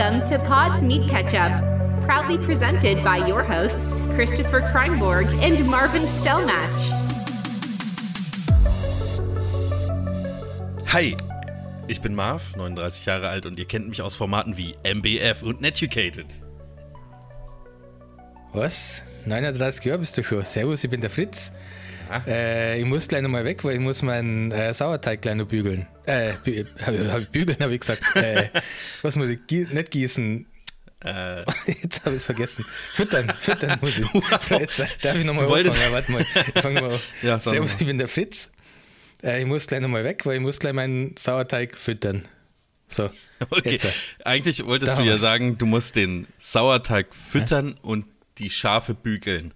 Welcome to Pod's Meat Ketchup, proudly presented by your hosts, Christopher Kreinborg and Marvin Stellmatch. Hi, ich bin Marv, 39 Jahre alt und ihr kennt mich aus Formaten wie MBF und Netucated. Was? 39 Jahre bist du schon. Servus, ich bin der Fritz. Äh, ich muss gleich nochmal weg, weil ich muss meinen äh, Sauerteig gleich noch bügeln. Äh, bü hab, ich bügeln, habe ich gesagt. Äh, was muss ich? Gie nicht gießen. Äh, Jetzt habe ich es vergessen. Füttern, füttern muss ich. So, jetzt äh, darf ich nochmal anfangen. Ja, warte mal. Ich fange an. Ja, Servus, mal. ich bin der Fritz. Äh, ich muss gleich nochmal weg, weil ich muss gleich meinen Sauerteig füttern. So, okay, jetzt. äh, eigentlich wolltest Da du ja was. sagen, du musst den Sauerteig füttern und die Schafe bügeln.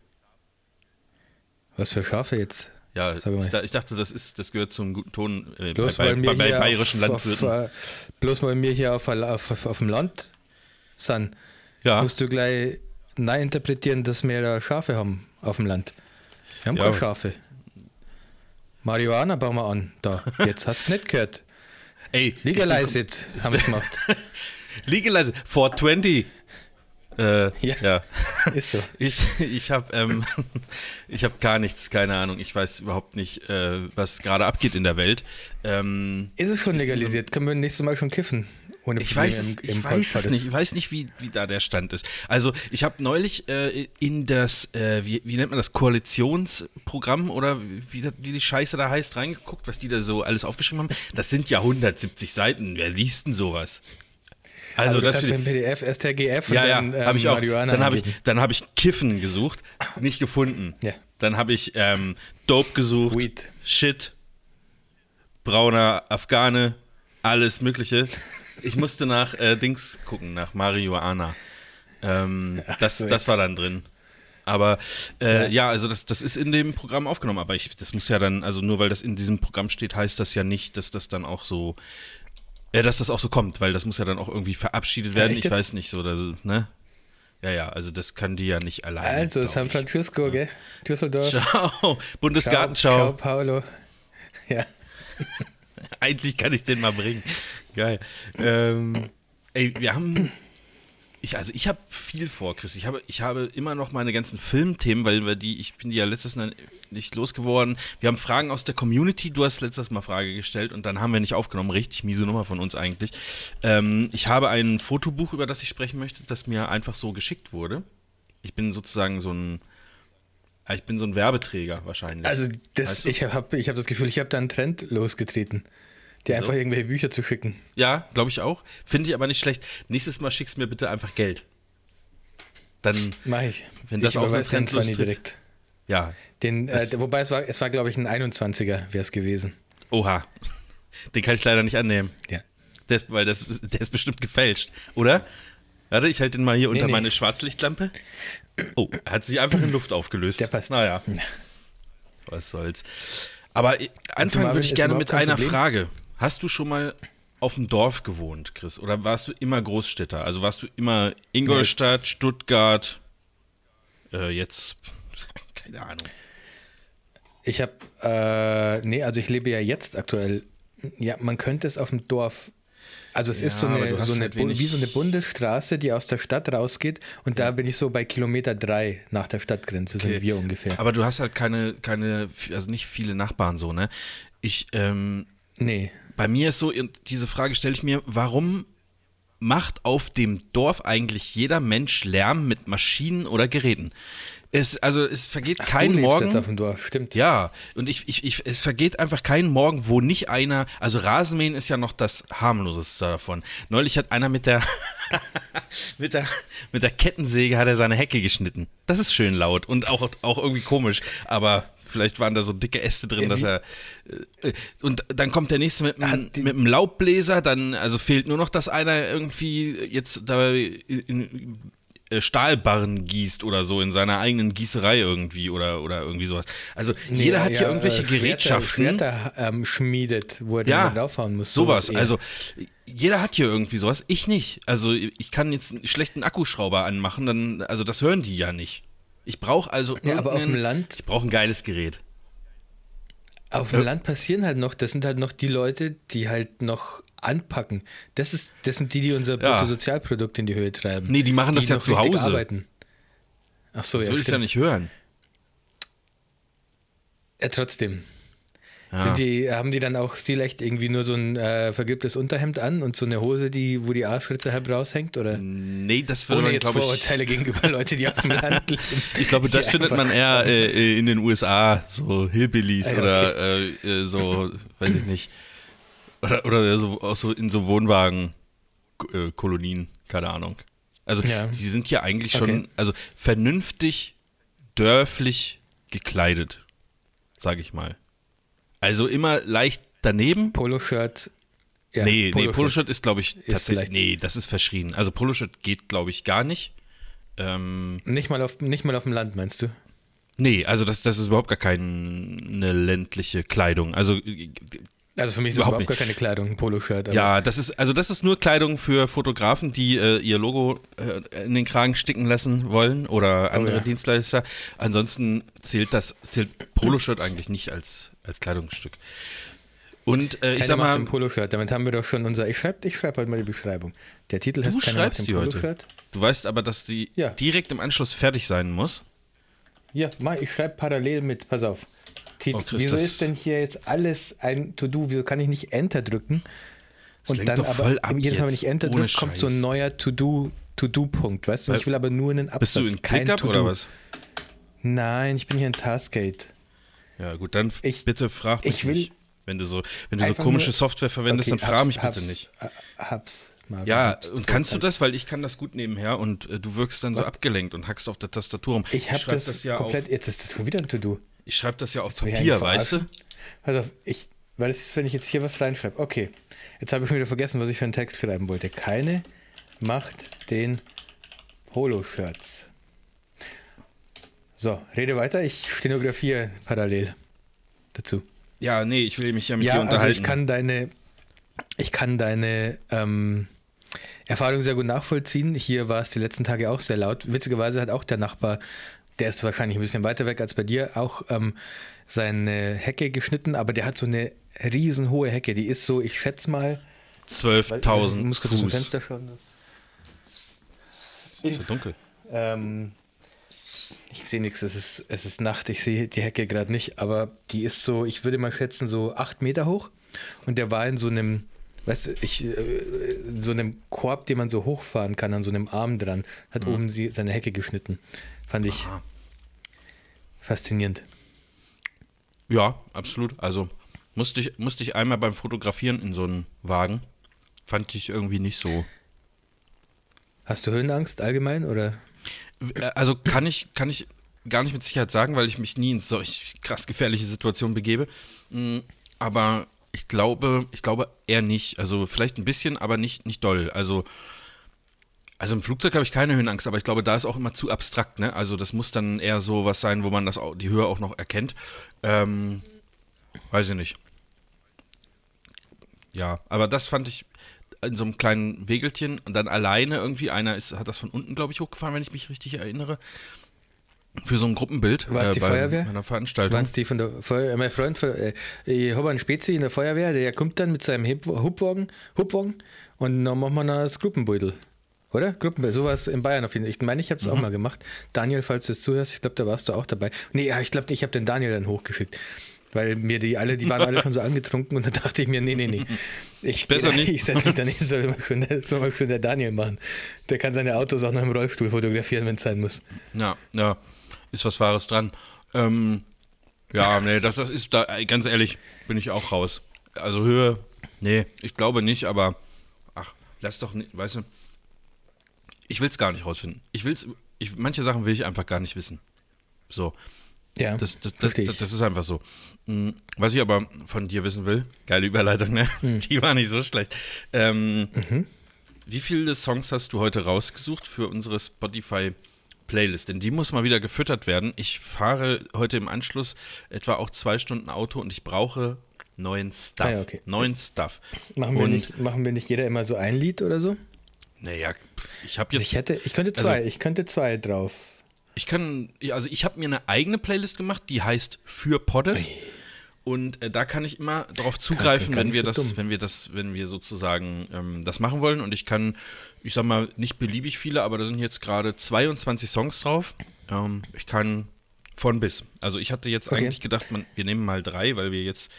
Was für Schafe jetzt? Ja, ich, ich dachte, das, ist, das gehört zum guten Ton äh, Bloß bei, wir bei, bei bayerischen auf, Landwirten. Auf, bloß weil wir hier auf, auf, auf, dem Land sind, ja, musst du gleich neu interpretieren, dass wir da Schafe haben auf dem Land. Wir haben Ja. keine Schafe. Marihuana bauen wir an. Da. Jetzt hast du nicht gehört. ey, Legalize it, haben sie gemacht. Legalize 420. Äh, ja. Ja. Ist so. Ich, ich habe ähm, ich hab gar nichts, keine Ahnung. Ich weiß überhaupt nicht, äh, was gerade abgeht in der Welt. Ähm, Ist es schon legalisiert? Können wir nächstes Mal schon kiffen? Ohne ich Probleme weiß es, im- ich im weiß es nicht. Ich weiß nicht, wie, wie da der Stand ist. Also ich habe neulich äh, in das, äh, wie, wie nennt man das, Koalitionsprogramm oder wie, wie die Scheiße da heißt, reingeguckt, was die da so alles aufgeschrieben haben. Das sind ja 170 Seiten. Wer liest denn sowas? Also, Also das für- im PDF STGF und ja, ja, dann ähm, habe ich auch. Marihuana Dann habe ich, dann habe ich Kiffen gesucht, nicht gefunden. Ja. Dann habe ich ähm, Dope gesucht, Weed. Shit, brauner Afghane, alles Mögliche. Ich musste nach äh, Dings gucken, nach Marihuana. Ähm, das, so, das war dann drin. Aber äh, ja. also das, das ist in dem Programm aufgenommen. Aber ich, das muss ja dann, also nur weil das in diesem Programm steht, heißt das ja nicht, dass das dann auch so, äh, dass das auch so kommt, weil das muss ja dann auch irgendwie verabschiedet werden. echt ich weiß nicht so, dass, ne? Ja, ja, also das kann die ja nicht alleine. Also, San ich. Francisco, gell? Düsseldorf. Ciao, Ciao, Bundesgartenschau. Paulo. Ja. Eigentlich kann ich den mal bringen. Geil. Ähm, ey, wir haben. Ich, also ich habe viel vor, Chris. Ich habe, ich habe immer noch meine ganzen Filmthemen, weil wir die, ich bin die ja letztes Mal nicht losgeworden. Wir haben Fragen aus der Community. Du hast letztes Mal Frage gestellt und dann haben wir nicht aufgenommen. Richtig miese Nummer von uns eigentlich. Ähm, ich habe ein Fotobuch, über das ich sprechen möchte, das mir einfach so geschickt wurde. Ich bin sozusagen so ein, ich bin so ein Werbeträger wahrscheinlich. Also das, Weißt du? ich habe ich hab das Gefühl, ich habe da einen Trend losgetreten, dir einfach irgendwelche Bücher zu schicken. Ja, glaube ich auch. Finde ich aber nicht schlecht. Nächstes Mal schickst du mir bitte einfach Geld. Dann, Mache ich. Wenn das ich auch eine den zwar nie Trendlust direkt. ja, Den, äh, wobei es war, es war glaube ich, ein 21er wäre es gewesen. oha. Den kann ich leider nicht annehmen. Ja. Ist, weil das, der ist bestimmt gefälscht, oder? Warte, ich halte den mal hier unter nee. meine Schwarzlichtlampe. Oh, hat sich einfach in Luft aufgelöst. Der passt. Naja, was soll's. Aber äh, anfangen würde ich ist gerne mit einer Problem? Frage. Hast du schon mal auf dem Dorf gewohnt, Chris? Oder warst du immer Großstädter? Also warst du immer Ingolstadt, Stuttgart, äh, jetzt, keine Ahnung. Ich habe, äh, nee, also ich lebe ja jetzt aktuell. Ja, man könnte es auf dem Dorf. Also es ist so Ja, eine, so eine halt wie so eine Bundesstraße, die aus der Stadt rausgeht und da bin ich so bei Kilometer drei nach der Stadtgrenze sind wir ungefähr. Aber du hast halt keine, keine, also nicht viele Nachbarn so, ne? Ich, ähm, nee. Bei mir ist so, diese Frage stelle ich mir, warum macht auf dem Dorf eigentlich jeder Mensch Lärm mit Maschinen oder Geräten? Es, also es vergeht kein du lebst Morgen. jetzt auf dem Dorf, stimmt. Ja, und ich, ich, ich, es vergeht einfach kein Morgen, wo nicht einer, also Rasenmähen ist ja noch das harmloseste davon. Neulich hat einer mit der, mit der, mit der Kettensäge hat er seine Hecke geschnitten. Das ist schön laut und auch, auch irgendwie komisch, aber vielleicht waren da so dicke Äste drin, dass er, äh, und dann kommt der nächste mit, die- mit einem Laubbläser, dann, also fehlt nur noch, dass einer irgendwie jetzt da in, äh, Stahlbarren gießt oder so in seiner eigenen Gießerei irgendwie oder, oder irgendwie sowas. Also Nee, jeder hat ja, hier irgendwelche äh, Schwerter- Gerätschaften. Schwerter ähm, schmiedet, wo er ja, draufhauen muss. sowas. eher. Also jeder hat hier irgendwie sowas. Ich nicht. Also ich kann jetzt einen schlechten Akkuschrauber anmachen, dann, also das hören die ja nicht. Ich brauche also Ja, aber auf dem Land- Ich brauche ein geiles Gerät. Auf dem Land passieren halt noch, das sind halt noch die Leute, die halt noch anpacken. Das, ist, das sind die, die unser Ja. Bruttosozialprodukt in die Höhe treiben. Nee, die machen das ja zu Hause. Arbeiten. Ach so, Das ja, würde ich ja stimmt. nicht hören. Ja, trotzdem. Ja. Die, haben die dann auch stilecht irgendwie nur so ein äh, vergilbtes Unterhemd an und so eine Hose, die, wo die Arschritze halb raushängt? Oder? Nee, das würde Ohne man, jetzt glaube ich. Vorurteile gegenüber Leute, die auf dem Land leben. Ich glaube, das findet man eher äh, in den USA, so Hillbillies Ah, ja, oder äh, äh, so, weiß ich nicht. Oder, oder so, auch so in so Wohnwagen-Kolonien, keine Ahnung. Also Ja. die sind hier eigentlich schon, Okay. also vernünftig, dörflich gekleidet, sage ich mal. Also immer leicht daneben. Poloshirt. Ja, nee, nee, Poloshirt. Poloshirt ist, glaube ich, tatsächlich, nee, das ist verschrien. Also Poloshirt geht, glaube ich, gar nicht. Ähm, Nicht mal, auf, nicht mal auf dem Land, meinst du? Nee, also das, das ist überhaupt gar keine ländliche Kleidung. Also Also für mich ist Überhaupt überhaupt gar keine Kleidung, ein Poloshirt. ja, das ist also das ist nur Kleidung für Fotografen, die äh, ihr Logo äh, in den Kragen sticken lassen wollen oder andere Oh ja. Dienstleister. Ansonsten zählt das zählt Poloshirt eigentlich nicht als als Kleidungsstück. Und äh, ich sag mal, ein Poloshirt. Damit haben wir doch schon unser. Ich schreibe ich schreib heute mal die Beschreibung. Der Titel heißt du Keiner macht schreibst die heute. Poloshirt. Du weißt aber, dass die Ja. direkt im Anschluss fertig sein muss. Ja, mal, ich schreibe parallel mit. Pass auf. Titel. Oh, Chris, Wieso das- ist denn hier jetzt alles ein To-Do? Wieso kann ich nicht Enter drücken? Und dann doch aber ab jedes Mal, wenn ich Enter drücke, kommt so ein neuer To-Do. To-Do-Punkt, weißt du? Weil- ich will aber nur einen Absatz. Bist du in ClickUp oder was? Nein, ich bin hier in Taskgate. Ja, gut, dann Ich- bitte frag mich ich will nicht. Wenn du so, wenn du so komische nur- Software verwendest, Okay, dann frag hab's- mich bitte hab's, nicht. äh, Hab's. Marvin, Ja, und kannst du das? Weil ich kann das gut nebenher und äh, du wirkst dann so abgelenkt und hackst auf der Tastatur rum. Ich habe schreib das, ja komplett. Jetzt ist das schon wieder ein To-Do. Ich schreibe das ja auf ich Papier, weißt du? Pass auf, ich, weil es ist, wenn ich jetzt hier was reinschreibe. Okay, jetzt habe ich wieder vergessen, was ich für einen Text schreiben wollte. Keine macht den Poloshirts. So, rede weiter. Ich stenografiere parallel dazu. Ja, nee, ich will mich ja mit dir Ja, unterhalten. also ich kann deine, ich kann deine ähm, Erfahrung sehr gut nachvollziehen. Hier war es die letzten Tage auch sehr laut. Witzigerweise hat auch der Nachbar, der ist wahrscheinlich ein bisschen weiter weg als bei dir, auch ähm, seine Hecke geschnitten, aber der hat so eine riesenhohe Hecke. Die ist so, ich schätze mal, weil- ich 12.000 muss kurz zum Fuß. Fenster schauen. Ist so dunkel. Ähm, ich sehe nichts, es ist, es ist Nacht, ich sehe die Hecke gerade nicht, aber die ist so, ich würde mal schätzen, so acht Meter hoch. Und der war in so einem, weißt du, ich, äh, in so einem Korb, den man so hochfahren kann, an so einem Arm dran, hat oben sie, seine Hecke geschnitten. Fand ich Aha. faszinierend. Ja, absolut. Also musste ich, musste ich einmal beim Fotografieren in so einen Wagen. Fand ich irgendwie nicht so. Hast du Höhenangst allgemein oder? Äh, Also kann ich, kann ich gar nicht mit Sicherheit sagen, weil ich mich nie in solch krass gefährliche Situationen begebe. Mm, Aber ich glaube, ich glaube eher nicht. Also vielleicht ein bisschen, aber nicht, nicht doll. Also, also im Flugzeug habe ich keine Höhenangst, aber ich glaube, da ist auch immer zu abstrakt, ne? Also das muss dann eher so was sein, wo man das auch, die Höhe auch noch erkennt. Ähm, weiß ich nicht. Ja, aber das fand ich in so einem kleinen Wegelchen und dann alleine irgendwie, einer ist, hat das von unten, glaube ich, hochgefahren, wenn ich mich richtig erinnere. Für so ein Gruppenbild. War es die bei Feuerwehr? Einer Veranstaltung. Waren es die von der Feuerwehr? Mein Freund, von, äh, ich habe einen Spezi in der Feuerwehr, der kommt dann mit seinem Hub- Hubwagen, Hubwagen und dann machen wir noch das Gruppenbeutel. Oder? Gruppenbeutel. Sowas in Bayern auf jeden Fall. Ich meine, ich habe es Mhm. auch mal gemacht. Daniel, falls du es zuhörst, ich glaube, da warst du auch dabei. Nee, ja, ich glaube, ich habe den Daniel dann hochgeschickt. Weil mir die alle, die waren alle schon so angetrunken und dann dachte ich mir, nee, nee, nee. Ich, Besser nicht. Ich setze mich da nicht, soll mal schon, der- soll mal schon der Daniel machen. Der kann seine Autos auch noch im Rollstuhl fotografieren, wenn es sein muss. Ja, ja, ist was Wahres dran. Ähm, ja, nee, das, das ist da, ganz ehrlich, bin ich auch raus. Also Höhe, nee, ich glaube nicht, aber ach, lass doch nicht, weißt du, ich will es gar nicht rausfinden. Ich will's, ich, manche Sachen will ich einfach gar nicht wissen. So, Ja, das, das, das, das, ist einfach so. Hm, Was ich aber von dir wissen will, geile Überleitung, ne? Hm. Die war nicht so schlecht. Ähm, Mhm. Wie viele Songs hast du heute rausgesucht für unsere Spotify-Playlist? Denn die muss mal wieder gefüttert werden. Ich fahre heute im Anschluss etwa auch zwei Stunden Auto und ich brauche neuen Stuff. Ah okay. Neuen Stuff. Machen wir, und, nicht, machen wir nicht jeder immer so ein Lied oder so? Naja, ich habe Also jetzt. ich, hätte, ich könnte zwei, also- ich könnte zwei drauf. Ich kann, also ich habe mir eine eigene Playlist gemacht, die heißt Für Poddes. Und äh, da kann ich immer darauf zugreifen, gar wenn nicht wir so das, dumm. wenn wir das, wenn wir sozusagen ähm, das machen wollen. Und ich kann, ich sag mal, nicht beliebig viele, aber da sind jetzt gerade 22 Songs drauf. Ähm, ich kann von bis. Also ich hatte jetzt Okay. eigentlich gedacht, man, wir nehmen mal drei, weil wir jetzt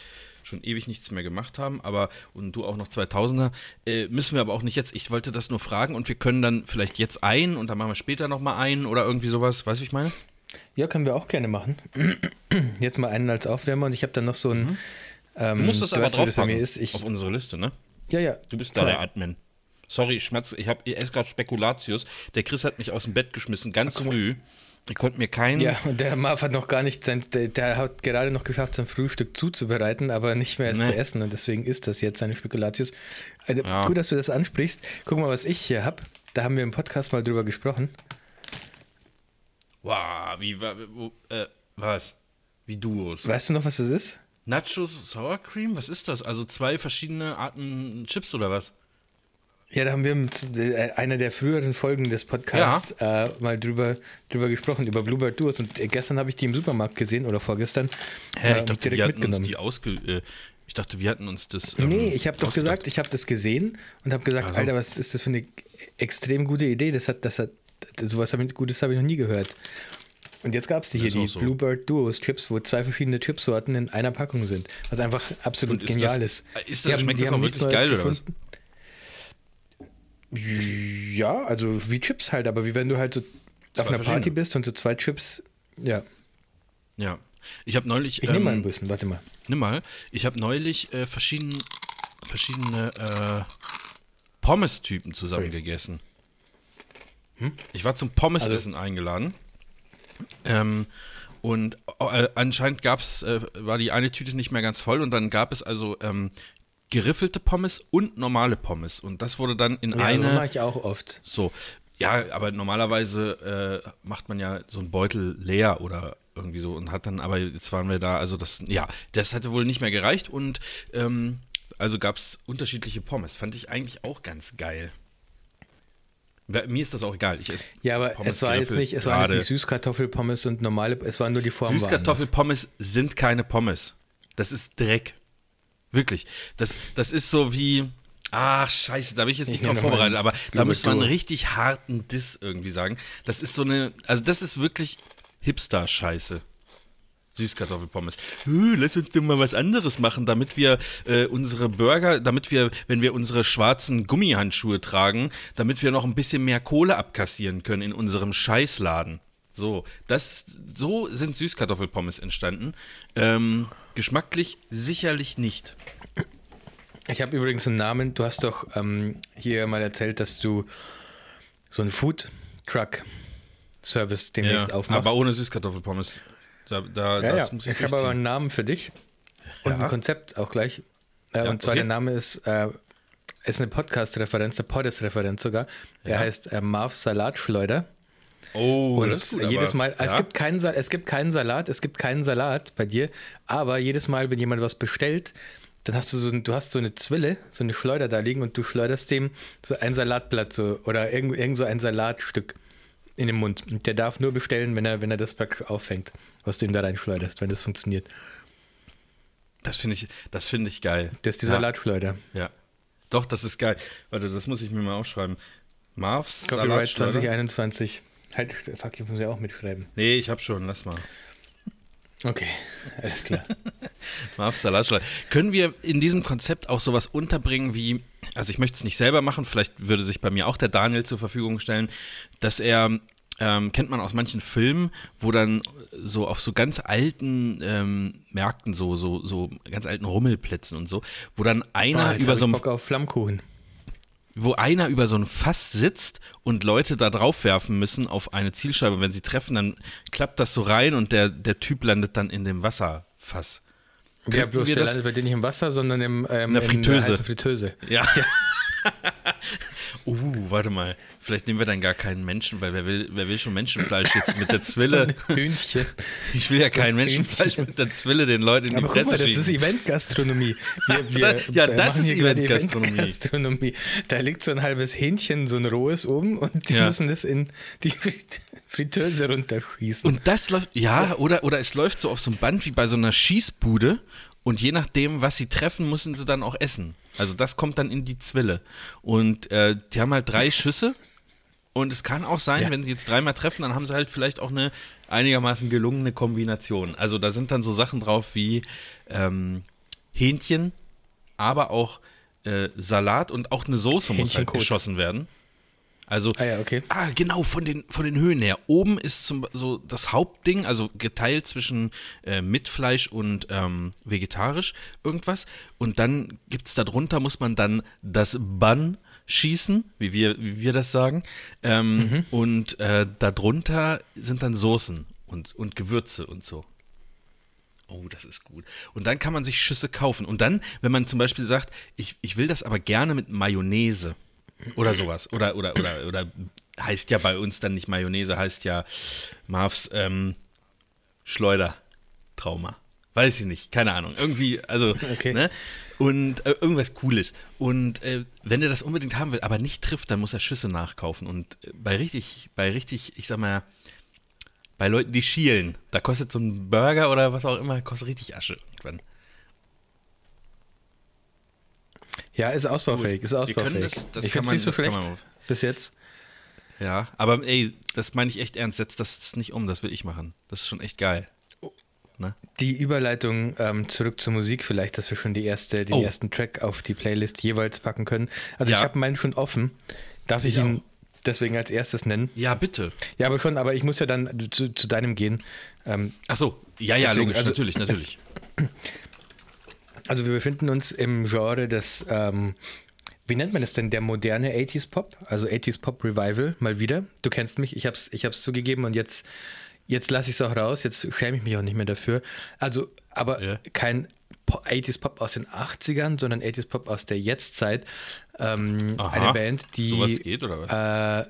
schon ewig nichts mehr gemacht haben, aber und du auch noch 2000er, äh, müssen wir aber auch nicht jetzt. Ich wollte das nur fragen und wir können dann vielleicht jetzt einen und dann machen wir später nochmal einen oder irgendwie sowas. Weißt du, wie ich meine? Ja, können wir auch gerne machen. Jetzt mal einen als Aufwärmer und ich habe dann noch so ein. Ähm, Du musst das aber weißt, wie bei draufpacken mir ist. Ich, auf unsere Liste, ne? ja, ja. Du bist da der Admin. Sorry, ich schmatze, ich, hab, ich esse gerade Spekulatius. Der Chris hat mich aus dem Bett geschmissen, ganz früh. Ich konnte mir keinen. Ja, und der Marv hat noch gar nicht sein, der, der hat gerade noch geschafft, sein Frühstück zuzubereiten, aber nicht mehr es Nee. zu essen und deswegen ist das jetzt seine Spekulatius. Also, Ja. Gut, dass du das ansprichst. Guck mal, was ich hier habe. Da haben wir im Podcast mal drüber gesprochen. Wow, wie, wo, äh, was? Wie Duos. Weißt du noch, was das ist? Nachos Sour Cream? Was ist das? Also zwei verschiedene Arten Chips oder was? Ja, da haben wir mit äh, einer der früheren Folgen des Podcasts äh, mal drüber, drüber gesprochen, über Bluebird Duos. Und äh, gestern habe ich die im Supermarkt gesehen oder vorgestern. Hä, äh, ich dachte, direkt wir hatten uns mitgenommen. die ausge... Äh, ich dachte, wir hatten uns das... ähm, Nee, ich habe doch gesagt, ich habe das gesehen und habe gesagt, Also. Alter, was ist das für eine extrem gute Idee? Das hat, das hat, sowas hab ich, Gutes habe ich noch nie gehört. Und jetzt gab es die hier, die so. Bluebird Duos Chips, wo zwei verschiedene Chipsorten in einer Packung sind. Was einfach absolut ist genial das- ist. ist Die das- schmeckt das auch wirklich geil, oder was? Ja, also wie Chips halt, aber wie wenn du halt so auf einer Party bist und so zwei Chips. Ja, Ja. Ich habe neulich... ich nehme mal ähm, ein bisschen, warte mal. Nimm mal. Ich habe neulich äh, verschieden, verschiedene äh, Pommes-Typen zusammen gegessen. Ich war zum Pommesessen eingeladen. Ähm, und äh, anscheinend gab's, äh, war die eine Tüte nicht mehr ganz voll und dann gab es also ähm, geriffelte Pommes und normale Pommes. Und das wurde dann in Ja, so eine. mache ich auch oft. So, ja, aber normalerweise äh, macht man ja so einen Beutel leer oder irgendwie so und hat dann, aber jetzt waren wir da, also das, ja, das hatte wohl nicht mehr gereicht und ähm, also gab es unterschiedliche Pommes. Fand ich eigentlich auch ganz geil. Mir ist das auch egal. Ich esse Ja, aber Pommes es war jetzt geriffelt, nicht, es waren jetzt nicht Süßkartoffelpommes und normale, es waren nur die Form. war anders. Süßkartoffelpommes sind keine Pommes. Das ist Dreck. Wirklich. Das, das ist so wie. Ach, scheiße, da bin ich jetzt nicht Ich drauf vorbereitet, aber da müsste man einen richtig harten Diss irgendwie sagen. Das ist so eine. Also, das ist wirklich Hipster-Scheiße. Süßkartoffelpommes. Huh, lass uns doch mal was anderes machen, damit wir äh, unsere Burger, damit wir, wenn wir unsere schwarzen Gummihandschuhe tragen, damit wir noch ein bisschen mehr Kohle abkassieren können in unserem Scheißladen. So, das, so sind Süßkartoffelpommes entstanden. Ähm, geschmacklich sicherlich nicht. Ich habe übrigens einen Namen. Du hast doch ähm, hier mal erzählt, dass du so einen Food Truck Service demnächst aufmachst. aber ohne Süßkartoffelpommes. Da, da, ja, ja. Ich ich, habe aber einen Namen für dich und Ja. ein Konzept auch gleich. Äh, Ja, und zwar okay. der Name ist, äh, ist eine Podcast-Referenz, eine Poddes-Referenz sogar. Der Ja. heißt äh, Marv's Salatschleuder. Oh, Und das ist gut, jedes aber- Mal, es, ja. gibt keinen, es gibt keinen Salat, es gibt keinen Salat bei dir, aber jedes Mal, wenn jemand was bestellt, dann hast du so, du hast so eine Zwille, so eine Schleuder da liegen und du schleuderst dem so ein Salatblatt so, oder irgend, irgend so ein Salatstück in den Mund. Und der darf nur bestellen, wenn er, wenn er das praktisch auffängt, was du ihm da reinschleuderst, wenn das funktioniert. Das finde ich, das finde ich geil. Das ist die ja. Salatschleuder. Ja. Doch, das ist geil. Warte, das muss ich mir mal aufschreiben. Marv's Copyright Salatschleuder? 2021. Halt, fuck, ich muss ja auch mitschreiben. Nee, ich hab schon, lass mal. Okay, alles klar. Können wir in diesem Konzept auch sowas unterbringen wie, also ich möchte es nicht selber machen, vielleicht würde sich bei mir auch der Daniel zur Verfügung stellen, dass er, ähm, kennt man aus manchen Filmen, wo dann so auf so ganz alten ähm, Märkten, so, so, so ganz alten Rummelplätzen und so, wo dann einer Ah, jetzt über hab so ich ein Bock auf Flammkuchen. Wo einer über so ein Fass sitzt und Leute da drauf werfen müssen auf eine Zielscheibe. Wenn sie treffen, dann klappt das so rein und der, der Typ landet dann in dem Wasserfass. Ja, bloß wir der das- landet bei dir nicht im Wasser, sondern im, ähm, In der Fritteuse. heißen Fritteuse. Ja. uh, warte mal. Vielleicht nehmen wir dann gar keinen Menschen, weil wer will, wer will schon Menschenfleisch jetzt mit der Zwille? So Hühnchen. Ich will ja kein ein Menschenfleisch mit der Zwille den Leuten in die Aber guck Fresse mal, das ist. Eventgastronomie. Wir, wir Ja, äh, das ist Eventgastronomie. Eventgastronomie. Da liegt so ein halbes Hähnchen, so ein rohes oben und die Ja. müssen das in die Frit- Fritteuse runterschießen. Und das läuft, ja, oder, oder es läuft so auf so einem Band wie bei so einer Schießbude Und je nachdem, was sie treffen, müssen sie dann auch essen. Also das kommt dann in die Zwille. Und äh, die haben halt drei Schüsse. Und es kann auch sein, Ja. wenn sie jetzt dreimal treffen, dann haben sie halt vielleicht auch eine einigermaßen gelungene Kombination. Also da sind dann so Sachen drauf wie ähm, Hähnchen, aber auch äh, Salat und auch eine Soße muss halt geschossen werden. Also, Ah ja, okay. Ah, genau, von den, von den Höhen her. Oben ist zum, so das Hauptding, also geteilt zwischen äh, mit Fleisch und ähm, vegetarisch irgendwas. Und dann gibt's da drunter, muss man dann das Bun schießen, wie wir, wie wir das sagen. Ähm, Und äh, darunter sind dann Soßen und, und Gewürze und so. Oh, das ist gut. Und dann kann man sich Schüsse kaufen. Und dann, wenn man zum Beispiel sagt, ich, ich will das aber gerne mit Mayonnaise oder sowas. Oder, oder, oder, oder heißt ja bei uns dann nicht Mayonnaise, heißt ja Marvs ähm, Schleudertrauma. Weiß ich nicht, keine Ahnung. Irgendwie, also, Okay. ne? Und äh, irgendwas Cooles. Und äh, wenn er das unbedingt haben will, aber nicht trifft, dann muss er Schüsse nachkaufen. Und äh, bei richtig, bei richtig, ich sag mal, bei Leuten, die schielen, da kostet so ein Burger oder was auch immer, kostet richtig Asche irgendwann. Ja, ist ausbaufähig, ist ausbaufähig. das- das ich finde es nicht so schlecht bis jetzt. Ja, aber ey, das meine ich echt ernst. Setz das nicht um, das will ich machen. Das ist schon echt geil. Ne? Die Überleitung ähm, zurück zur Musik, vielleicht, dass wir schon die erste, den Oh. ersten Track auf die Playlist jeweils packen können. Also Ja. ich habe meinen schon offen. Darf ich, Ich ihn deswegen als erstes nennen? Ja, bitte. Ja, aber schon, aber ich muss ja dann zu, zu deinem gehen. Ähm, Ach so, ja, ja, Deswegen, logisch, also, natürlich, es- natürlich. Also wir befinden uns im Genre des, ähm, wie nennt man das denn, der moderne 80s Pop, also 80s Pop Revival, mal wieder. Du kennst mich, ich hab's, ich hab's zugegeben und jetzt, jetzt lasse ich es auch raus, jetzt schäme ich mich auch nicht mehr dafür. Also, aber Ja. kein Po- 80s Pop aus den 80ern, sondern 80s Pop aus der Jetztzeit. Ähm, eine Band, die... Sowas geht oder was? Äh,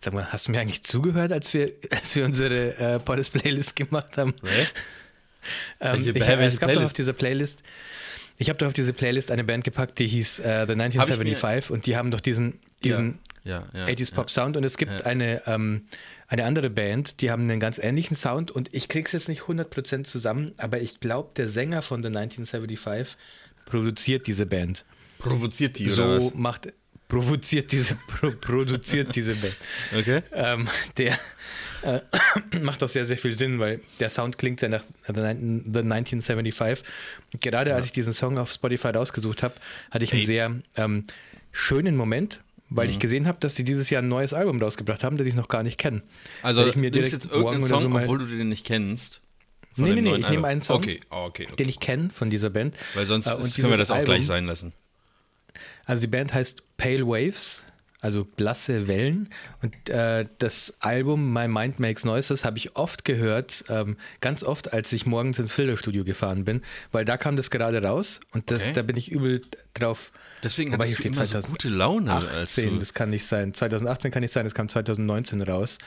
sag mal, hast du mir eigentlich zugehört, als wir, als wir unsere äh, Poddes-Playlist gemacht haben? Nee? Ähm, ich, es gab doch auf dieser Playlist, ich habe doch auf diese Playlist eine Band gepackt, die hieß äh, The 1975 und die haben doch diesen, diesen ja, ja, 80s Pop ja. Sound und es gibt Ja. eine, ähm, eine andere Band, die haben einen ganz ähnlichen Sound und ich krieg's jetzt nicht 100% zusammen, aber ich glaube, der Sänger von The 1975 produziert diese Band. Provoziert die so oder was? macht, provoziert diese, pro, produziert diese Band. Okay. Ähm, der äh, macht auch sehr, sehr viel Sinn, weil der Sound klingt sehr nach The, Nin- The 1975. Und gerade als ich diesen Song auf Spotify rausgesucht habe, hatte ich einen Ey. sehr ähm, schönen Moment, weil Mhm. ich gesehen habe, dass die dieses Jahr ein neues Album rausgebracht haben, das ich noch gar nicht kenne. Also, Weil ich mir direkt jetzt irgendeinen Song, so mal- obwohl du den nicht kennst. Nee, nee, nee, ich nehme einen Song, Okay, oh, okay, okay. den ich kenne von dieser Band. Weil sonst Äh, können wir das auch gleich sein lassen. Also die Band heißt Pale Waves, also blasse Wellen. Und äh, das Album My Mind Makes Noises habe ich oft gehört, ähm, ganz oft, als ich morgens ins Filterstudio gefahren bin, weil da kam das gerade raus und das, Okay. da bin ich übel drauf. Deswegen du steht immer so gute Laune. Als 18, du, das kann nicht sein. 2018 kann nicht sein, es kam 2019 raus.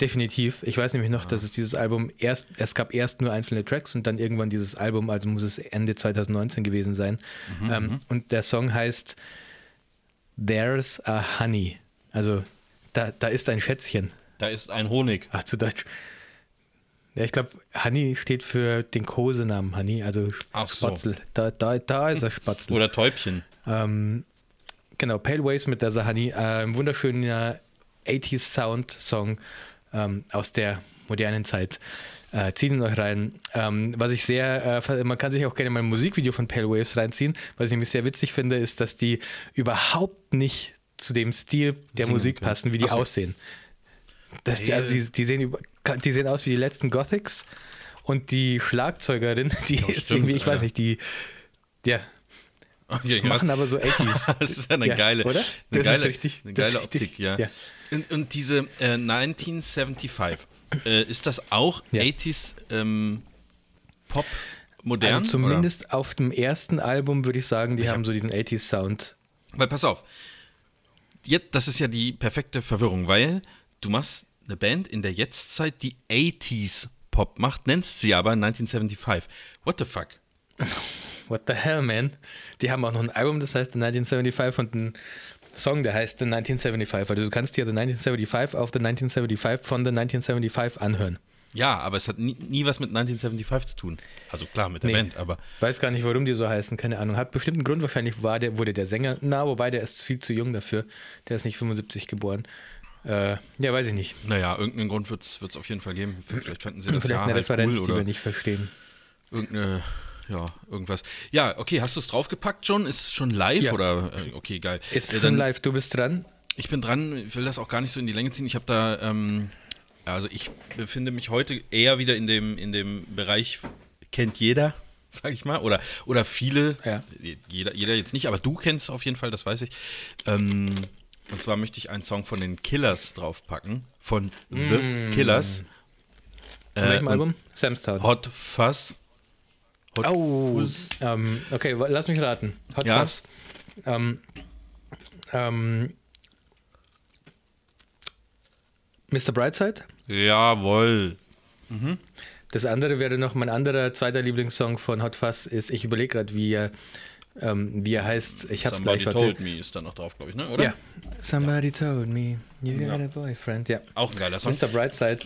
Definitiv. Ich weiß nämlich noch, dass es dieses Album erst, es gab erst nur einzelne Tracks und dann irgendwann dieses Album, also muss es Ende 2019 gewesen sein. Mhm, ähm, und der Song heißt There's a Honey. Also da, da ist ein Schätzchen. da ist ein Honig. Ach, zu Deutsch. Ja, ich glaube, Honey steht für den Kosenamen Honey, also Ach so. Spatzel. Da, da, da ist er Spatzel. Oder Täubchen. Ähm, genau, Pale Waves mit der Sahani. Äh, ein wunderschöner 80s Sound-Song ähm, aus der modernen Zeit. Äh, ziehen ihn euch rein. Ähm, was ich sehr, äh, man kann sich auch gerne mal ein Musikvideo von Pale Waves reinziehen. Was ich nämlich sehr witzig finde, ist, dass die überhaupt nicht zu dem Stil der Singen Musik können. passen, wie die Ach so. aussehen. Das, die, also die, die, sehen die sehen aus wie die letzten Gothics und die Schlagzeugerin, die ist stimmt, irgendwie, ich weiß Alter. nicht, die, ja, Okay, machen aber so 80s. Das ist ja eine Ja, geile, oder? Eine Das ist geile, richtig- eine geile richtig, Optik, ja. ja. Und, und diese äh, 1975, äh, ist das auch Ja. 80s ähm, Pop modern? Also zumindest auf dem ersten Album würde ich sagen, die haben so diesen 80s Sound. Oder? Weil pass auf, jetzt, das ist ja die perfekte Verwirrung, weil du machst eine Band in der Jetztzeit, die 80s Pop macht, nennst sie aber 1975. What the fuck? What the hell, man? Die haben auch noch ein Album, das heißt The 1975 und einen Song, der heißt The 1975. Also du kannst dir The 1975 auf The 1975 von The 1975 anhören. Ja, aber es hat nie, nie was mit 1975 zu tun. Also klar, mit der Nee. Band, aber Weiß gar nicht, warum die so heißen, keine Ahnung. Hat bestimmt einen Grund, wahrscheinlich war der, wurde der Sänger, na, wobei der ist viel zu jung dafür. Der ist nicht 75 geboren. Äh, ja, weiß ich nicht. naja, irgendeinen Grund wird es auf jeden Fall geben. Vielleicht fanden sie das Vielleicht eine halt Referenz, cool die wir nicht verstehen. irgendeine, ja, irgendwas. Ja, okay, hast du es draufgepackt schon? Ist es schon live Ja. oder? Äh, okay, geil. Ist Äh, schon live, du bist dran. Ich bin dran, ich will das auch gar nicht so in die Länge ziehen. Ich habe da, ähm, also ich befinde mich heute eher wieder in dem, in dem Bereich, kennt jeder, sag ich mal, oder, oder viele, Ja. jeder, jeder jetzt nicht, aber du kennst auf jeden Fall, das weiß ich. Ähm, und zwar möchte ich einen Song von den Killers draufpacken, von The Killers. Von welchem Äh, Album? Sam's Town. Hot Fuzz. Hot Oh, Fuzz. ähm, okay, lass mich raten. Hot Ja. Fuzz. Ähm, ähm, Mr. Brightside. Jawohl. Das andere wäre noch mein anderer zweiter Lieblingssong von Hot Fuzz ist, ich überlege gerade, wie er, ähm, wie er heißt. Ich hab's Somebody gleich, warte. Told Me ist da noch drauf, glaube ich, ne? oder? Ja. Somebody told me you got a boyfriend. Ja. Auch ein geiler Song. Mr. Brightside.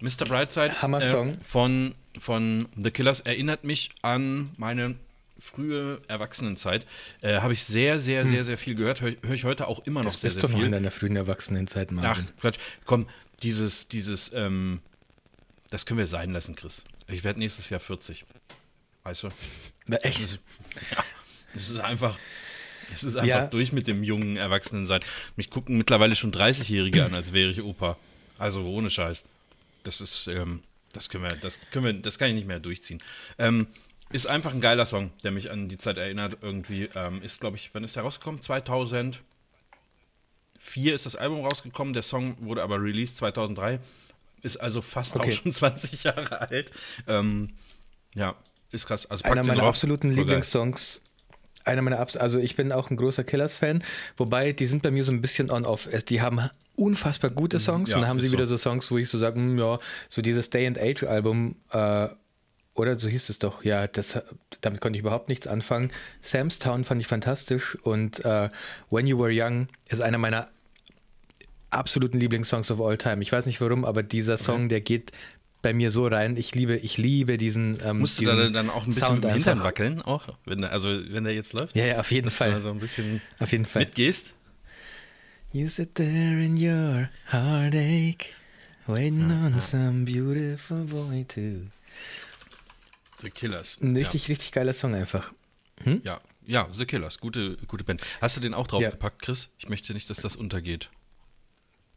Mr. Brightside Hammer-Song. Äh, von, von The Killers erinnert mich an meine frühe Erwachsenenzeit. Äh, Habe ich sehr, sehr, sehr, sehr viel gehört. Höre hör ich heute auch immer noch Das sehr, bist sehr du noch in viel. deiner frühen Erwachsenenzeit, Ach, Marvin. Quatsch. Komm, dieses, dieses, ähm, das können wir sein lassen, Chris. Ich werde nächstes Jahr 40. Weißt du? Na, Das echt? ist, ja, es ist einfach, es ist einfach Ja. durch mit dem jungen Erwachsenen sein. Mich gucken mittlerweile schon 30-Jährige an, als wäre ich Opa. Also ohne Scheiß. Das ist, ähm, das können wir, das können wir, das kann ich nicht mehr durchziehen. Ähm, ist einfach ein geiler Song, der mich an die Zeit erinnert. Irgendwie ähm, ist, glaube ich, wann ist der rausgekommen? 2004 ist das Album rausgekommen. Der Song wurde aber released 2003. Ist also fast Okay. auch schon 20 Jahre alt. Ähm, ja, ist krass. Also Einer meiner absoluten. Lieblingssongs. Einer meiner Abs also ich bin auch ein großer Killers-Fan, wobei die sind bei mir so ein bisschen on-off. Die haben unfassbar gute Songs Ja, und dann haben sie wieder so. so Songs, wo ich so sage, hm, ja, so dieses Day and Age Album, äh, oder so hieß es doch, ja, das, damit konnte ich überhaupt nichts anfangen. Sam's Town fand ich fantastisch und äh, When You Were Young ist einer meiner absoluten Lieblingssongs of all time. Ich weiß nicht warum, aber dieser Song, der geht bei mir so rein. Ich liebe, ich liebe diesen. Ähm, Musst du diesen da dann auch ein bisschen Sound mit dem Hintern wackeln, auch? Wenn, der- also, wenn der jetzt läuft? Ja, ja, auf jeden du Fall. da so ein bisschen Auf jeden Fall. mitgehst? You sit there in your heartache, waiting on some beautiful boy to. The Killers. Ein richtig, richtig geiler Song einfach. Ja. ja, ja, The Killers. Gute, gute Band. Hast du den auch Ja. draufgepackt, Chris? Ich möchte nicht, dass das untergeht.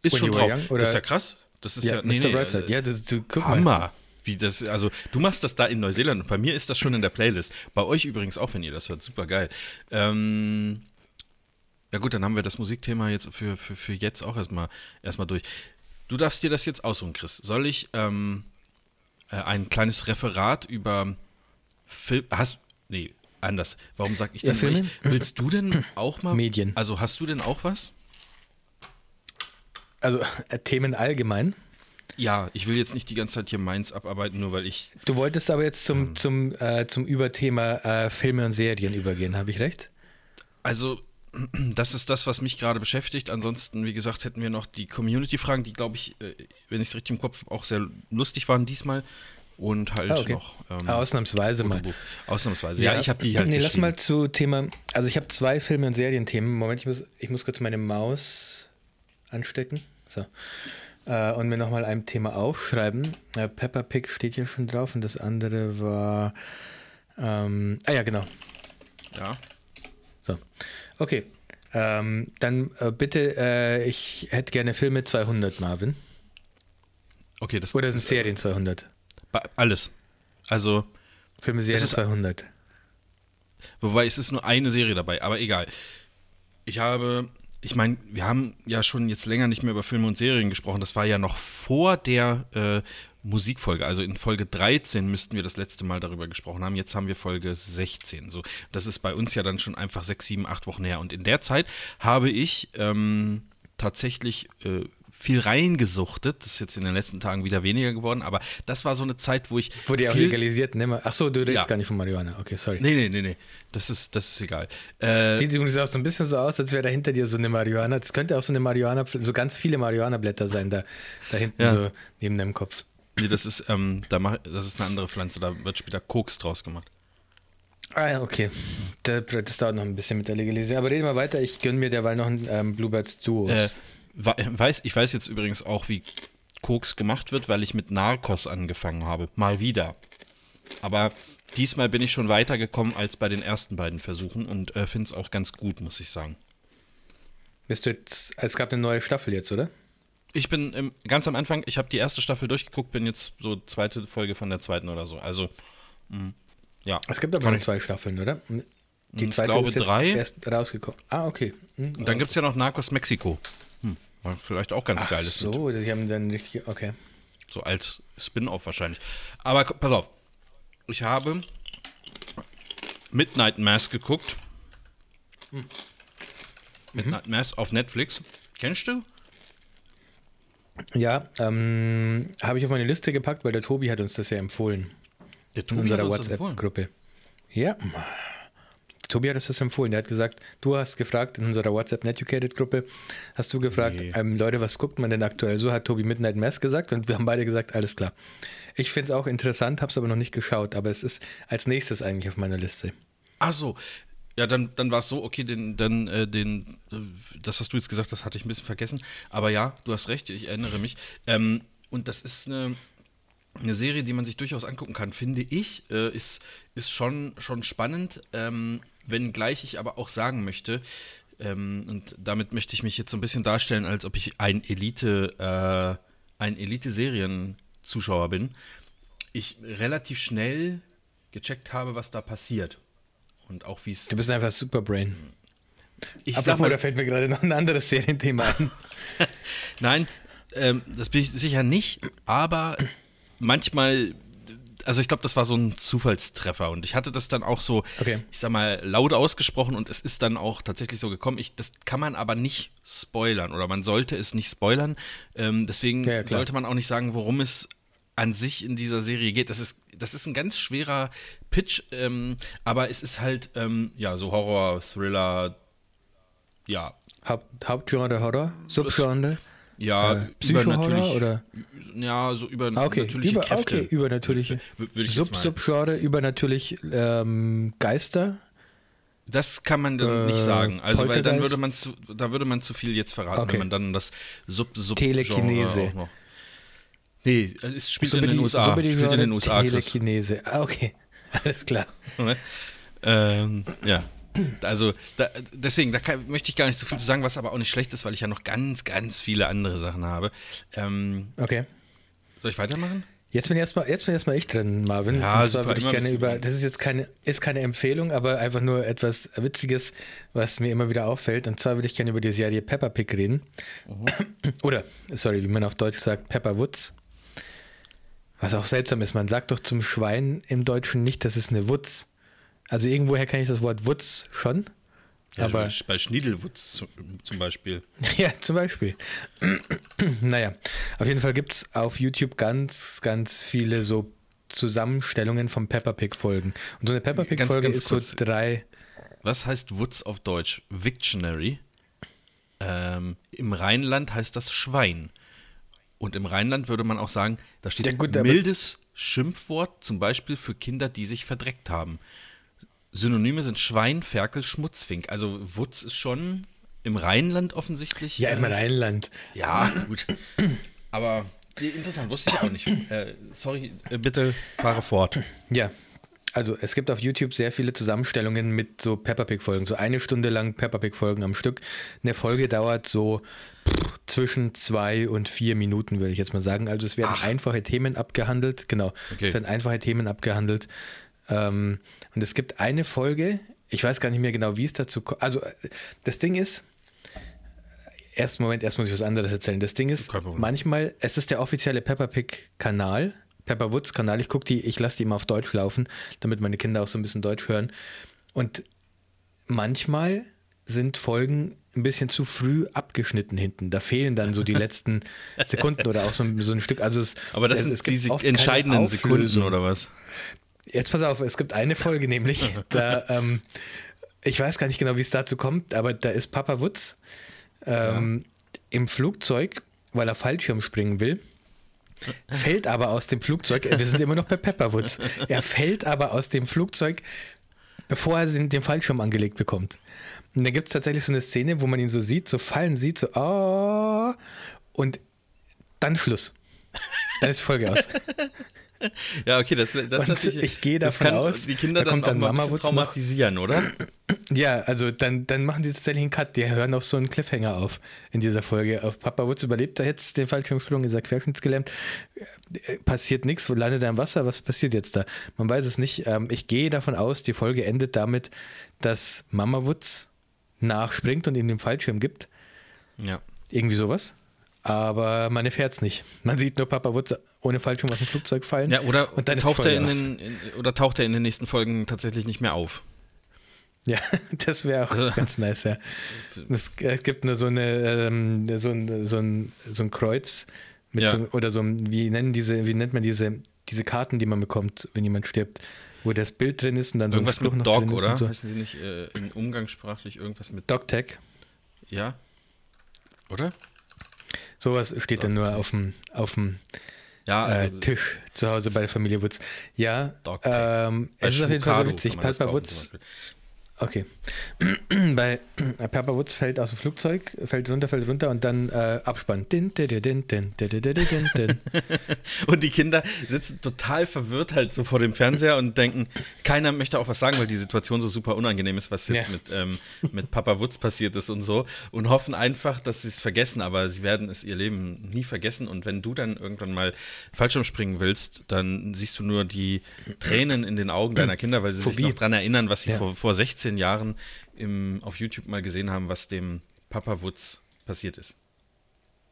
Ist When schon drauf. Young, oder? das ist ja krass. Das ist ja, Ja, nee, Mr. nee, Brightside. äh, Ja, du, du guck mal. Hammer. Wie das, also du machst das da in Neuseeland und bei mir ist das schon in der Playlist. Bei euch übrigens auch, wenn ihr das hört. Super geil. Ähm, ja gut, dann haben wir das Musikthema jetzt für, für, für jetzt auch erstmal erstmal durch. Du darfst dir das jetzt aussuchen, Chris. Soll ich ähm, äh, ein kleines Referat über Film. Hast. Nee, anders. Warum sag ich Ja, denn Filme? ich? Willst du denn auch mal. Medien. Also hast du denn auch was? Also äh, Themen allgemein. Ja, ich will jetzt nicht die ganze Zeit hier meins abarbeiten, nur weil ich Du wolltest aber jetzt Ähm. zum, zum, äh, zum Überthema äh, Filme und Serien übergehen, habe ich recht? Also, das ist das, was mich gerade beschäftigt. Ansonsten, wie gesagt, hätten wir noch die Community-Fragen, die, glaube ich, äh, wenn ich es richtig im Kopf habe, auch sehr lustig waren diesmal. Und halt Ah, okay. noch. ähm, Ausnahmsweise mal. Ausnahmsweise. Ja, ich habe die halt. Nee, lass mal zu Thema. Also ich habe zwei Filme und Serienthemen. Moment, ich muss, ich muss kurz meine Maus anstecken. So. Äh, und mir nochmal ein Thema aufschreiben. Äh, Peppa Pig steht ja schon drauf und das andere war. Ähm, ah ja, genau. Ja. So. Okay. Ähm, dann äh, bitte, äh, ich hätte gerne Filme 200, Marvin. Okay, das Oder sind das- Serien 200? Ba- Alles. Also, Filme, Serien ist- 200. wobei es ist nur eine Serie dabei, aber egal. Ich habe, ich meine, wir haben ja schon jetzt länger nicht mehr über Filme und Serien gesprochen. Das war ja noch vor der äh, Musikfolge. Also in Folge 13 müssten wir das letzte Mal darüber gesprochen haben. Jetzt haben wir Folge 16. So, das ist bei uns ja dann schon einfach sechs, sieben, acht Wochen her. Und in der Zeit habe ich ähm, tatsächlich äh, viel reingesuchtet. Das ist jetzt in den letzten Tagen wieder weniger geworden, aber das war so eine Zeit, wo ich. Wurde ja auch legalisiert, ne? Achso, du redest Ja. gar nicht von Marihuana. Okay, sorry. Nee, nee, nee, nee. Das ist, das ist egal. Äh, Sieht übrigens auch so ein bisschen so aus, als wäre da hinter dir so eine Marihuana. Das könnte auch so eine Marihuana, so ganz viele Marihuana-Blätter sein, da, da hinten Ja. so neben deinem Kopf. Nee, das ist, ähm, da mach, das ist eine andere Pflanze, da wird später Koks draus gemacht. Ah ja, okay. Das, das dauert noch ein bisschen mit der Legalisierung. Aber reden wir weiter. Ich gönne mir derweil noch ein ähm, Bluebirds Duos. Äh, weiß, ich weiß jetzt übrigens auch, wie Koks gemacht wird, weil ich mit Narcos angefangen habe. Mal wieder. Aber diesmal bin ich schon weitergekommen als bei den ersten beiden Versuchen und äh, finde es auch ganz gut, muss ich sagen. Bist du jetzt, es gab eine neue Staffel jetzt, oder? Ich bin im, ganz am Anfang, ich habe die erste Staffel durchgeguckt, bin jetzt so zweite Folge von der zweiten oder so. Also, mh, ja. Es gibt aber nur zwei Staffeln, oder? Die Ich zweite glaube, ist jetzt drei. erst rausgekommen. Ah, okay. Hm, Und dann gibt es ja noch Narcos Mexiko. Hm, war vielleicht auch ganz Ach geil. so, die haben dann richtig, okay. So als Spin-off wahrscheinlich. Aber pass auf. Ich habe Midnight Mass geguckt. Midnight Mass auf Netflix. Kennst du? Ja, ähm, habe ich auf meine Liste gepackt, weil der Tobi hat uns das ja empfohlen. Der in unserer WhatsApp-Gruppe. Ja. Tobi hat das empfohlen. Der hat gesagt, du hast gefragt in unserer WhatsApp Netucated-Gruppe, hast du gefragt, Nee. ähm, Leute, was guckt man denn aktuell? So hat Tobi Midnight Mass gesagt und wir haben beide gesagt, alles klar. Ich finde es auch interessant, habe es aber noch nicht geschaut, aber es ist als nächstes eigentlich auf meiner Liste. Ach so. Ja, dann, dann war es so, okay, den, dann, äh, den, äh, das, was du jetzt gesagt hast, hatte ich ein bisschen vergessen. Aber ja, du hast recht, ich erinnere mich. Ähm, und das ist eine, eine Serie, die man sich durchaus angucken kann, finde ich. Äh, ist ist schon, schon spannend, ähm, wenngleich ich aber auch sagen möchte, ähm, und damit möchte ich mich jetzt so ein bisschen darstellen, als ob ich ein Elite, äh, ein Elite-Serien-Zuschauer bin. Ich relativ schnell gecheckt habe, was da passiert. Und auch wie es. Du bist einfach Superbrain. Ich sag mal, da fällt mir gerade noch ein anderes Serienthema ein. Nein, ähm, das bin ich sicher nicht, aber manchmal, also ich glaube, das war so ein Zufallstreffer und ich hatte das dann auch so, Okay. ich sag mal, laut ausgesprochen und es ist dann auch tatsächlich so gekommen. Ich, das kann man aber nicht spoilern oder man sollte es nicht spoilern. Ähm, deswegen Ja, ja, sollte man auch nicht sagen, worum es an sich in dieser Serie geht. Das ist, das ist ein ganz schwerer Pitch, ähm, aber es ist halt, ähm, ja, so Horror, Thriller, ja, Haupt, Hauptgenre Horror? Subgenre? Ja, Äh, übernatürlich- oder? Ja, so über Ah, okay, natürliche über, Kräfte. okay, übernatürliche. Sub, Subgenre, übernatürlich ähm, Geister? Das kann man dann nicht Äh, sagen. Also weil dann würde man zu, da würde man zu viel jetzt verraten, Okay. wenn man dann das Sub Sub Telekinese. auch noch. Nee, es spielt in Subidi- den USA. Subidi- Spielt in den USA. Telekinese. Ah, okay. Alles klar. ähm, ja. Also da, deswegen, da kann, möchte ich gar nicht so viel zu sagen, was aber auch nicht schlecht ist, weil ich ja noch ganz, ganz viele andere Sachen habe. Ähm, Okay. soll ich weitermachen? Jetzt bin erstmal jetzt bin erstmal ich drin, Marvin. Ja, Und zwar würde ich gerne über das ist jetzt keine ist keine Empfehlung, aber einfach nur etwas witziges, was mir immer wieder auffällt und zwar würde ich gerne über die Serie Peppa Pig reden. Oder sorry, wie man auf Deutsch sagt, Pepper Woods. Was auch seltsam ist, man sagt doch zum Schwein im Deutschen nicht, das ist eine Wutz. Also irgendwoher kenne ich das Wort Wutz schon. Ja, aber bei, Schniedelwutz zu- zum Beispiel. Ja, zum Beispiel. naja, auf jeden Fall gibt es auf YouTube ganz, ganz viele so Zusammenstellungen von Peppa Pig-Folgen. Und so eine Peppa Ganz, Pig-Folge ganz ist so kurz. drei. Was heißt Wutz auf Deutsch? Victionary. Ähm, Im Rheinland heißt das Schwein. Und im Rheinland würde man auch sagen, da steht Ja, gut, mildes Schimpfwort, zum Beispiel für Kinder, die sich verdreckt haben. Synonyme sind Schwein, Ferkel, Schmutzfink. Also Wutz ist schon im Rheinland offensichtlich. Ja, im äh, Rheinland. Ja, gut. Aber interessant, wusste ich auch nicht. Äh, sorry, äh, bitte fahre fort. Ja. Also es gibt auf YouTube sehr viele Zusammenstellungen mit so Peppa Pig-Folgen. So eine Stunde lang Peppa Pig-Folgen am Stück. Eine Folge dauert so pff, zwischen zwei und vier Minuten, würde ich jetzt mal sagen. Also es werden Ach. einfache Themen abgehandelt. Genau. Okay. Es werden einfache Themen abgehandelt. Ähm, und es gibt eine Folge, ich weiß gar nicht mehr genau, wie es dazu kommt. Also äh, das Ding ist, erst Moment, erst muss ich was anderes erzählen. Das Ding ist, manchmal, es ist der offizielle Peppa Pig Kanal, Pepper Woods Kanal. Ich gucke die, ich lasse die immer auf Deutsch laufen, damit meine Kinder auch so ein bisschen Deutsch hören. Und manchmal sind Folgen ein bisschen zu früh abgeschnitten hinten. Da fehlen dann so die letzten Sekunden oder auch so, ein- so ein Stück. Also es, Aber das es, sind es gibt diese entscheidenden Sekunden oder was? Jetzt pass auf, es gibt eine Folge nämlich, da, ähm, ich weiß gar nicht genau, wie es dazu kommt, aber da ist Papa Wutz ähm, im Flugzeug, weil er Fallschirm springen will. fällt aber aus dem Flugzeug. Wir sind immer noch bei Pepperwoods. Er fällt aber aus dem Flugzeug, bevor er den Fallschirm angelegt bekommt. Und da gibt es tatsächlich so eine Szene, wo man ihn so sieht, so fallen sieht, so oh, und dann Schluss. Dann ist die Folge aus. Ja, okay, das, das natürlich, ich gehe davon kann aus, die Kinder da dann, dann auch mal ein traumatisieren, oder? Ja, also dann, dann machen die tatsächlich einen Cut. Die hören auf so einen Cliffhanger auf in dieser Folge. Auf Papa Wutz überlebt er jetzt den Fallschirmsprung, ist er querschnittsgelähmt. Äh, passiert nichts, wo landet er im Wasser? Was passiert jetzt da? Man weiß es nicht. Ähm, ich gehe davon aus, die Folge endet damit, dass Mama Wutz nachspringt und ihm den Fallschirm gibt. Ja. Irgendwie sowas aber man erfährt es nicht. Man sieht nur Papa Wutz ohne Fallschirm aus dem Flugzeug fallen. Ja, oder, und dann taucht er in den, in, oder taucht er in den nächsten Folgen tatsächlich nicht mehr auf. Ja, das wäre auch also, ganz nice, ja. Es, es, gibt nur so eine ähm, so, ein, so, ein, so ein Kreuz mit ja. so, oder so wie nennen diese, wie nennt man diese, diese Karten, die man bekommt, wenn jemand stirbt, wo das Bild drin ist und dann irgendwas so ein Spruch mit noch Dog, drin ist oder? So. Heißen die nicht äh, in umgangssprachlich irgendwas mit Dogtag? Ja. Oder? Sowas steht dann nur auf dem, auf dem ja, äh, also, äh, Tisch zu Hause bei der Familie Wutz. Ja, ähm, es ist auf jeden Fall so witzig. Papa Wutz Okay. Weil Papa Woods fällt aus dem Flugzeug, fällt runter, fällt runter und dann äh, Abspann. und die Kinder sitzen total verwirrt halt so vor dem Fernseher und denken, keiner möchte auch was sagen, weil die Situation so super unangenehm ist, was jetzt ja. mit, ähm, mit Papa Woods passiert ist und so. Und hoffen einfach, dass sie es vergessen, aber sie werden es ihr Leben nie vergessen. Und wenn du dann irgendwann mal Fallschirm springen willst, dann siehst du nur die Tränen in den Augen deiner Kinder, weil sie Phobie. sich noch daran erinnern, was sie ja. vor, vor 16 15 Jahren im, auf YouTube mal gesehen haben, was dem Papa Wutz passiert ist.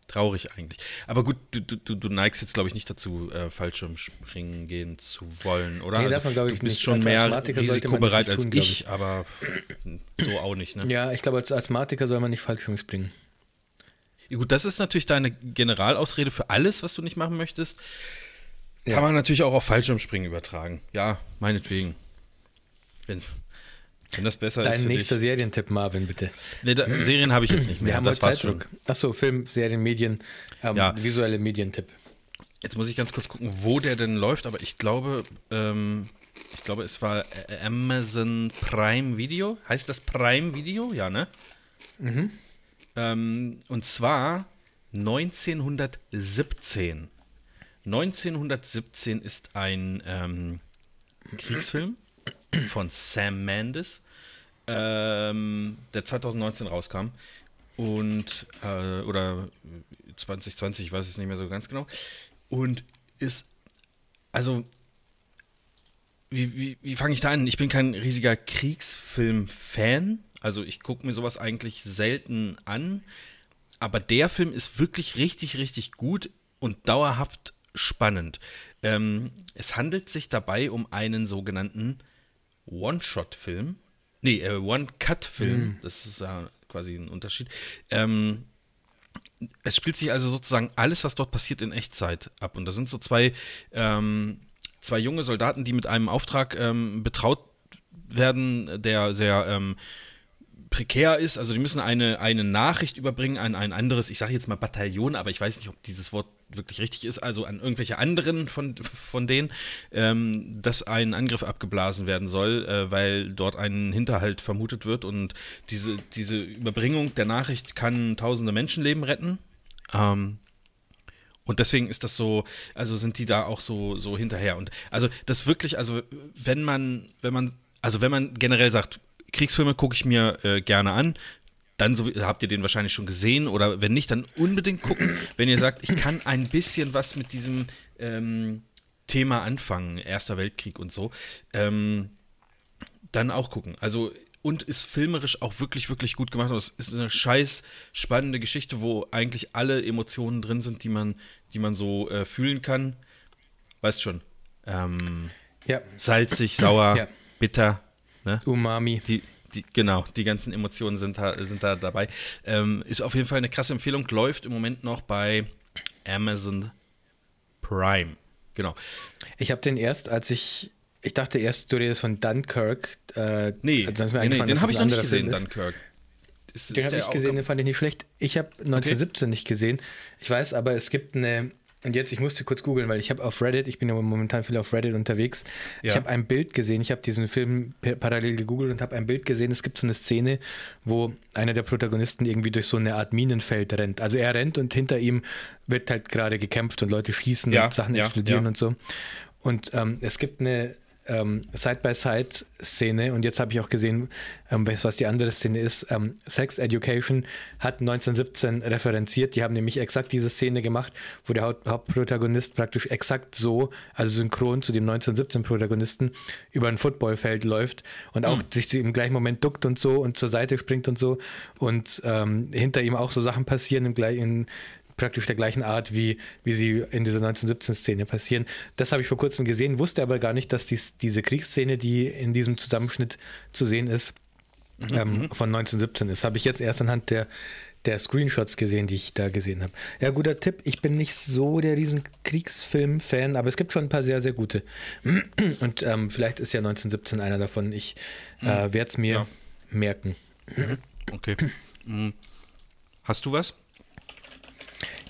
Traurig eigentlich. Aber gut, du, du, du neigst jetzt, glaube ich, nicht dazu, äh, Fallschirmspringen gehen zu wollen, oder? Nee, also, davon, ich, du bist nicht. schon als mehr risikobereit als tun, ich, ich, aber so auch nicht. Ne? Ja, ich glaube, als Asthmatiker soll man nicht Fallschirm springen. Ja, gut, das ist natürlich deine Generalausrede für alles, was du nicht machen möchtest. Ja. Kann man natürlich auch auf Fallschirmspringen übertragen. Ja, meinetwegen. Wenn, wenn das besser Dein ist. Dein nächster dich. Serientipp, Marvin, bitte. Nee, da, Serien habe ich jetzt nicht mehr. Wir haben das war's schon. Achso, Film, Serien, Medien, ähm, ja. visuelle Medientipp. Jetzt muss ich ganz kurz gucken, wo der denn läuft, aber ich glaube, ähm, ich glaube, es war Amazon Prime Video. Heißt das Prime Video? Ja, ne? Mhm. Ähm, und zwar 1917. 1917 ist ein ähm, Kriegsfilm von Sam Mendes, ähm, der 2019 rauskam. Und, äh, oder 2020, ich weiß es nicht mehr so ganz genau. Und ist, also, wie, wie, wie fange ich da an? Ich bin kein riesiger Kriegsfilm-Fan. Also ich gucke mir sowas eigentlich selten an. Aber der Film ist wirklich richtig, richtig gut und dauerhaft spannend. Ähm, es handelt sich dabei um einen sogenannten One-Shot-Film. Nee, äh, One-Cut-Film. Mhm. Das ist ja quasi ein Unterschied. Ähm, es spielt sich also sozusagen alles, was dort passiert, in Echtzeit ab. Und da sind so zwei, ähm, zwei junge Soldaten, die mit einem Auftrag ähm, betraut werden, der sehr ähm, prekär ist. Also die müssen eine, eine Nachricht überbringen an ein anderes, ich sage jetzt mal Bataillon, aber ich weiß nicht, ob dieses Wort wirklich richtig ist, also an irgendwelche anderen von, von denen, ähm, dass ein Angriff abgeblasen werden soll, äh, weil dort ein Hinterhalt vermutet wird und diese, diese Überbringung der Nachricht kann tausende Menschenleben retten. Ähm, und deswegen ist das so, also sind die da auch so, so hinterher. Und also das wirklich, also wenn man, wenn man, also wenn man generell sagt, Kriegsfilme gucke ich mir äh, gerne an. Dann so, habt ihr den wahrscheinlich schon gesehen oder wenn nicht, dann unbedingt gucken. Wenn ihr sagt, ich kann ein bisschen was mit diesem ähm, Thema anfangen, Erster Weltkrieg und so, ähm, dann auch gucken. Also und ist filmerisch auch wirklich, wirklich gut gemacht. Es ist eine scheiß spannende Geschichte, wo eigentlich alle Emotionen drin sind, die man, die man so äh, fühlen kann. Weißt schon. Ähm, ja. Salzig, sauer, ja. bitter, Ne? Umami. Die, die, genau, die ganzen Emotionen sind da, sind da dabei. Ähm, ist auf jeden Fall eine krasse Empfehlung, läuft im Moment noch bei Amazon Prime. Genau. Ich habe den erst, als ich, ich dachte erst, du redest von Dunkirk. Äh, nee, also nee, nee den habe ich noch nicht gesehen, Dunkirk. Ist, den habe ich gesehen, den fand ich nicht schlecht. Ich habe 1917 okay. nicht gesehen. Ich weiß aber, es gibt eine und jetzt, ich musste kurz googeln, weil ich habe auf Reddit, ich bin ja momentan viel auf Reddit unterwegs, Ja. ich habe ein Bild gesehen, ich habe diesen Film pa- parallel gegoogelt und habe ein Bild gesehen, es gibt so eine Szene, wo einer der Protagonisten irgendwie durch so eine Art Minenfeld rennt. Also er rennt und hinter ihm wird halt gerade gekämpft und Leute schießen Ja, und Sachen ja, explodieren und so. Und ähm, es gibt eine ähm, Side-by-Side-Szene und jetzt habe ich auch gesehen, ähm, was die andere Szene ist. Ähm, Sex Education hat 1917 referenziert. Die haben nämlich exakt diese Szene gemacht, wo der Haupt Hauptprotagonist praktisch exakt so, also synchron zu dem 1917-Protagonisten, über ein Footballfeld läuft und auch sich im gleichen Moment duckt und so und zur Seite springt und so und ähm, hinter ihm auch so Sachen passieren im gleichen praktisch der gleichen Art, wie, wie sie in dieser 1917-Szene passieren. Das habe ich vor kurzem gesehen, wusste aber gar nicht, dass dies, diese Kriegsszene, die in diesem Zusammenschnitt zu sehen ist, ähm, von 1917 ist. Habe ich jetzt erst anhand der, der Screenshots gesehen, die ich da gesehen habe. Ja, guter Tipp. Ich bin nicht so der riesen Kriegsfilm-Fan, aber es gibt schon ein paar sehr, sehr gute. Und ähm, vielleicht ist ja 1917 einer davon. Ich äh, werde es mir Ja. merken. Okay. Hm. Hast du was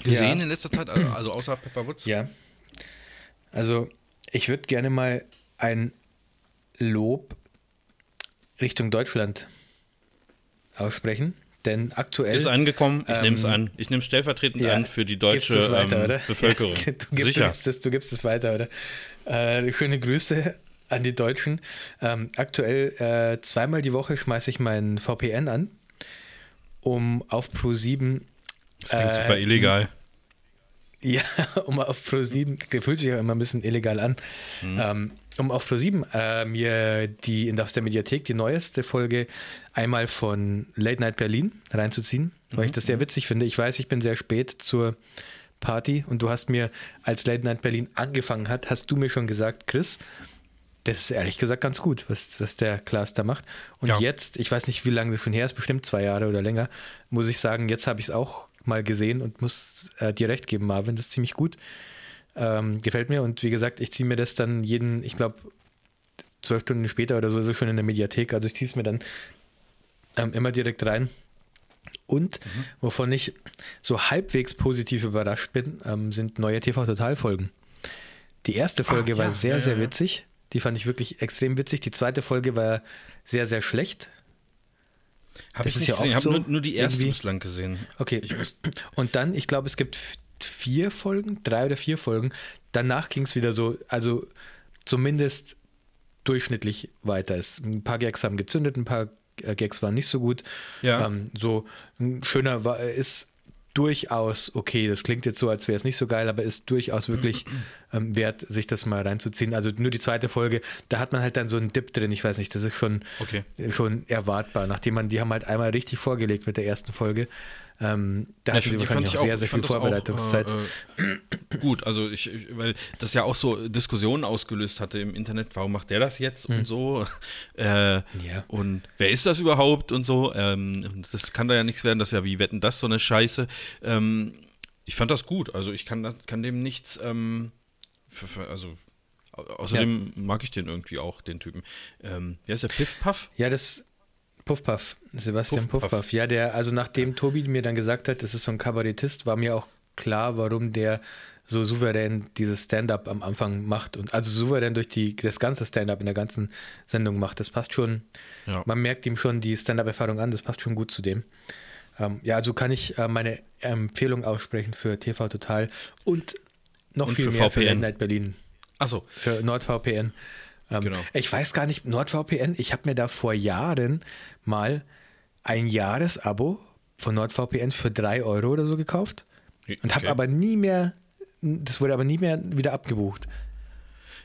gesehen Ja. in letzter Zeit? Also, also außer Pepper Woods? Ja. Also, ich würde gerne mal ein Lob Richtung Deutschland aussprechen, denn aktuell. Ist angekommen, ich Ähm, nehme es an. Ich nehme stellvertretend ja, an für die deutsche weiter, ähm? Bevölkerung. Ja, du, gibst, du, Sicher. es, du gibst es weiter, oder? Äh, schöne Grüße an die Deutschen. Ähm, aktuell äh, zweimal die Woche schmeiße ich meinen VPN an, um auf Pro7 Das klingt äh, super illegal. Ja, um auf Pro7, fühlt sich auch immer ein bisschen illegal an, ähm, um auf Pro7 äh, mir die in aus der Mediathek die neueste Folge einmal von Late Night Berlin reinzuziehen, weil ich das sehr witzig finde. Ich weiß, ich bin sehr spät zur Party und du hast mir, als Late Night Berlin angefangen hat, hast du mir schon gesagt, Chris, das ist ehrlich gesagt ganz gut, was, was der Klaas da macht. Und Ja. jetzt, ich weiß nicht, wie lange das schon her ist, bestimmt zwei Jahre oder länger, muss ich sagen, jetzt habe ich es auch mal gesehen und muss äh, dir recht geben, Marvin, das ist ziemlich gut. Ähm, gefällt mir und wie gesagt, ich ziehe mir das dann jeden, ich glaube, zwölf Stunden später oder so ist es schon in der Mediathek, also ich ziehe es mir dann ähm, immer direkt rein. Und Mhm. wovon ich so halbwegs positiv überrascht bin, ähm, sind neue TV-Total-Folgen. Die erste Folge Ah, war ja, sehr, ja, sehr ja, ja. witzig. Die fand ich wirklich extrem witzig. Die zweite Folge war sehr, sehr schlecht. Hab das ich ist ja gesehen. Ich oft habe so, nur, nur die erste irgendwie. bislang gesehen. Okay. Und dann, ich glaube, es gibt vier Folgen, drei oder vier Folgen. Danach ging es wieder so, also zumindest durchschnittlich weiter. Es, ein paar Gags haben gezündet, ein paar äh, Gags waren nicht so gut. Ja. Ähm, so ein schöner war, ist durchaus okay. Das klingt jetzt so, als wäre es nicht so geil, aber ist durchaus wirklich ähm, wert, sich das mal reinzuziehen. Also nur die zweite Folge, da hat man halt dann so einen Dip drin. Ich weiß nicht, das ist schon, Okay. schon erwartbar, nachdem man, die haben halt einmal richtig vorgelegt mit der ersten Folge. Ähm, da Ja, hatten sie wahrscheinlich auch sehr, sehr ich viel fand das auch, Vorbereitungszeit. Äh, äh, gut, also ich, weil das ja auch so Diskussionen ausgelöst hatte im Internet, warum macht der das jetzt und so. Äh, Und wer ist das überhaupt und so. Ähm, das kann da ja nichts werden, das ist ja wie Wetten das so eine Scheiße. Ähm, ich fand das gut, also ich kann, kann dem nichts, ähm, für, für, also au- außerdem mag ich den irgendwie auch, den Typen. Ähm, wie heißt der Piff Puff? Ja, das Puffpuff, Sebastian Puffpuff. Puffpuff. Ja, der, also nachdem Tobi mir dann gesagt hat, das ist so ein Kabarettist, war mir auch klar, warum der so souverän dieses Stand-up am Anfang macht und also souverän durch die, das ganze Stand-up in der ganzen Sendung macht. Das passt schon, Ja. man merkt ihm schon die Stand-up-Erfahrung an, das passt schon gut zu dem. Ähm, ja, also kann ich äh, meine Empfehlung aussprechen für TV Total und noch Und viel für mehr für VPN. Late Night Berlin Achso, für NordVPN. Ähm, Genau. Ich weiß gar nicht, NordVPN, ich habe mir da vor Jahren mal ein Jahresabo von NordVPN für 3 Euro oder so gekauft und habe aber nie mehr, das wurde aber nie mehr wieder abgebucht.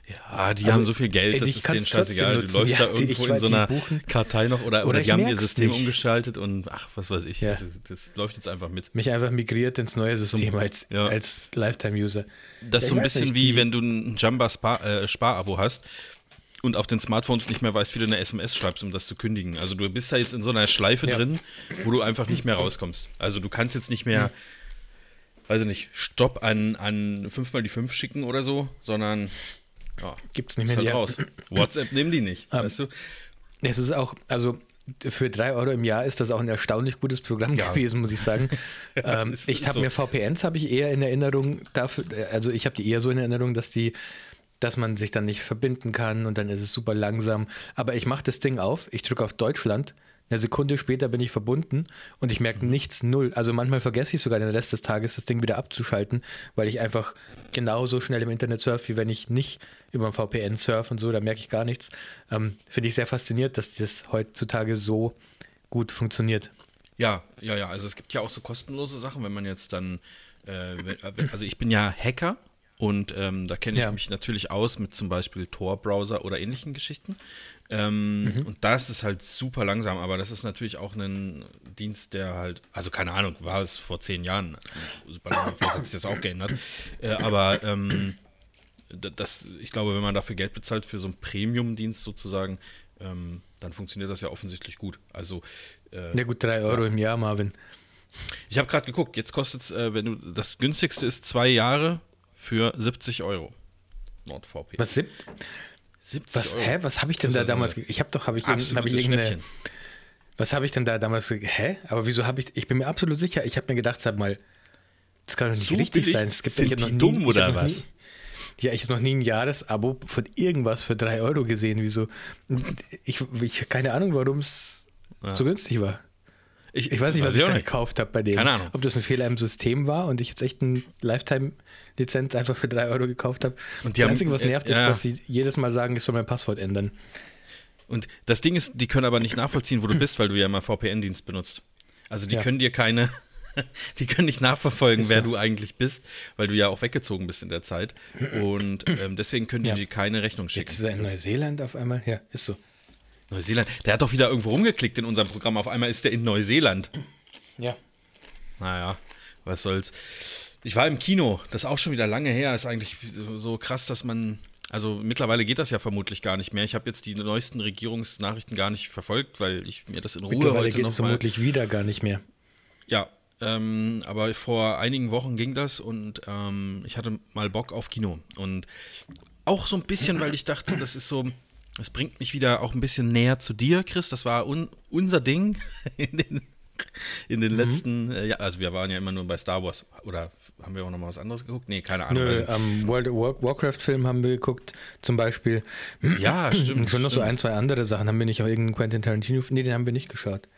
Ja, die Also, haben so viel Geld, ey, das ist denen scheißegal. Du läufst Ja, da irgendwo in so einer. Kartei noch oder, oder, Oder die haben ihr System nicht. umgeschaltet und ach, was weiß ich. Ja. Das, das läuft jetzt einfach mit. Mich einfach migriert ins neue System als, ja. als Lifetime-User. Das ist so ein bisschen nicht, wie wenn du ein Jamba-Spar-Abo hast und auf den Smartphones nicht mehr weißt, wie du eine SMS schreibst, um das zu kündigen. Also du bist da jetzt in so einer Schleife Ja. drin, wo du einfach nicht mehr rauskommst. Also du kannst jetzt nicht mehr, weiß ich nicht, Stopp an, an 5 mal die 5 schicken oder so, sondern ja, Gibt's nicht mehr. halt Ja. raus. WhatsApp nehmen die nicht, weißt du? Es ist auch, also für drei Euro im Jahr ist das auch ein erstaunlich gutes Programm Ja. gewesen, muss ich sagen. ähm, ich habe so. mir VPNs habe ich eher in Erinnerung dafür, also ich habe die eher so in Erinnerung, dass die, dass man sich dann nicht verbinden kann und dann ist es super langsam. Aber ich mache das Ding auf, ich drücke auf Deutschland, eine Sekunde später bin ich verbunden und ich merke nichts null. Also manchmal vergesse ich sogar den Rest des Tages, das Ding wieder abzuschalten, weil ich einfach genauso schnell im Internet surfe, wie wenn ich nicht über ein VPN surfe und so, da merke ich gar nichts. Ähm, Finde ich sehr fasziniert, dass das heutzutage so gut funktioniert. Ja, ja, ja. Also es gibt ja auch so kostenlose Sachen, wenn man jetzt dann, äh, also ich bin ja Hacker und ähm, da kenne ich Ja. mich natürlich aus mit zum Beispiel Tor-Browser oder ähnlichen Geschichten. Ähm, Und das ist halt super langsam, aber das ist natürlich auch ein Dienst, der halt, also keine Ahnung, war es vor zehn Jahren super langsam, vielleicht hat sich das auch geändert. Äh, aber ähm, das, ich glaube, wenn man dafür Geld bezahlt für so einen Premium-Dienst sozusagen, ähm, dann funktioniert das ja offensichtlich gut. Also äh, Ja gut, drei Euro im Jahr, Marvin. ich habe gerade geguckt, jetzt kostet es, äh, wenn du, das günstigste ist zwei Jahre für 70 Euro. NordVPN. Was, sieb- 70 was, Euro. hä, was habe ich denn Das da damals, ich habe doch, habe ich, hab ich irgendeine, was habe ich denn da damals, hä, aber wieso habe ich, ich bin mir absolut sicher, ich habe mir gedacht, sag mal, das kann doch nicht So richtig sein. Es gibt, Sind ich noch die nie- dumm oder was? Nie, ja, ich habe noch nie ein Jahresabo von irgendwas für drei Euro gesehen, wieso, ich, ich keine Ahnung, warum es so günstig war. Ich weiß nicht, was ich auch da gekauft habe bei denen. Keine Ahnung. Ob das ein Fehler im System war und ich jetzt echt eine Lifetime-Lizenz einfach für drei Euro gekauft habe. Und die das haben- Einzige, was äh, nervt, ist, ja. dass sie jedes Mal sagen, ich soll mein Passwort ändern. Und das Ding ist, die können aber nicht nachvollziehen, wo du bist, weil du ja immer VPN-Dienst benutzt. Also die Ja. können dir keine, die können nicht nachverfolgen, Ist wer so. du eigentlich bist, weil du ja auch weggezogen bist in der Zeit. Und ähm, deswegen können die Ja. dir keine Rechnung schicken. Jetzt ist er in Neuseeland auf einmal. Ja, ist so. Neuseeland. Der hat doch wieder irgendwo rumgeklickt in unserem Programm. Auf einmal ist der in Neuseeland. Ja. Naja, was soll's. Ich war im Kino, das ist auch schon wieder lange her, ist eigentlich so, krass, dass man. Also mittlerweile geht das ja vermutlich gar nicht mehr. Ich habe jetzt die neuesten Regierungsnachrichten gar nicht verfolgt, weil ich mir das in Ruhe Mittlerweile heute geht es vermutlich wieder gar nicht mehr. Ja, ähm, aber vor einigen Wochen ging das und ähm, ich hatte mal Bock auf Kino. Und auch so ein bisschen, weil ich dachte, das ist so, das bringt mich wieder auch ein bisschen näher zu dir, Chris. Das war un, unser Ding in den, in Mhm. den letzten, äh, ja, also wir waren ja immer nur bei Star Wars. Oder haben wir auch noch mal was anderes geguckt? Nee, keine Ahnung. Nö, Also, am World of War- Warcraft-Film haben wir geguckt, zum Beispiel. ja, stimmt. Und schon noch so ein, zwei andere Sachen. Haben wir nicht auch irgendeinen Quentin Tarantino? Nee, den haben wir nicht geschaut.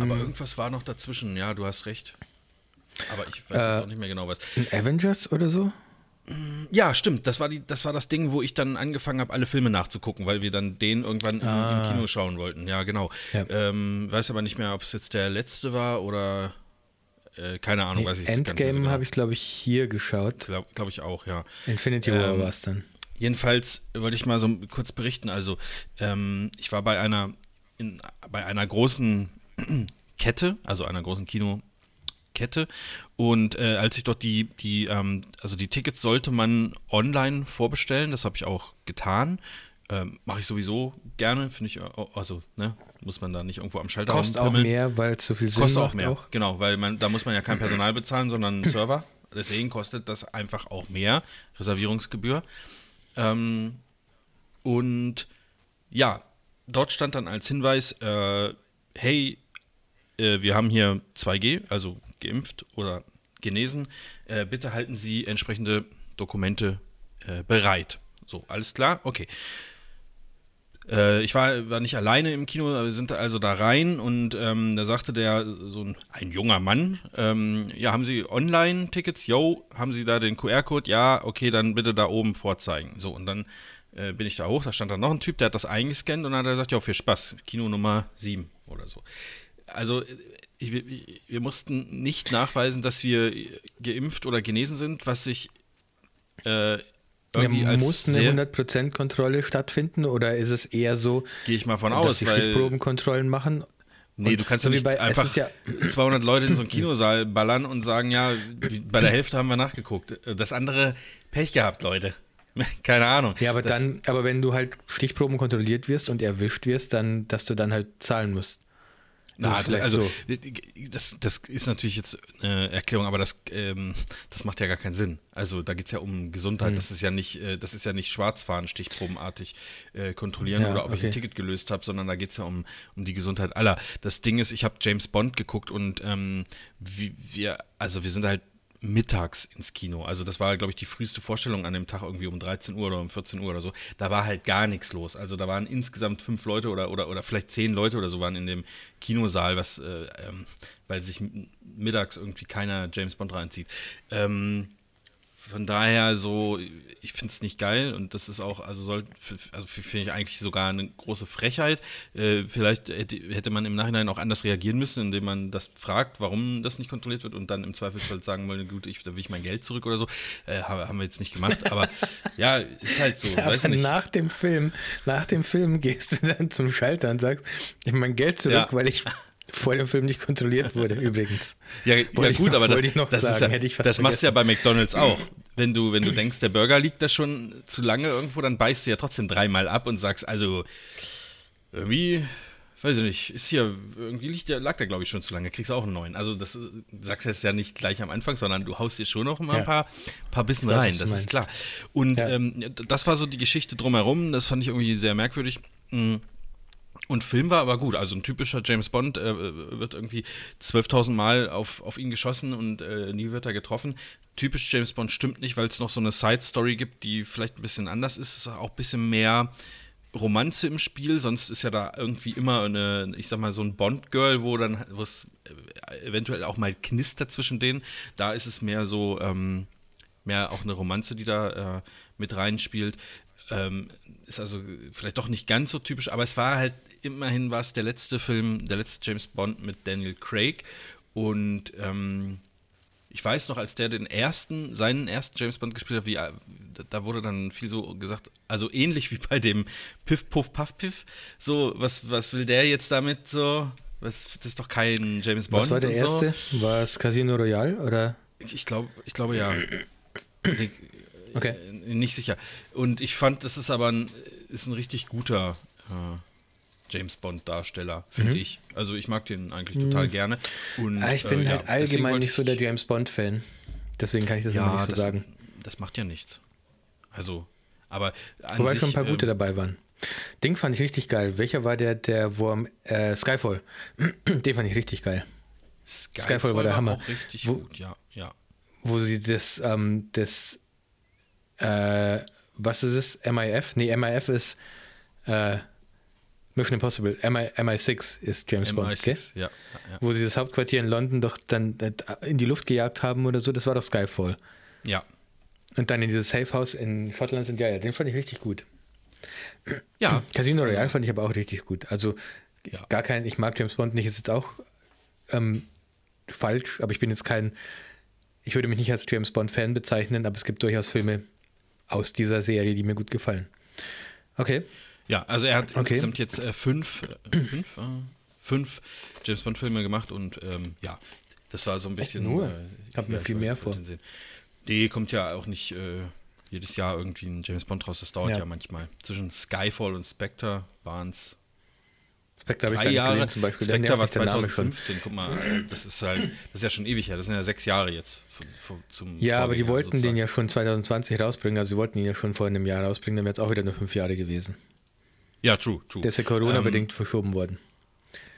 Aber irgendwas war noch dazwischen. Ja, du hast recht. Aber ich weiß Äh, jetzt auch nicht mehr genau was. Ein Avengers oder so? Ja, stimmt. Das war, die, das war das Ding, wo ich dann angefangen habe, alle Filme nachzugucken, weil wir dann den irgendwann im, im Kino schauen wollten. Ja, genau. Ja. Ähm, weiß aber nicht mehr, ob es jetzt der letzte war oder äh, keine Ahnung, Nee, weiß ich Endgame genau. habe ich, glaube ich, hier geschaut. Glaube glaub ich auch, ja. Infinity War Ähm, war es dann. Jedenfalls wollte ich mal so kurz berichten. Also, ähm, ich war bei einer, in, bei einer großen Kette, also einer großen Kinokette. Und äh, als ich dort die, die, ähm, also die Tickets sollte man online vorbestellen, das habe ich auch getan. Ähm, Mache ich sowieso gerne, finde ich, auch- also, ne, muss man da nicht irgendwo am Schalter Kostet auch mehr, weil so viel Sinn Kostet auch mehr, Auch. genau, weil man, da muss man ja kein Personal bezahlen, sondern einen Server. Deswegen kostet das einfach auch mehr, Reservierungsgebühr. Ähm, und ja, dort stand dann als Hinweis, äh, hey, äh, wir haben hier 2G, also geimpft oder genesen. Äh, bitte halten Sie entsprechende Dokumente äh, bereit. So, alles klar? Okay. Äh, ich war, war nicht alleine im Kino, wir sind also da rein und ähm, da sagte der, so ein, ein junger Mann, ähm, ja, haben Sie Online-Tickets? Jo, haben Sie da den QR-Code? Ja, okay, dann bitte da oben vorzeigen. So, und dann äh, bin ich da hoch, da stand dann noch ein Typ, der hat das eingescannt und dann hat er gesagt, ja, viel Spaß, Kino Nummer 7 oder so. Also, ich, wir, mussten nicht nachweisen, dass wir geimpft oder genesen sind, was sich äh, irgendwie Ja, als muss eine 100% Kontrolle stattfinden oder ist es eher so, Gehe ich mal von dass aus, sie Stichprobenkontrollen machen? nee, Und du kannst so doch wie nicht bei- einfach ja- 200 Leute in so einen Kinosaal ballern und sagen, ja, bei der Hälfte haben wir nachgeguckt. Das andere Pech gehabt, Leute. Keine Ahnung. Ja, aber das, dann, aber wenn du halt Stichproben kontrolliert wirst und erwischt wirst, dann, dass du dann halt zahlen musst. Na, ist vielleicht also so. das, das ist natürlich jetzt äh, Erklärung, aber das, ähm, das macht ja gar keinen Sinn. Also da geht es ja um Gesundheit. Hm. Das ist ja nicht, äh, das ist ja nicht Schwarzfahren, stichprobenartig äh, kontrollieren Ja, oder ob ich okay. ein Ticket gelöst habe, sondern da geht es ja um, um die Gesundheit aller. Das Ding ist, ich habe James Bond geguckt und ähm, wie, wir, also wir sind halt mittags ins Kino. Also das war, glaube ich, die früheste Vorstellung an dem Tag irgendwie um 13 Uhr oder um 14 Uhr oder so. Da war halt gar nichts los. Also da waren insgesamt fünf Leute oder, oder, oder vielleicht zehn Leute oder so waren in dem Kinosaal, was, äh, ähm, weil sich mittags irgendwie keiner James Bond reinzieht. Ähm, von daher so, ich finde es nicht geil und das ist auch, also soll, also finde ich eigentlich sogar eine große Frechheit. Äh, vielleicht hätte, hätte man im Nachhinein auch anders reagieren müssen, indem man das fragt, warum das nicht kontrolliert wird und dann im Zweifelsfall sagen wollen, gut, ich, da will ich mein Geld zurück oder so. Äh, haben, wir jetzt nicht gemacht, aber ja, ist halt so, Aber weiß nicht. nach dem Film, nach dem Film gehst du dann zum Schalter und sagst, ich mein Geld zurück, Ja. weil ich vor dem Film nicht kontrolliert wurde, übrigens. Ja, ja gut, aber noch das, ist sagen, ja, hätte ich fast das machst du ja bei McDonalds auch. Wenn du, wenn du denkst, der Burger liegt da schon zu lange irgendwo, dann beißt du ja trotzdem dreimal ab und sagst, also irgendwie, weiß ich nicht, ist hier, irgendwie liegt der, lag der glaube ich schon zu lange, kriegst auch einen neuen. Also das äh, sagst du jetzt ja nicht gleich am Anfang, sondern du haust dir schon noch mal ein paar, paar Bissen Weiß, rein, das ist klar. Und ähm, das war so die Geschichte drumherum, das fand ich irgendwie sehr merkwürdig. Mm. Und Film war aber gut. Also ein typischer James Bond äh, wird irgendwie 12.000 Mal auf, auf ihn geschossen und äh, nie wird er getroffen. Typisch James Bond stimmt nicht, weil es noch so eine Side-Story gibt, die vielleicht ein bisschen anders ist. Es ist auch ein bisschen mehr Romanze im Spiel. Sonst ist ja da irgendwie immer eine, ich sag mal, so ein Bond-Girl, wo dann, wo es äh, eventuell auch mal knistert zwischen denen. Da ist es mehr so, ähm, mehr auch eine Romanze, die da äh, mit reinspielt. Ähm, ist also vielleicht doch nicht ganz so typisch, aber es war halt immerhin war es der letzte Film, der letzte James Bond mit Daniel Craig und ähm, ich weiß noch, als der den ersten, seinen ersten James Bond gespielt hat, wie, äh, da wurde dann viel so gesagt, also ähnlich wie bei dem Piff, Puff, Puff, Piff, so, was, was will der jetzt damit so? Was, das ist doch kein James Bond. Was war der und so. erste? War es Casino Royale oder? Ich, ich glaube, ich glaube ja. Okay. äh, Nicht sicher. Und ich fand, das ist aber ein, ist ein richtig guter äh, James Bond-Darsteller, finde ich. Also ich mag den eigentlich total gerne. Und, Ah, ich bin äh, ja, halt deswegen allgemein nicht so der James Bond-Fan. Deswegen kann ich das Ja, nicht so das, sagen. das macht ja nichts. Also, aber an Wobei sich, schon ein paar gute ähm, dabei waren. Ding fand ich richtig geil. Welcher war der, der Wurm? Äh, Skyfall. Den fand ich richtig geil. Skyfall, Skyfall war der Hammer. Auch richtig Wo- gut, ja, ja. Wo sie das, ähm, das, äh, was ist es? MIF? Nee, MIF ist äh, Mission Impossible. MI, MI6 ist James Bond, gell? MI6, ja, ja. Wo sie das Hauptquartier in London doch dann äh, in die Luft gejagt haben oder so. Das war doch Skyfall. Ja, Und dann in dieses Safehouse in Schottland sind, ja, ja, den fand ich richtig gut. ja. Casino Royale fand ich aber auch richtig gut. Also Ja. gar kein, ich mag James Bond nicht, ist jetzt auch ähm, falsch, aber ich bin jetzt kein, ich würde mich nicht als James Bond Fan bezeichnen, aber es gibt durchaus Filme aus dieser Serie, die mir gut gefallen. Okay. Ja, also er hat Okay. insgesamt jetzt äh, fünf, äh, fünf, äh, fünf James Bond Filme gemacht und ähm, ja, das war so ein bisschen. nur? Äh, Ich hab mir viel mehr vor. sehen. Nee, kommt ja auch nicht äh, jedes Jahr irgendwie ein James Bond raus. Das dauert ja, Ja. manchmal. Zwischen Skyfall und Spectre waren es Spectre habe ich Jahre. gesehen zum Beispiel. Spectre war nervt mich der Name schon. 2015. Guck mal, das ist halt, das ist ja schon ewig her. Das sind ja sechs Jahre jetzt f- f- zum. Ja, aber die Vorgänger wollten den sozusagen. ja schon 2020 rausbringen, also sie wollten ihn ja schon vor einem Jahr rausbringen, dann wäre es auch wieder nur fünf Jahre gewesen. Ja, true, true. Der ist ja Corona-bedingt verschoben worden.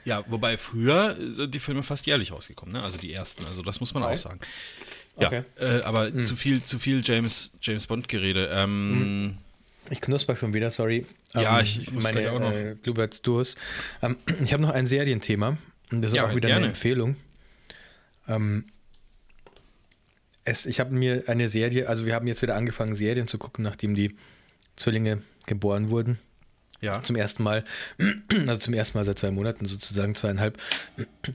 Ja, wobei früher sind die Filme fast jährlich rausgekommen, ne? Also die ersten, also das muss man auch sagen. Ja, Okay. äh, aber zu viel, zu viel James, James Bond Gerede. Ähm, Ich knusper schon wieder, sorry. Ja, Ähm, ich- ich muss meine auch noch. Äh, Bluebirds Duos. Ähm, ich habe noch ein Serienthema. Und das ist Ja, auch wieder gerne. eine Empfehlung. Ähm, es, ich habe mir eine Serie, also wir haben jetzt wieder angefangen, Serien zu gucken, nachdem die Zwillinge geboren wurden. ja. Zum ersten Mal, also zum ersten Mal seit zwei Monaten sozusagen, zweieinhalb.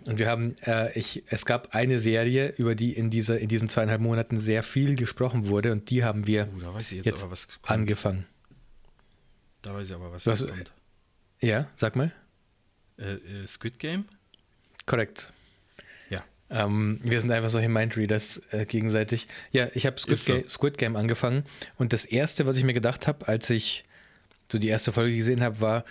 Und wir haben, äh, ich, es gab eine Serie, über die in, dieser, in diesen zweieinhalb Monaten sehr viel gesprochen wurde und die haben wir Oh, jetzt, jetzt angefangen. Da weiß ich aber was, Was- jetzt kommt. Ja, sag mal. Äh, äh, Squid Game? Korrekt. Ja. Ähm, wir sind einfach solche Mindreaders äh, gegenseitig. Ja, ich habe Squid, so. Ga Squid Game angefangen und das erste, was ich mir gedacht habe, als ich so die erste Folge gesehen habe, war,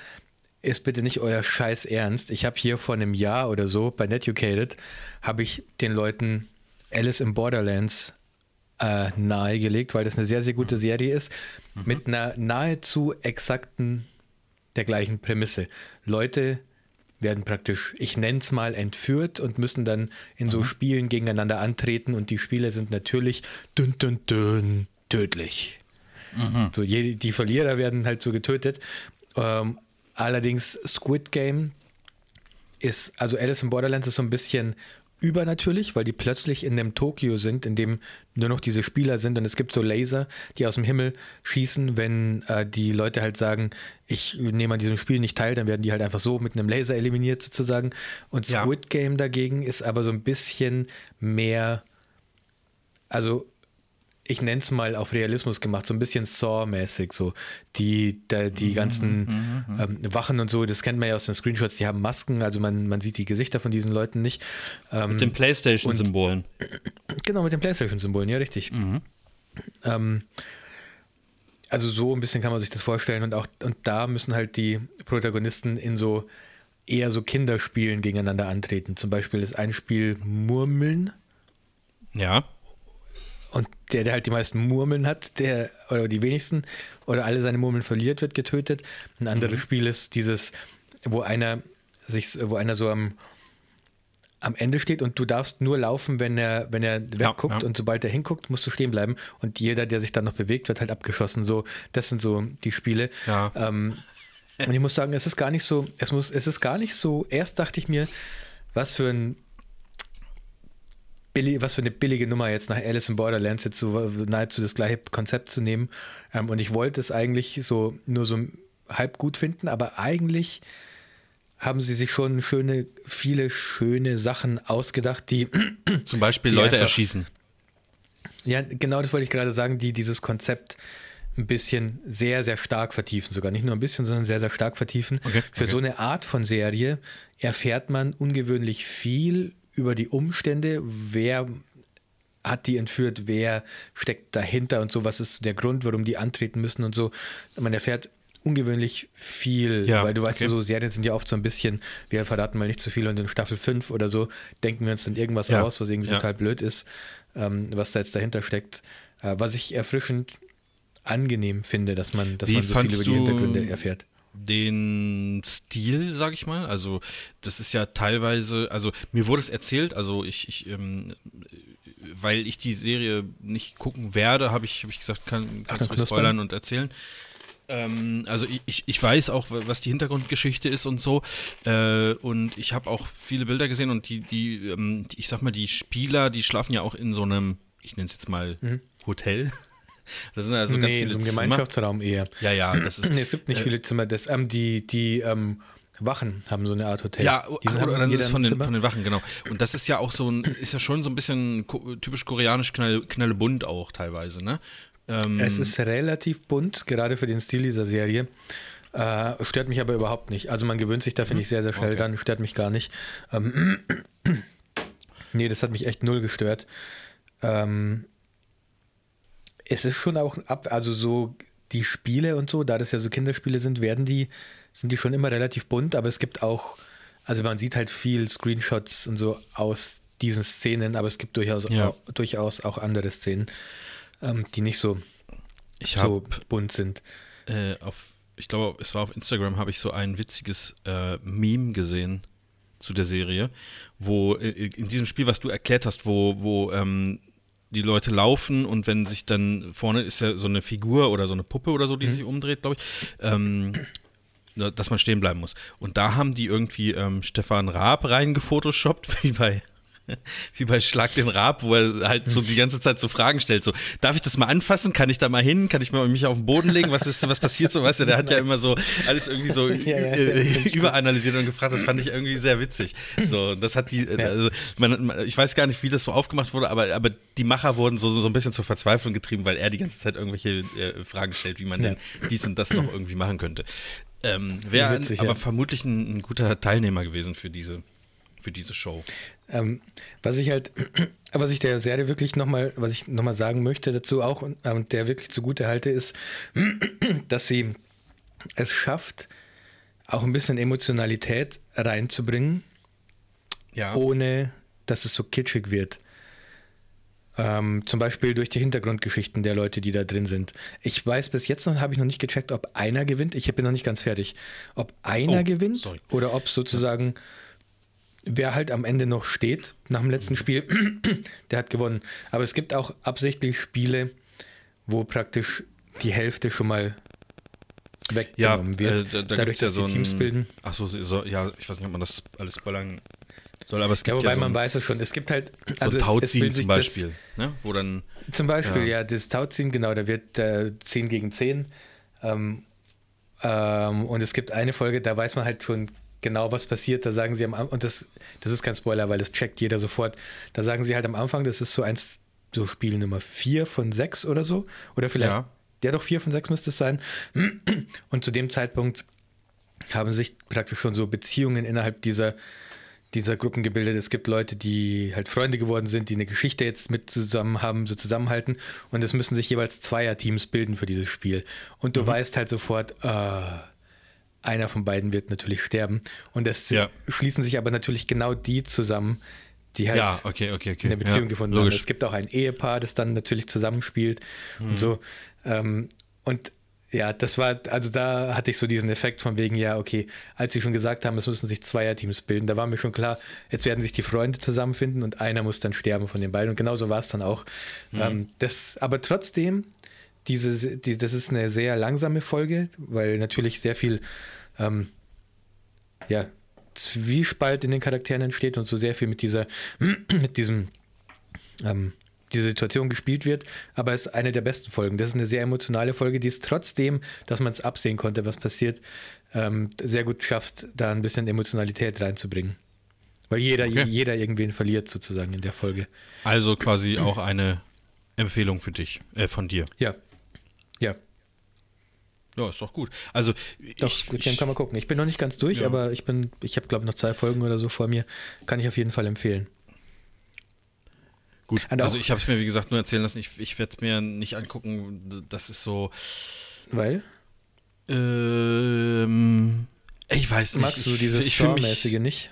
ist bitte nicht euer Scheiß Ernst. Ich habe hier vor einem Jahr oder so bei Netucated, habe ich den Leuten Alice in Borderlands äh, nahegelegt, weil das eine sehr, sehr gute Serie ist, mhm. mit einer nahezu exakten, der gleichen Prämisse. Leute werden praktisch, ich nenne es mal, entführt und müssen dann in so mhm. Spielen gegeneinander antreten und die Spiele sind natürlich dünn, dünn, dünn, tödlich. Mhm. So, je, die Verlierer werden halt so getötet. Ähm, allerdings Squid Game ist, also Alice in Borderlands ist so ein bisschen übernatürlich, weil die plötzlich in einem Tokio sind, in dem nur noch diese Spieler sind und es gibt so Laser, die aus dem Himmel schießen. Wenn äh, die Leute halt sagen, ich nehme an diesem Spiel nicht teil, dann werden die halt einfach so mit einem Laser eliminiert sozusagen. Und Squid ja. Game dagegen ist aber so ein bisschen mehr, also ich nenne es mal auf Realismus gemacht, so ein bisschen Saw-mäßig, so die, die, die mhm, ganzen mhm, mhm. ähm, Wachen und so, das kennt man ja aus den Screenshots, die haben Masken, also man, man sieht die Gesichter von diesen Leuten nicht. Ähm, mit den Playstation-Symbolen. Genau, mit den Playstation-Symbolen, ja, richtig. Mhm. Ähm, also so ein bisschen kann man sich das vorstellen und auch und da müssen halt die Protagonisten in so eher so Kinderspielen gegeneinander antreten. Zum Beispiel ist ein Spiel Murmeln. Ja. Und der, der halt die meisten Murmeln hat, der, oder die wenigsten, oder alle seine Murmeln verliert, wird getötet. Ein anderes mhm. Spiel ist dieses, wo einer sich, wo einer so am, am Ende steht und du darfst nur laufen, wenn er, wenn er wegguckt ja, ja. und sobald er hinguckt, musst du stehen bleiben und jeder, der sich dann noch bewegt, wird halt abgeschossen. So, das sind so die Spiele. Ja. Ähm, und ich muss sagen, es ist gar nicht so, es muss, es ist gar nicht so, erst dachte ich mir, was für ein billig, was für eine billige Nummer jetzt nach Alice in Borderlands jetzt so nahezu das gleiche Konzept zu nehmen. Ähm, und ich wollte es eigentlich so nur so halb gut finden, aber eigentlich haben sie sich schon schöne, viele schöne Sachen ausgedacht, die zum Beispiel die Leute einfach, erschießen. Ja, genau das wollte ich gerade sagen, die dieses Konzept ein bisschen sehr, sehr stark vertiefen, sogar nicht nur ein bisschen, sondern sehr, sehr stark vertiefen. Okay, Für okay. so eine Art von Serie erfährt man ungewöhnlich viel über die Umstände, wer hat die entführt, wer steckt dahinter und so, was ist der Grund, warum die antreten müssen und so. Man erfährt ungewöhnlich viel, ja, weil du weißt okay. ja, so Serien sind ja oft so ein bisschen, wir verraten mal nicht zu viel und in Staffel 5 oder so denken wir uns dann irgendwas ja. aus, was irgendwie ja. total blöd ist, ähm, was da jetzt dahinter steckt. Äh, was ich erfrischend angenehm finde, dass man, dass man so viel über die Hintergründe erfährt den Stil, sag ich mal. Also, das ist ja teilweise, also mir wurde es erzählt, also ich, ich ähm, weil ich die Serie nicht gucken werde, habe ich, hab ich gesagt, kann, kann ich spoilern und erzählen. Ähm, also ich, ich weiß auch, was die Hintergrundgeschichte ist und so. Äh, und ich habe auch viele Bilder gesehen und die, die, ähm, die, ich sag mal, die Spieler, die schlafen ja auch in so einem, ich nenne es jetzt mal mhm. Hotel. Das sind also nee, ganz viele so ein Zimmer. Gemeinschaftsraum eher. Ja, ja, das ist. nee, es gibt nicht äh, viele Zimmer. Das, ähm, die die ähm, Wachen haben so eine Art Hotel. Ja, ach, oder dann ist von den, von den Wachen, genau. Und das ist ja auch so ein, ist ja schon so ein bisschen typisch koreanisch knall, knallebunt auch teilweise, ne? Ähm, es ist relativ bunt, gerade für den Stil dieser Serie. Äh, stört mich aber überhaupt nicht. Also man gewöhnt sich da, finde ich, sehr, sehr schnell okay. dran. Stört mich gar nicht. Ähm, nee, das hat mich echt null gestört. Ähm, es ist schon auch ab, also so die Spiele und so, da das ja so Kinderspiele sind, werden die, sind die schon immer relativ bunt, aber es gibt auch, also man sieht halt viel Screenshots und so aus diesen Szenen, aber es gibt durchaus, ja. auch, durchaus auch andere Szenen, ähm, die nicht so, ich hab, so bunt sind. Äh, auf, ich glaube, es war auf Instagram, habe ich so ein witziges äh, Meme gesehen zu der Serie, wo äh, in diesem Spiel, was du erklärt hast, wo, wo ähm, die Leute laufen und wenn sich dann vorne ist ja so eine Figur oder so eine Puppe oder so, die mhm. sich umdreht, glaube ich, ähm, dass man stehen bleiben muss. Und da haben die irgendwie ähm, Stefan Raab reingefotoshoppt, wie bei wie bei Schlag den Rab, wo er halt so die ganze Zeit so Fragen stellt. So, darf ich das mal anfassen? Kann ich da mal hin? Kann ich mal mich auf den Boden legen? Was ist, was passiert so? Weißt du, der hat ja immer so alles irgendwie so ja, ja, äh, überanalysiert und gefragt. Das fand ich irgendwie sehr witzig. So, das hat die, also, man, ich weiß gar nicht, wie das so aufgemacht wurde, aber, aber die Macher wurden so, so ein bisschen zur Verzweiflung getrieben, weil er die ganze Zeit irgendwelche äh, Fragen stellt, wie man denn dies und das noch irgendwie machen könnte. Ähm, Wäre aber vermutlich ein, ein guter Teilnehmer gewesen für diese für diese Show. Ähm, was ich halt, was ich der Serie wirklich nochmal, was ich nochmal sagen möchte dazu auch und ähm, der wirklich zugute halte, ist, dass sie es schafft, auch ein bisschen Emotionalität reinzubringen, Ja. ohne dass es so kitschig wird. Ähm, zum Beispiel durch die Hintergrundgeschichten der Leute, die da drin sind. Ich weiß, bis jetzt noch habe ich noch nicht gecheckt, ob einer gewinnt. Ich bin noch nicht ganz fertig. Ob einer Oh, gewinnt sorry. oder ob sozusagen wer halt am Ende noch steht nach dem letzten Spiel, der hat gewonnen. Aber es gibt auch absichtlich Spiele, wo praktisch die Hälfte schon mal Ja, weggenommen äh, wird. da, da dadurch, gibt es ja dass so die ein. Teams bilden. Achso, so, ja, ich weiß nicht, ob man das alles spoilern soll, aber es Ja, gibt wobei ja, so man ein, weiß es schon. Es gibt halt so also ein es- es Tauziehen will sich zum das- Beispiel, ne? wo dann. Zum Beispiel, Ja. ja, das Tauziehen, genau, da wird äh, 10 gegen 10. Ähm, ähm, und es gibt eine Folge, da weiß man halt schon genau, was passiert. Da sagen sie am Anfang, und das, das ist kein Spoiler, weil das checkt jeder sofort. Da sagen sie halt am Anfang, das ist so eins, so Spiel Nummer 4 von 6 oder so. Oder vielleicht, Ja. ja, doch 4 von 6 müsste es sein. Und zu dem Zeitpunkt haben sich praktisch schon so Beziehungen innerhalb dieser, dieser Gruppen gebildet. Es gibt Leute, die halt Freunde geworden sind, die eine Geschichte jetzt mit zusammen haben, so zusammenhalten. Und es müssen sich jeweils Zweierteams bilden für dieses Spiel. Und du weißt halt sofort, äh, einer von beiden wird natürlich sterben. Und es Ja. schließen sich aber natürlich genau die zusammen, die halt Ja, okay, okay, okay. eine Beziehung ja, gefunden haben. logisch. Es gibt auch ein Ehepaar, das dann natürlich zusammenspielt Mhm. und so. Ähm, und ja, das war, also da hatte ich so diesen Effekt von wegen, ja, okay, als sie schon gesagt haben, es müssen sich Zweierteams bilden, da war mir schon klar, jetzt werden sich die Freunde zusammenfinden und einer muss dann sterben von den beiden. Und genauso war es dann auch. Mhm. Ähm, das, aber trotzdem, diese, die, das ist eine sehr langsame Folge, weil natürlich sehr viel ähm, ja, Zwiespalt in den Charakteren entsteht und so sehr viel mit dieser, mit diesem, ähm, diese Situation gespielt wird, aber es ist eine der besten Folgen. Das ist eine sehr emotionale Folge, die es trotzdem, dass man es absehen konnte, was passiert, ähm, sehr gut schafft, da ein bisschen Emotionalität reinzubringen. Weil jeder, Okay. jeder irgendwen verliert sozusagen in der Folge. Also quasi auch eine Empfehlung für dich, äh, von dir. Ja. Ja. Ja, ist doch gut. Also, Doch, ich, Squid ich, kann man gucken. Ich bin noch nicht ganz durch, Ja. aber ich bin, ich habe glaube noch zwei Folgen oder so vor mir. Kann ich auf jeden Fall empfehlen. gut. Und Also auch- ich habe es mir, wie gesagt, nur erzählen lassen. Ich, ich werde es mir nicht angucken. Das ist so. Weil? Ähm, ich weiß nicht. Magst du ich, dieses ich Saw-mäßige nicht?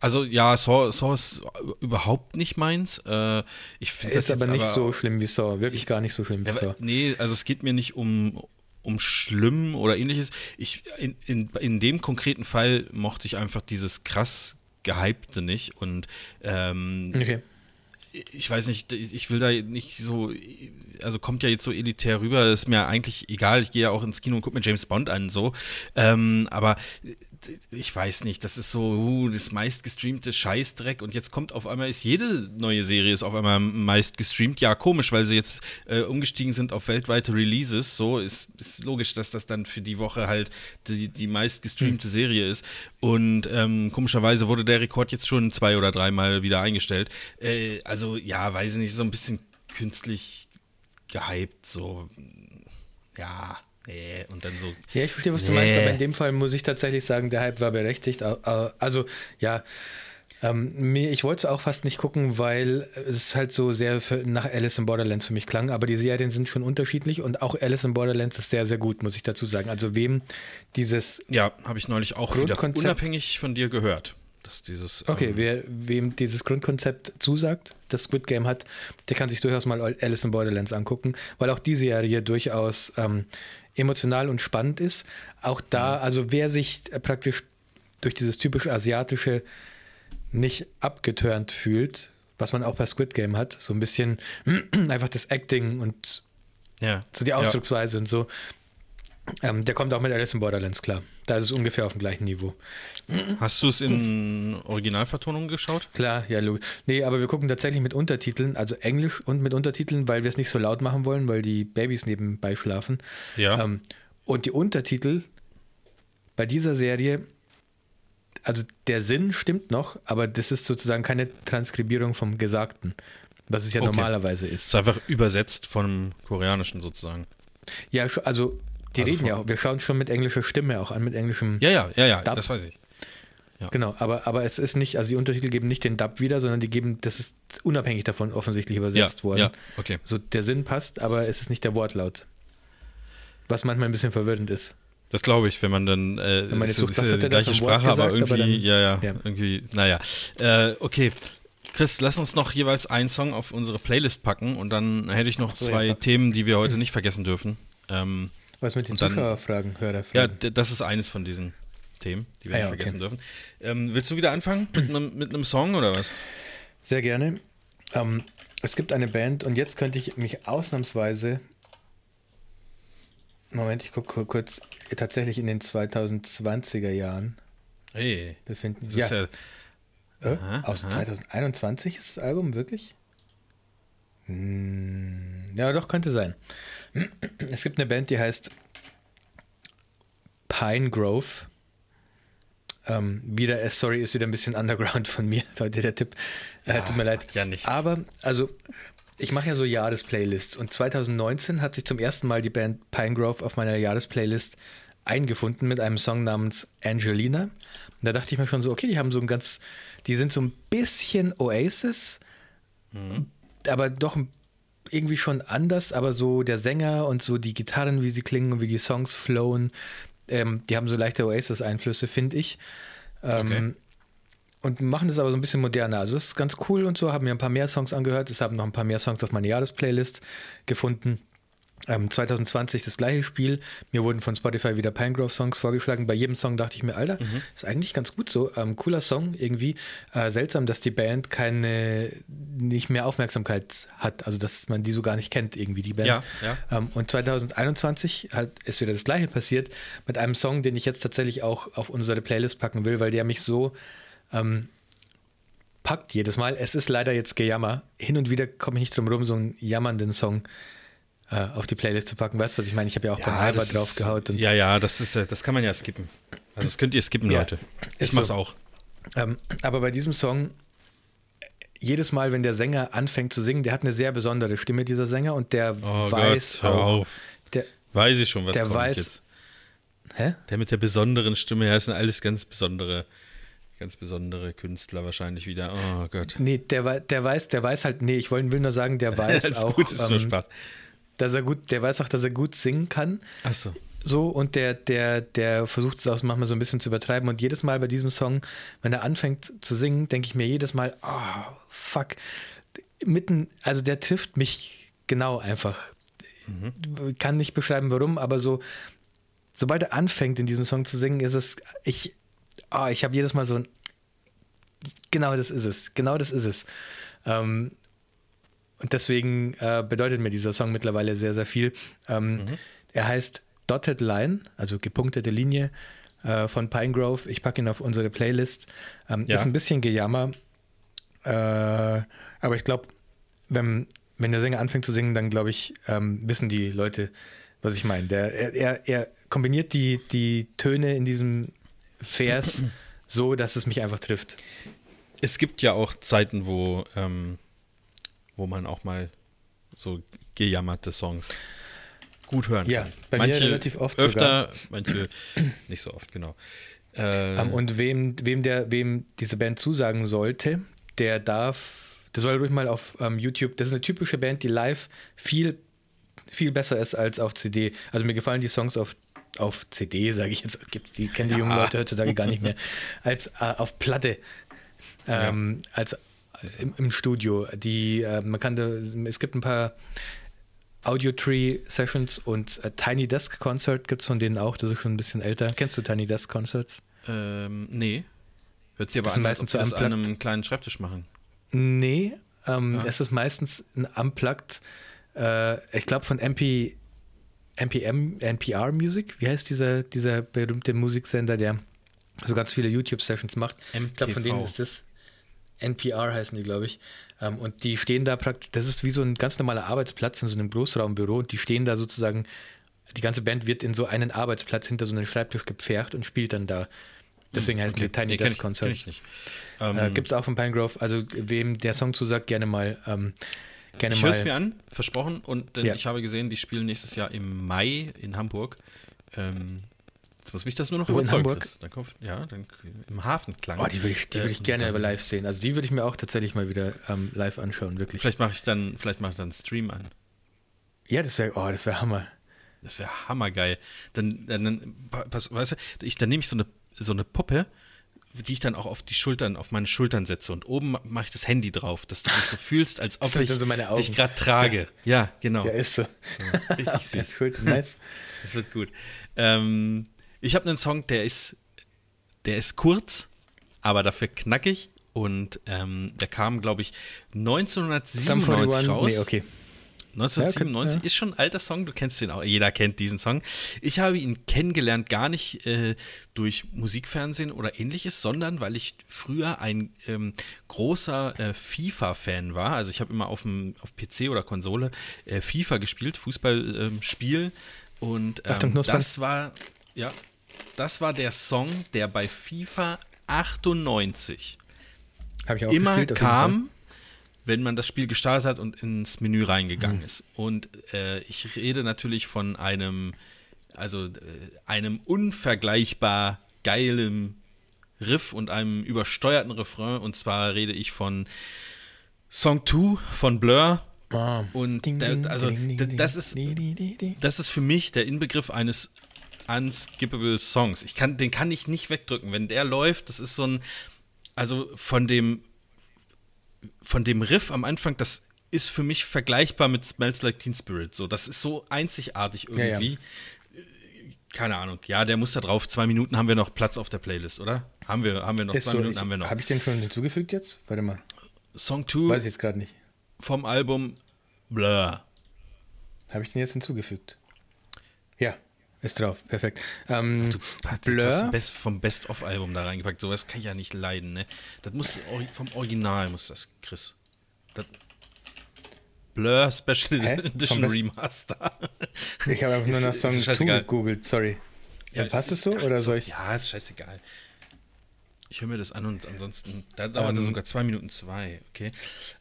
Also ja, Saw, Saw ist überhaupt nicht meins. Äh, ich finde das Ist aber nicht so schlimm wie Saw. Wirklich gar nicht so schlimm wie Ja, Saw. aber, nee, also es geht mir nicht um, um schlimm oder ähnliches. Ich, in, in, in dem konkreten Fall mochte ich einfach dieses krass gehypte nicht und ähm, Okay. Ich weiß nicht, ich will da nicht so, also kommt ja jetzt so elitär rüber, ist mir eigentlich egal, ich gehe ja auch ins Kino und gucke mir James Bond an, so, ähm, aber ich weiß nicht, das ist so uh, das meistgestreamte Scheißdreck. Und jetzt kommt auf einmal, ist jede neue Serie ist auf einmal meist gestreamt, ja komisch, weil sie jetzt äh, umgestiegen sind auf weltweite Releases, so, ist, ist logisch, dass das dann für die Woche halt die, die meistgestreamte Serie ist. Und ähm, komischerweise wurde der Rekord jetzt schon zwei oder dreimal wieder eingestellt, äh, also ja, weiß ich nicht, so ein bisschen künstlich gehypt, so, ja, nee, und dann so, Ja, ich verstehe, was du Nee. meinst, aber in dem Fall muss ich tatsächlich sagen, der Hype war berechtigt. Also, ja, ähm, mir, ich wollte es auch fast nicht gucken, weil es halt so sehr nach Alice in Borderlands für mich klang, aber die Serien sind schon unterschiedlich und auch Alice in Borderlands ist sehr, sehr gut, muss ich dazu sagen. Also, wem dieses ja, habe ich neulich auch wieder unabhängig von dir gehört, dass dieses, Okay, ähm, wer, wem dieses Grundkonzept zusagt, das Squid Game hat, der kann sich durchaus mal Alice in Borderlands angucken, weil auch die Serie durchaus ähm, emotional und spannend ist. Auch da, also wer sich praktisch durch dieses typisch asiatische nicht abgeturnt fühlt, was man auch bei Squid Game hat, so ein bisschen einfach das Acting und ja, so die ja. Ausdrucksweise und so, ähm, der kommt auch mit Alice in Borderlands klar. Da ist es ungefähr auf dem gleichen Niveau. Hast du es in Originalvertonung geschaut? Klar, ja, logisch. Nee, aber wir gucken tatsächlich mit Untertiteln, also Englisch und mit Untertiteln, weil wir es nicht so laut machen wollen, weil die Babys nebenbei schlafen. Ja. Ähm, und die Untertitel bei dieser Serie, also der Sinn stimmt noch, aber das ist sozusagen keine Transkribierung vom Gesagten, was es ja Okay. normalerweise Es ist. ist einfach übersetzt vom Koreanischen sozusagen. Ja, also die Also reden ja auch, wir schauen schon mit englischer Stimme auch an, mit englischem. Ja, ja, ja, ja, Dub. das weiß ich. Genau, aber, aber es ist nicht, also die Untertitel geben nicht den Dub wieder, sondern die geben, das ist unabhängig davon offensichtlich übersetzt ja, worden. Ja, okay. So der Sinn passt, aber es ist nicht der Wortlaut. Was manchmal ein bisschen verwirrend ist. Das glaube ich, wenn man dann äh, Wenn man jetzt ist, sucht, ist ja die gleiche Sprache, aber gesagt, aber irgendwie, dann- ja, ja, ja. irgendwie, naja. Äh, okay. Chris, lass uns noch jeweils einen Song auf unsere Playlist packen und dann hätte ich noch so, zwei ja, Themen, die wir heute nicht vergessen dürfen. Ähm, Was mit den Und dann- Zuschauerfragen, ja, Hörerfragen? d- das ist eines von diesen Themen, die wir Ah, nicht ja, okay. vergessen dürfen. Ähm, willst du wieder anfangen mit einem, mit einem Song oder was? Sehr gerne. Ähm, es gibt eine Band und jetzt könnte ich mich ausnahmsweise. Moment, ich gucke kurz. Tatsächlich in den 2020er Jahren Hey, befinden. das ist ja, Äh? Aha, Aus aha. 2021 ist das Album wirklich? Hm, ja, doch, könnte sein. Es gibt eine Band, die heißt Pine Grove. Ähm, wieder, äh, sorry, ist wieder ein bisschen Underground von mir, heute der Tipp. Äh, tut mir leid. macht ja nichts. Aber, also, ich mache ja so Jahresplaylists und 2019 hat sich zum ersten Mal die Band Pine Grove auf meiner Jahresplaylist eingefunden mit einem Song namens Angelina. Und da dachte ich mir schon so, okay, die haben so ein ganz, die sind so ein bisschen Oasis, aber doch irgendwie schon anders, aber so der Sänger und so die Gitarren, wie sie klingen und wie die Songs flowen, ähm, die haben so leichte Oasis-Einflüsse, finde ich. Ähm, Okay. Und machen das aber so ein bisschen moderner. Also das ist ganz cool und so, haben mir ein paar mehr Songs angehört. Es haben noch ein paar mehr Songs auf meine Jahresplaylist gefunden. Ähm, 2020 das gleiche Spiel. Mir wurden von Spotify wieder Pinegrove-Songs vorgeschlagen. Bei jedem Song dachte ich mir, Alter, ist eigentlich ganz gut so. Ähm, cooler Song irgendwie. Äh, seltsam, dass die Band keine, nicht mehr Aufmerksamkeit hat. Also, dass man die so gar nicht kennt, irgendwie, die Band. Ja, ja. Ähm, und 2021 hat, ist wieder das gleiche passiert mit einem Song, den ich jetzt tatsächlich auch auf unsere Playlist packen will, weil der mich so ähm, packt jedes Mal. Es ist leider jetzt Gejammer. Hin und wieder komme ich nicht drum rum, so einen jammernden Song äh, auf die Playlist zu packen. Weißt du, was ich meine? Ich habe ja auch beim Alba draufgehaut. Ja, ja, das ist, äh, das kann man ja skippen. Also das könnt ihr skippen, Ja, Leute. Ich mach's so. auch. Ähm, aber bei diesem Song, jedes Mal, wenn der Sänger anfängt zu singen, der hat eine sehr besondere Stimme, dieser Sänger, und der Oh weiß Gott, auch. Der, Weiß ich schon, was Der kommt weiß- jetzt. hä? Der mit der besonderen Stimme, ja, das sind alles ganz besondere, ganz besondere Künstler wahrscheinlich wieder. Oh Gott. Nee, der, der weiß, der weiß halt, nee, ich wollte, will nur sagen, der weiß auch, gut, ist nur ähm, Spaß. Dass er gut, der weiß auch, dass er gut singen kann. Achso. So, und der, der, der versucht es auch manchmal so ein bisschen zu übertreiben. Und jedes Mal bei diesem Song, wenn er anfängt zu singen, denke ich mir jedes Mal, oh, fuck. Mitten, also der trifft mich genau einfach. Kann nicht beschreiben, warum, aber so, sobald er anfängt, in diesem Song zu singen, ist es, ich, oh, ich habe jedes Mal so ein, genau das ist es, genau das ist es. Ähm, und deswegen äh, bedeutet mir dieser Song mittlerweile sehr, sehr viel. Ähm, Er heißt Dotted Line, also gepunktete Linie äh, von Pinegrove. Ich packe ihn auf unsere Playlist. Ähm, Ja. Ist ein bisschen Gejammer. Äh, aber ich glaube, wenn, wenn der Sänger anfängt zu singen, dann glaube ich, ähm, wissen die Leute, was ich meine. Er, er, er kombiniert die, die Töne in diesem Vers so, dass es mich einfach trifft. Es gibt ja auch Zeiten, wo, ähm, wo man auch mal so gejammerte Songs gut hören Ja, kann. bei mir manche relativ oft öfter, manche nicht so oft, genau. Äh, Ähm, und wem, wem, der, wem diese Band zusagen sollte, der darf, der soll ruhig mal auf ähm, YouTube, das ist eine typische Band, die live viel, viel besser ist als auf CD. Also mir gefallen die Songs auf, auf CD, sage ich jetzt, gibt, die kennen die jungen Leute heutzutage gar nicht mehr, als äh, auf Platte, ähm, als äh, im, im Studio. Die, äh, man kann da, es gibt ein paar Audio Tree Sessions und äh, Tiny Desk Concert gibt es von denen auch, das ist schon ein bisschen älter. Kennst du Tiny Desk Concerts? ähm, nee. Hört sich aber Das an, als ob meistens die das an einem kleinen Schreibtisch machen. Nee, ähm, es ist meistens ein Unplugged, äh, ich glaube von MP, NPM, NPR Music. Wie heißt dieser, dieser berühmte Musiksender, der so ganz viele YouTube-Sessions macht? Ich glaube, von MTV. denen ist das. NPR heißen die, glaube ich. Ähm, und die stehen da praktisch, das ist wie so ein ganz normaler Arbeitsplatz in so einem Großraumbüro und die stehen da sozusagen, die ganze Band wird in so einen Arbeitsplatz hinter so einen Schreibtisch gepfercht und spielt dann da. Deswegen heißen die Tiny Nee, kenn Desk ich, kenn Concerts. ich nicht. Ähm, Äh, Gibt es auch von Pinegrove. Also wem der Song zusagt, gerne mal. Ähm, gerne ich mal. höre es mir an, versprochen. Und denn Ja. ich habe gesehen, die spielen nächstes Jahr im Mai in Hamburg. Ähm, jetzt muss mich das nur noch in überzeugen. Hamburg? Chris. Dann kommt, ja, dann im Hafenklang. Oh, die würde ich, die würd ich Äh, gerne dann- live sehen. Also die würde ich mir auch tatsächlich mal wieder ähm, live anschauen, wirklich. Vielleicht mache ich dann, vielleicht mache ich dann einen Stream an. Ja, das wäre, oh, das wäre Hammer. Das wäre hammergeil. Dann, dann, dann pass, weißt du, ich, dann nehme ich so eine, so eine Puppe, die ich dann auch auf die Schultern, auf meine Schultern setze und oben mache ich das Handy drauf, dass du dich so fühlst, als ob ich so dich gerade trage. Ja. ja, genau. Ja, ist so. so richtig süß. cool, nice. Das wird gut. Ähm, ich habe einen Song, der ist, der ist kurz, aber dafür knackig und ähm, der kam, glaube ich, 1997 raus. Nee, okay. 1997 ja, okay, ja. ist schon ein alter Song, du kennst den auch, jeder kennt diesen Song. Ich habe ihn kennengelernt gar nicht äh, durch Musikfernsehen oder ähnliches, sondern weil ich früher ein ähm, großer äh, FIFA-Fan war. Also ich habe immer auf, dem, auf PC oder Konsole äh, FIFA gespielt, Fußballspiel. Und ähm, Achtung, das war, ja, das war der Song, der bei FIFA 98 immer gespielt, kam wenn man das Spiel gestartet hat und ins Menü reingegangen mhm. ist. Und äh, ich rede natürlich von einem, also äh, einem unvergleichbar geilen Riff und einem übersteuerten Refrain. Und zwar rede ich von Song 2 von Blur. Ah. Und der, also das ist das ist für mich der Inbegriff eines unskippable Songs. Ich kann den kann ich nicht wegdrücken, wenn der läuft. Das ist so ein also von dem von dem Riff am Anfang, das ist für mich vergleichbar mit Smells Like Teen Spirit. So, das ist so einzigartig irgendwie. Ja, ja. Keine Ahnung. Ja, der muss da drauf. Zwei Minuten haben wir noch Platz auf der Playlist, oder? Haben wir, haben wir noch ist zwei so, Minuten? Ich, haben wir noch. Habe ich den schon hinzugefügt jetzt? Warte mal. Song 2. Weiß ich jetzt gerade nicht. Vom Album Blur. Habe ich den jetzt hinzugefügt? Ja, ist drauf, perfekt. Ähm, du hast das Best, vom Best-of-Album da reingepackt. Sowas kann ich ja nicht leiden, ne? Das muss vom Original muss das, Chris. Das Blur Special Hä? Edition Remaster. Ich habe einfach nur nach Song 2 gegoogelt, sorry. Ja, passt es so ach, oder soll ich? Ja, ist scheißegal. Ich höre mir das an und ansonsten, da dauert um, sogar zwei Minuten zwei, okay.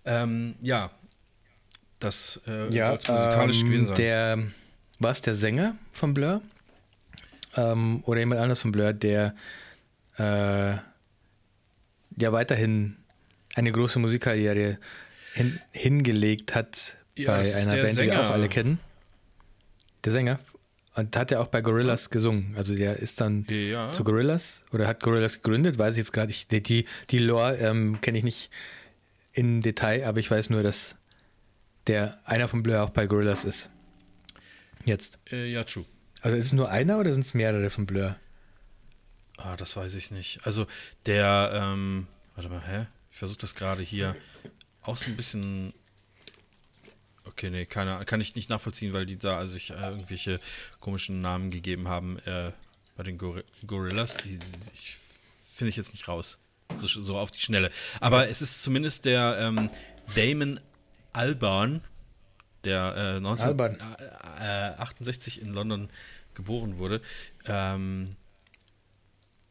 Ähm, ja, das äh, ja, soll musikalisch ähm, gewesen sein. Der war es der Sänger von Blur ähm, oder jemand anders von Blur, der äh, ja weiterhin eine große Musikkarriere hin, hingelegt hat ja, bei einer Band, Sänger. die wir auch alle kennen. Der Sänger. Und hat er auch bei Gorillas gesungen. Also der ist dann ja. zu Gorillas oder hat Gorillas gegründet, weiß ich jetzt gerade nicht. Die, die Lore ähm, kenne ich nicht in Detail, aber ich weiß nur, dass der einer von Blur auch bei Gorillas ist. Jetzt. Äh, ja, true. Also ist es nur einer oder sind es mehrere von Blur? Ah, das weiß ich nicht. Also der, ähm, warte mal, hä? Ich versuche das gerade hier auch so ein bisschen. Okay, nee, keine, kann ich nicht nachvollziehen, weil die da also sich äh, irgendwelche komischen Namen gegeben haben äh, bei den Gor Gorillas. Die, die finde ich jetzt nicht raus. So, so, auf die Schnelle. Aber es ist zumindest der ähm, Damon Albarn, der äh, 1968 in London geboren wurde, ähm,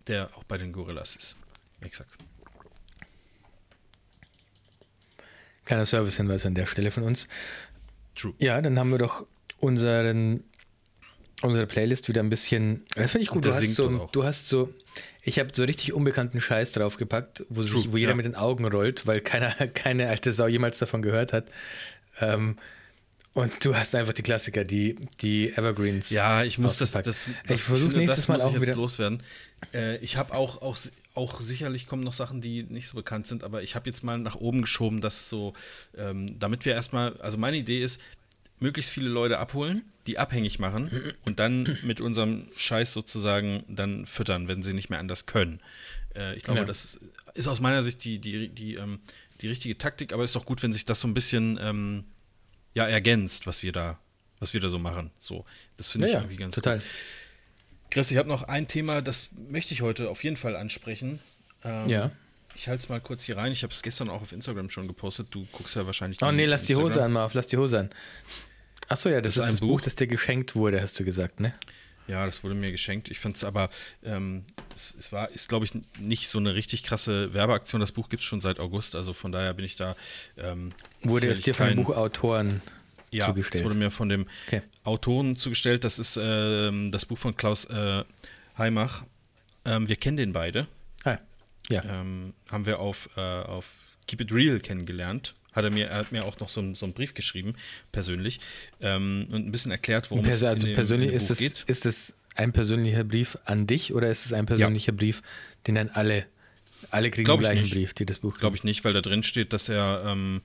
der auch bei den Gorillas ist. Exakt. Kleiner Servicehinweis an der Stelle von uns. True. Ja, dann haben wir doch unseren, unsere Playlist wieder ein bisschen. Das finde ich gut. Du hast, so, du hast so, ich habe so richtig unbekannten Scheiß draufgepackt, wo, sich, wo jeder ja. mit den Augen rollt, weil keiner, keine alte Sau jemals davon gehört hat. Ähm, und du hast einfach die Klassiker, die, die Evergreens. Ja, ich muss das, das, das, ich versuche nächstes das Mal auch wieder loswerden. Äh, ich habe auch, auch, auch sicherlich kommen noch Sachen, die nicht so bekannt sind, aber ich habe jetzt mal nach oben geschoben, dass so, ähm, damit wir erstmal, also meine Idee ist, möglichst viele Leute abholen, die abhängig machen und dann mit unserem Scheiß sozusagen dann füttern, wenn sie nicht mehr anders können. Äh, ich glaube, ja. das ist aus meiner Sicht die, die, die, ähm, die richtige Taktik, aber es ist doch gut, wenn sich das so ein bisschen ähm, ja ergänzt, was wir da, was wir da so machen. So, das finde ja, ich irgendwie ganz total. Gut. Chris, ich habe noch ein Thema, das möchte ich heute auf jeden Fall ansprechen. Ähm, ja. Ich halte es mal kurz hier rein. Ich habe es gestern auch auf Instagram schon gepostet. Du guckst ja wahrscheinlich. Oh nee, lass Instagram. die Hose an, Marv, lass die Hose an. Achso, ja, das, das ist, ist das Buch, Buch, das dir geschenkt wurde, hast du gesagt, ne? Ja, das wurde mir geschenkt. Ich finde es aber, ähm, es, es, war, ist glaube ich nicht so eine richtig krasse Werbeaktion. Das Buch gibt es schon seit August, also von daher bin ich da. Ähm, wurde es dir von den Buchautoren ja, zugestellt? Ja, es wurde mir von dem okay. Autoren zugestellt. Das ist ähm, das Buch von Klaus äh, Heimach. Ähm, wir kennen den beide. Ah, ja. Ähm, haben wir auf, äh, auf Keep It Real kennengelernt Hat er mir, er hat mir auch noch so, einen- so einen Brief geschrieben, persönlich, ähm, und ein bisschen erklärt, worum Pers es also dem, persönlich ist es, geht. ist es ein persönlicher Brief an dich oder ist es ein persönlicher Brief, den dann alle, alle kriegen Glaub den ich gleichen. Brief, die das Buch Glaube ich nicht, weil da drin steht, dass er ähm,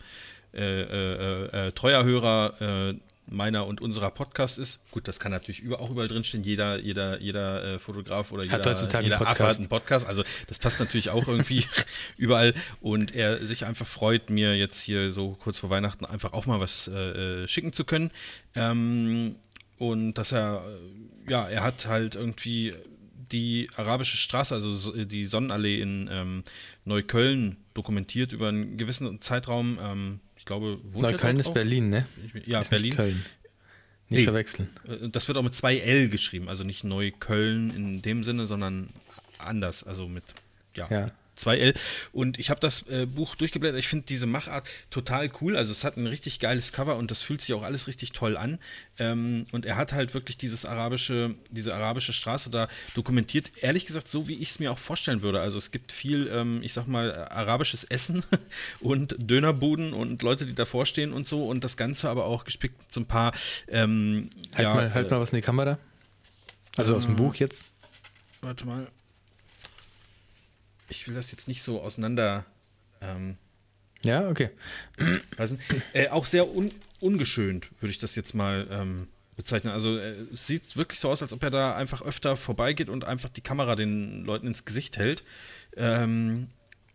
äh, äh, äh, treuer Hörer äh, meiner und unserer Podcast ist. Gut, das kann natürlich über, auch überall drinstehen. Jeder, jeder, jeder äh, Fotograf oder jeder, heutzutage jeder einen Affe hat einen Podcast. Also das passt natürlich auch irgendwie überall. Und er sich einfach freut, mir jetzt hier so kurz vor Weihnachten einfach auch mal was äh, äh, schicken zu können. Ähm, und dass er, äh, ja, er hat halt irgendwie die arabische Straße, also so- die Sonnenallee in ähm, Neukölln dokumentiert über einen gewissen Zeitraum. Ähm, ich glaube, wohnt Neukölln ist auch? Berlin, ne? Ich- Ja, ist Berlin. Nicht Köln. Nicht Nee. verwechseln. Äh, Das wird auch mit zwei L geschrieben, also nicht Neukölln in dem Sinne, sondern anders, also mit ja, Ja. Mit zwei L. Und ich habe das äh, Buch durchgeblättert. Ich finde diese Machart total cool. Also es hat ein richtig geiles Cover und das fühlt sich auch alles richtig toll an. Ähm, und er hat halt wirklich dieses arabische, diese arabische Straße da dokumentiert. Ehrlich gesagt, so wie ich es mir auch vorstellen würde. Also es gibt viel, ähm, ich sag mal, arabisches Essen und Dönerbuden und Leute, die davor stehen und so. Und das Ganze aber auch gespickt mit so ein paar ähm, Halt, ja, mal, halt äh, mal was in die Kamera. Also aus dem Buch jetzt. Warte mal. Ich will das jetzt nicht so auseinander. Ähm, Ja, okay. weisen. Äh, auch sehr un ungeschönt, würde ich das jetzt mal ähm, bezeichnen. Also äh, es sieht wirklich so aus, als ob er da einfach öfter vorbeigeht und einfach die Kamera den Leuten ins Gesicht hält. Ähm,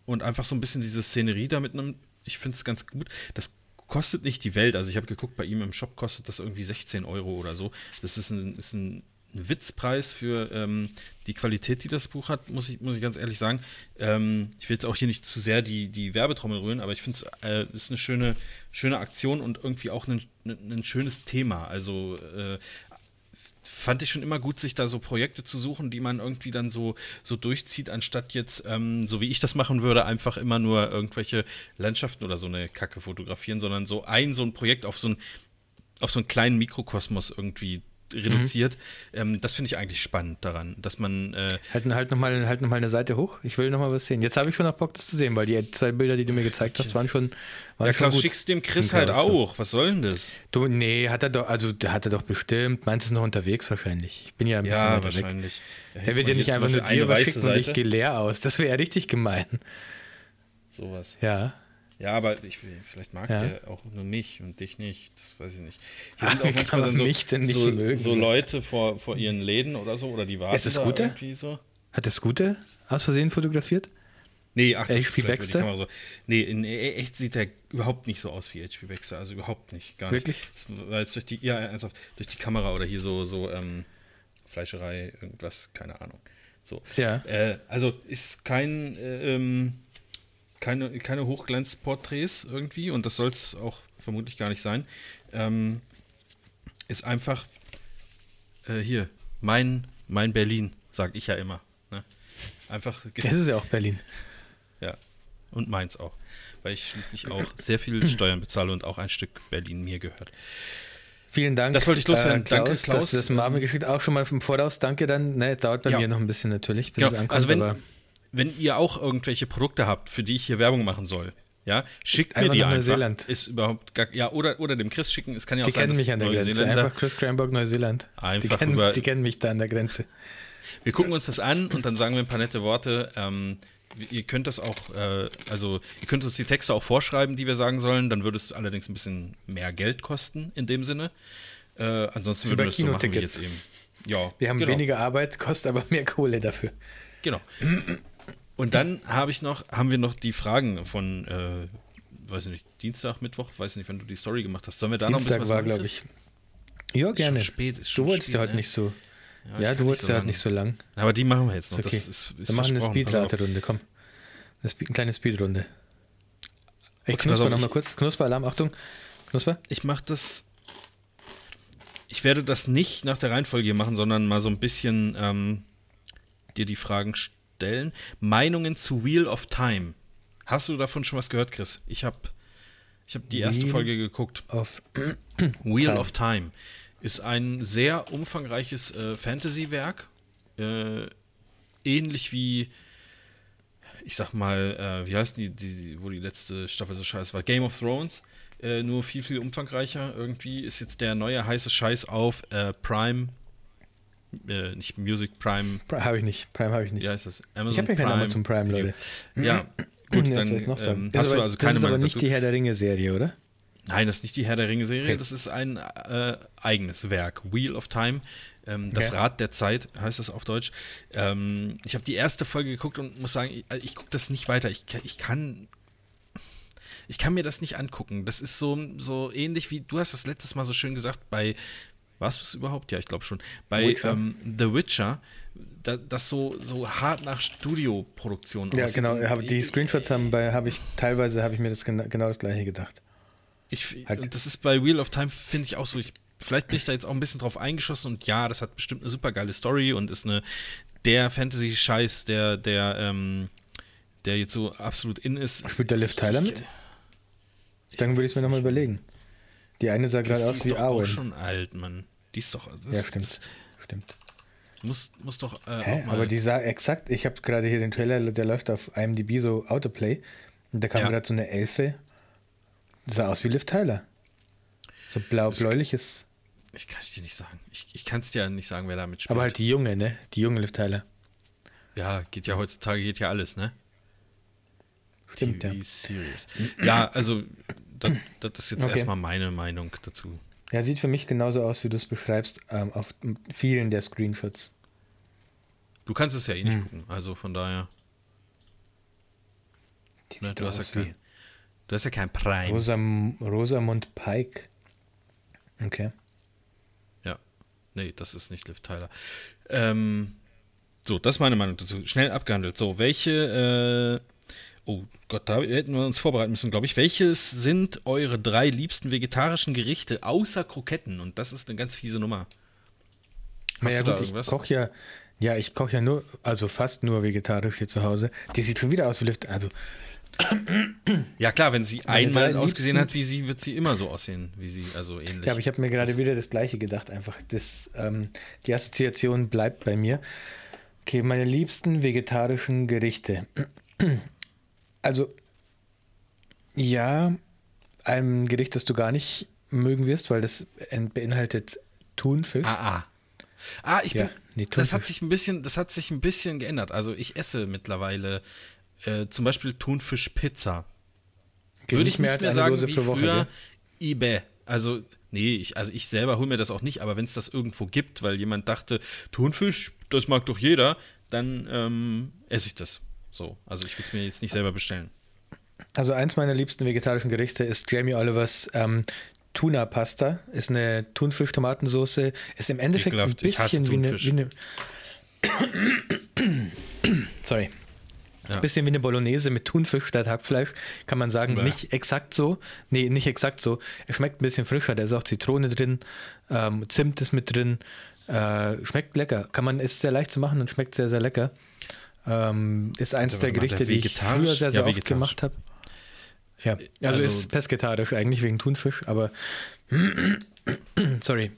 und einfach so ein bisschen diese Szenerie da mitnimmt. Ich finde es ganz gut. Das kostet nicht die Welt. Also ich habe geguckt, bei ihm im Shop kostet das irgendwie 16 Euro oder so. Das ist ein, ist ein Witzpreis für ähm, die Qualität, die das Buch hat, muss ich, muss ich ganz ehrlich sagen. Ähm, ich will jetzt auch hier nicht zu sehr die, die Werbetrommel rühren, aber ich finde es äh, ist eine schöne, schöne Aktion und irgendwie auch ein, ein, schönes Thema. Also äh, fand ich schon immer gut, sich da so Projekte zu suchen, die man irgendwie dann so, so durchzieht, anstatt jetzt, ähm, so wie ich das machen würde, einfach immer nur irgendwelche Landschaften oder so eine Kacke fotografieren, sondern so ein, so ein Projekt auf so, ein, auf so einen kleinen Mikrokosmos irgendwie reduziert. Ähm, das finde ich eigentlich spannend daran, dass man äh, Halt, halt nochmal halt noch mal eine Seite hoch. Ich will nochmal was sehen. Jetzt habe ich schon noch Bock, das zu sehen, weil die zwei Bilder, die du mir gezeigt hast, waren schon, waren ja, schon Klaus, gut. schickst dem Chris halt auch. Was soll denn das? Du, nee, hat er doch, also hat er doch bestimmt. Meinst du ist noch unterwegs wahrscheinlich? Ich bin ja ein bisschen Ja, weiter weg. wahrscheinlich. Der wird ja nicht einfach nur dir was schicken und ich gehe leer aus. Das wäre ja richtig gemein. Sowas. Ja. Ja, aber ich, vielleicht mag Ja. der auch nur mich und dich nicht. Das weiß ich nicht. Hier sind wie auch manchmal man dann so, mich denn nicht so, mögen? so Leute vor, vor ihren Läden oder so, oder die warten Ist das da Gute? irgendwie so. Hat der Scooter aus Versehen fotografiert? Nee, ach, das HP Baxter? So. Nee, in e- echt sieht der überhaupt nicht so aus wie HP Baxter. Also überhaupt nicht. Gar nicht. Wirklich? Das war jetzt durch die, ja, ernsthaft, durch die Kamera oder hier so, so ähm, Fleischerei, irgendwas, keine Ahnung. So. Ja. Äh, also ist kein, äh, ähm, keine, keine Hochglanzporträts irgendwie und das soll es auch vermutlich gar nicht sein. Ähm, ist einfach äh, hier, mein, mein Berlin, sag ich ja immer. Ne? Einfach Das ist ja auch Berlin. ja, und meins auch. Weil ich schließlich auch sehr viel Steuern bezahle und auch ein Stück Berlin mir gehört. Vielen Dank. Das wollte ich loswerden. Äh, Danke, Klaus, Klaus. dass du das Marvin geschickt Auch schon mal vom Voraus. Danke dann. Ne, dauert bei Ja. mir noch ein bisschen natürlich, bis Genau. es ankommt. Also wenn, wenn ihr auch irgendwelche Produkte habt, für die ich hier Werbung machen soll, ja, schickt mir Einfach die nach einfach. Neuseeland. Ist überhaupt gar, ja, oder, oder dem Chris schicken. Es kann ja auch die sein, kennen dass mich an der Grenze. Einfach Chris Cranbourg, Neuseeland. Einfach die, kennen, über- die kennen mich da an der Grenze. Wir gucken uns das an und dann sagen wir ein paar nette Worte. Ähm, ihr könnt das auch, äh, also ihr könnt uns die Texte auch vorschreiben, die wir sagen sollen. Dann würde es allerdings ein bisschen mehr Geld kosten in dem Sinne. Äh, ansonsten würden wir das so machen wie jetzt eben. Ja, Wir haben genau. weniger Arbeit, kostet aber mehr Kohle dafür. Genau. Und dann habe ich noch, haben wir noch die Fragen von, äh, weiß ich nicht, Dienstag, Mittwoch, weiß ich nicht, wenn du die Story gemacht hast. Sollen wir da noch ein Dienstag bisschen was war, glaube ich. Ja, Ist gerne. schon spät, ist du schon wolltest spät, ja heute ne? nicht so. Ja, kann du wolltest so ja heute lang. nicht so lang. Aber die machen wir jetzt noch. Ist okay. Das ist, ist Wir machen eine. Speedrate-Runde, komm. Eine, Spe eine kleine Speedrunde. Ich Okay, knusper nochmal kurz. Knusperalarm, Achtung. Knusper. Ich mache das. Ich werde das nicht nach der Reihenfolge hier machen, sondern mal so ein bisschen ähm, dir die Fragen stellen. Meinungen zu Wheel of Time. Hast du davon schon was gehört, Chris? Ich habe ich hab die erste Wheel- Folge geguckt. Auf. Wheel Time. of Time ist ein sehr umfangreiches äh, Fantasy-Werk. Äh, ähnlich wie ich sag mal, äh, wie heißt die, die, wo die letzte Staffel so scheiße war? Game of Thrones. Äh, nur viel, viel umfangreicher. Irgendwie ist jetzt der neue heiße Scheiß auf äh, Prime. Äh, nicht Music Prime. Habe ich nicht. Prime habe ich nicht. Wie heißt das? Amazon ich habe ja kein Amazon Prime, Leute. Ja, gut, ja, dann ähm, hast du aber, also keine Das ist aber nicht dazu. die Herr der Ringe-Serie, oder? Nein, das ist nicht die Herr der Ringe-Serie, Okay. das ist ein äh, eigenes Werk. Wheel of Time. Ähm, das Okay. Rad der Zeit heißt das auf Deutsch. Ähm, ich habe die erste Folge geguckt und muss sagen, ich, ich gucke das nicht weiter. Ich, kann- ich kann. Ich kann mir das nicht angucken. Das ist so, so ähnlich wie, du hast das letztes Mal so schön gesagt, bei, warst du es überhaupt? Ja, ich glaube schon. Bei ähm, The Witcher, da, das so, so hart nach Studioproduktion Ja, aussieht. genau. Hab, die Screenshots haben bei, habe ich, teilweise habe ich mir das gena genau das gleiche gedacht. Ich, Halt. und das ist bei Wheel of Time, finde ich auch so. Ich, vielleicht bin ich da jetzt auch ein bisschen drauf eingeschossen und ja, das hat bestimmt eine super geile Story und ist eine der Fantasy-Scheiß, der, der, ähm, der jetzt so absolut in ist. Spielt der Liv Tyler mit? Dann würde ich es mir nochmal überlegen. Die eine sah Die gerade ist, die aus ist wie doch auch Arwen. schon alt, Mann. Die ist doch. Das, Ja, stimmt. Stimmt. muss, muss doch äh, Hä? auch mal. Aber die sah exakt, ich habe gerade hier den Trailer, der läuft auf IMDb so Autoplay. Und da kam Ja. gerade so eine Elfe. Die sah aus wie Liv Tyler. So blau-bläuliches. ich kann es dir nicht sagen. Ich, ich kann es dir nicht sagen, wer da mitspielt. Aber halt die junge, ne? Die junge Liv Tyler. Ja, geht ja heutzutage geht ja alles, ne? Stimmt, ja. TV Series. Ja, also das, das ist jetzt Okay. erstmal meine Meinung dazu. Ja, sieht für mich genauso aus, wie du es beschreibst, ähm, auf vielen der Screenshots. Du kannst es ja eh Hm. nicht gucken, also von daher. Die Ne, du, hast ja kein, du hast ja kein Prime. Rosam Rosamund Pike. Okay. Ja. Nee, das ist nicht Liv Tyler. Ähm, so, das ist meine Meinung dazu. Schnell abgehandelt. So, welche, äh, oh Gott, da hätten wir uns vorbereiten müssen, glaube ich. Welches sind eure drei liebsten vegetarischen Gerichte außer Kroketten? Und das ist eine ganz fiese Nummer. Hast Naja, gut, ich irgendwas? koche ja, ja, ich koche ja nur, also fast nur vegetarisch hier zu Hause. Die sieht schon wieder aus wie Lift. Also, Ja, klar, wenn sie einmal ausgesehen hat wie sie, wird sie immer so aussehen wie sie, also ähnlich. ja, aber ich habe mir gerade wieder das Gleiche gedacht. Einfach, das, ähm, die Assoziation bleibt bei mir. Okay, meine liebsten vegetarischen Gerichte. Also, ja, ein Gericht, das du gar nicht mögen wirst, weil das beinhaltet Thunfisch. Ah, ah. Ah, ich Ja, bin. nee, das hat sich ein bisschen, das hat sich ein bisschen geändert. Also ich esse mittlerweile äh, zum Beispiel Thunfisch-Pizza. Würde ich nicht als mehr sagen Dose wie Woche, früher. gell? Ibe. Also, nee, ich, also ich selber hole mir das auch nicht, aber wenn es das irgendwo gibt, weil jemand dachte, Thunfisch, das mag doch jeder, dann ähm, esse ich das. So. Also ich will es mir jetzt nicht selber bestellen. Also eins meiner liebsten vegetarischen Gerichte ist Jamie Olivers ähm, Tuna-Pasta. Ist eine Thunfisch-Tomatensoße. Ist im Endeffekt Ekelhaft. ein bisschen wie eine, wie eine Sorry. Ja. Bisschen wie eine Bolognese mit Thunfisch statt Hackfleisch, kann man sagen. Bäh. Nicht exakt so. Nee, nicht exakt so. Er schmeckt ein bisschen frischer. Da ist auch Zitrone drin, ähm, Zimt ist mit drin. Äh, schmeckt lecker. Kann man, ist sehr leicht zu machen und schmeckt sehr, sehr lecker. Ähm, ist eins der Gerichte, die ich früher sehr, sehr Ja, oft gemacht habe. Ja, also, Also- ist pesketarisch eigentlich wegen Thunfisch, aber sorry.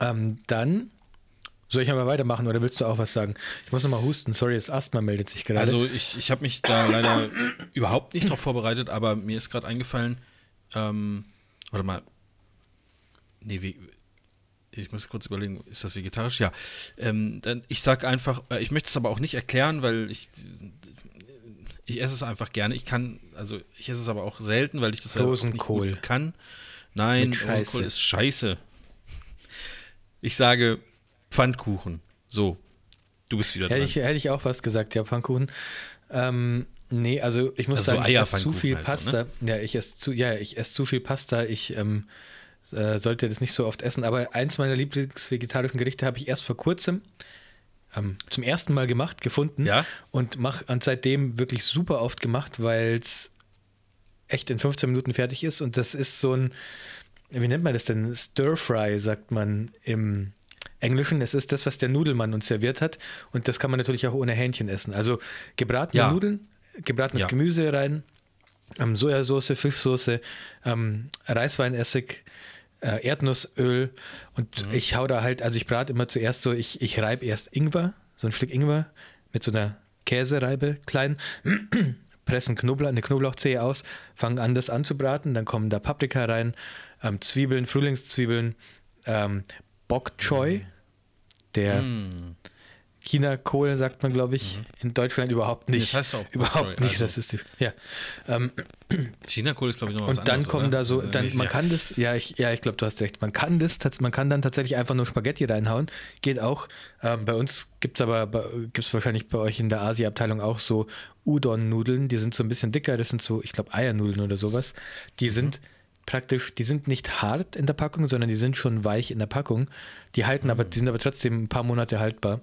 Ähm, dann soll ich aber weitermachen oder willst du auch was sagen? Ich muss nochmal husten. Sorry, das Asthma meldet sich gerade. Also ich, ich habe mich da leider überhaupt nicht drauf vorbereitet, aber mir ist gerade eingefallen, ähm, warte mal, nee, wie, ich muss kurz überlegen, ist das vegetarisch? Ja. Ähm, dann, ich sag einfach, äh, ich möchte es aber auch nicht erklären, weil ich, ich esse es einfach gerne. Ich kann, also ich esse es aber auch selten, weil ich das selber nicht Rosenkohl. gut kann. Nein. Rosenkohl ist scheiße. Ich sage Pfannkuchen. So, du bist wieder hätte, dran. ich, hätte ich auch was gesagt, ja, Pfannkuchen. Ähm, nee, also ich muss Also so sagen, ich esse zu viel so, Pasta. Ja, ich esse zu, ja, ich esse zu viel Pasta. Ich ähm, äh, sollte das nicht so oft essen. Aber eins meiner Lieblingsvegetarischen Gerichte habe ich erst vor kurzem ähm, zum ersten Mal gemacht, gefunden Ja? und mach und seitdem wirklich super oft gemacht, weil es echt in 15 Minuten fertig ist. Und das ist so ein, wie nennt man das denn? Stir-Fry, sagt man im Englischen. Das ist das, was der Nudelmann uns serviert hat. Und das kann man natürlich auch ohne Hähnchen essen. Also gebratene Ja. Nudeln, gebratenes Ja. Gemüse rein, ähm, Sojasauce, Fischsoße, ähm, Reisweinessig, äh, Erdnussöl. Und ich hau da halt, also ich brate immer zuerst so, ich, ich reibe erst Ingwer, so ein Stück Ingwer mit so einer Käsereibe klein, pressen Knoblauch, eine Knoblauchzehe aus, fangen an, das anzubraten, dann kommen da Paprika rein, ähm, Zwiebeln, Frühlingszwiebeln, ähm, Bok Choy, der Mm. China-Kohl, sagt man, glaube ich, in Deutschland überhaupt nicht. Das heißt auch überhaupt nicht also- rassistisch. Ja. Ähm, China-Kohl ist, glaube ich, noch was und dann anderes, kommen oder? da so, Also dann, man kann das, ja, ich, ja, ich glaube, du hast recht. Man kann das, man kann dann tatsächlich einfach nur Spaghetti reinhauen. Geht auch. Ähm, bei uns gibt es aber, gibt es wahrscheinlich bei euch in der Asia-Abteilung auch so Udon-Nudeln, die sind so ein bisschen dicker, das sind so, ich glaube, Eiernudeln oder sowas. Die Mhm. sind praktisch, die sind nicht hart in der Packung, sondern die sind schon weich in der Packung. Die halten aber, die sind aber trotzdem ein paar Monate haltbar.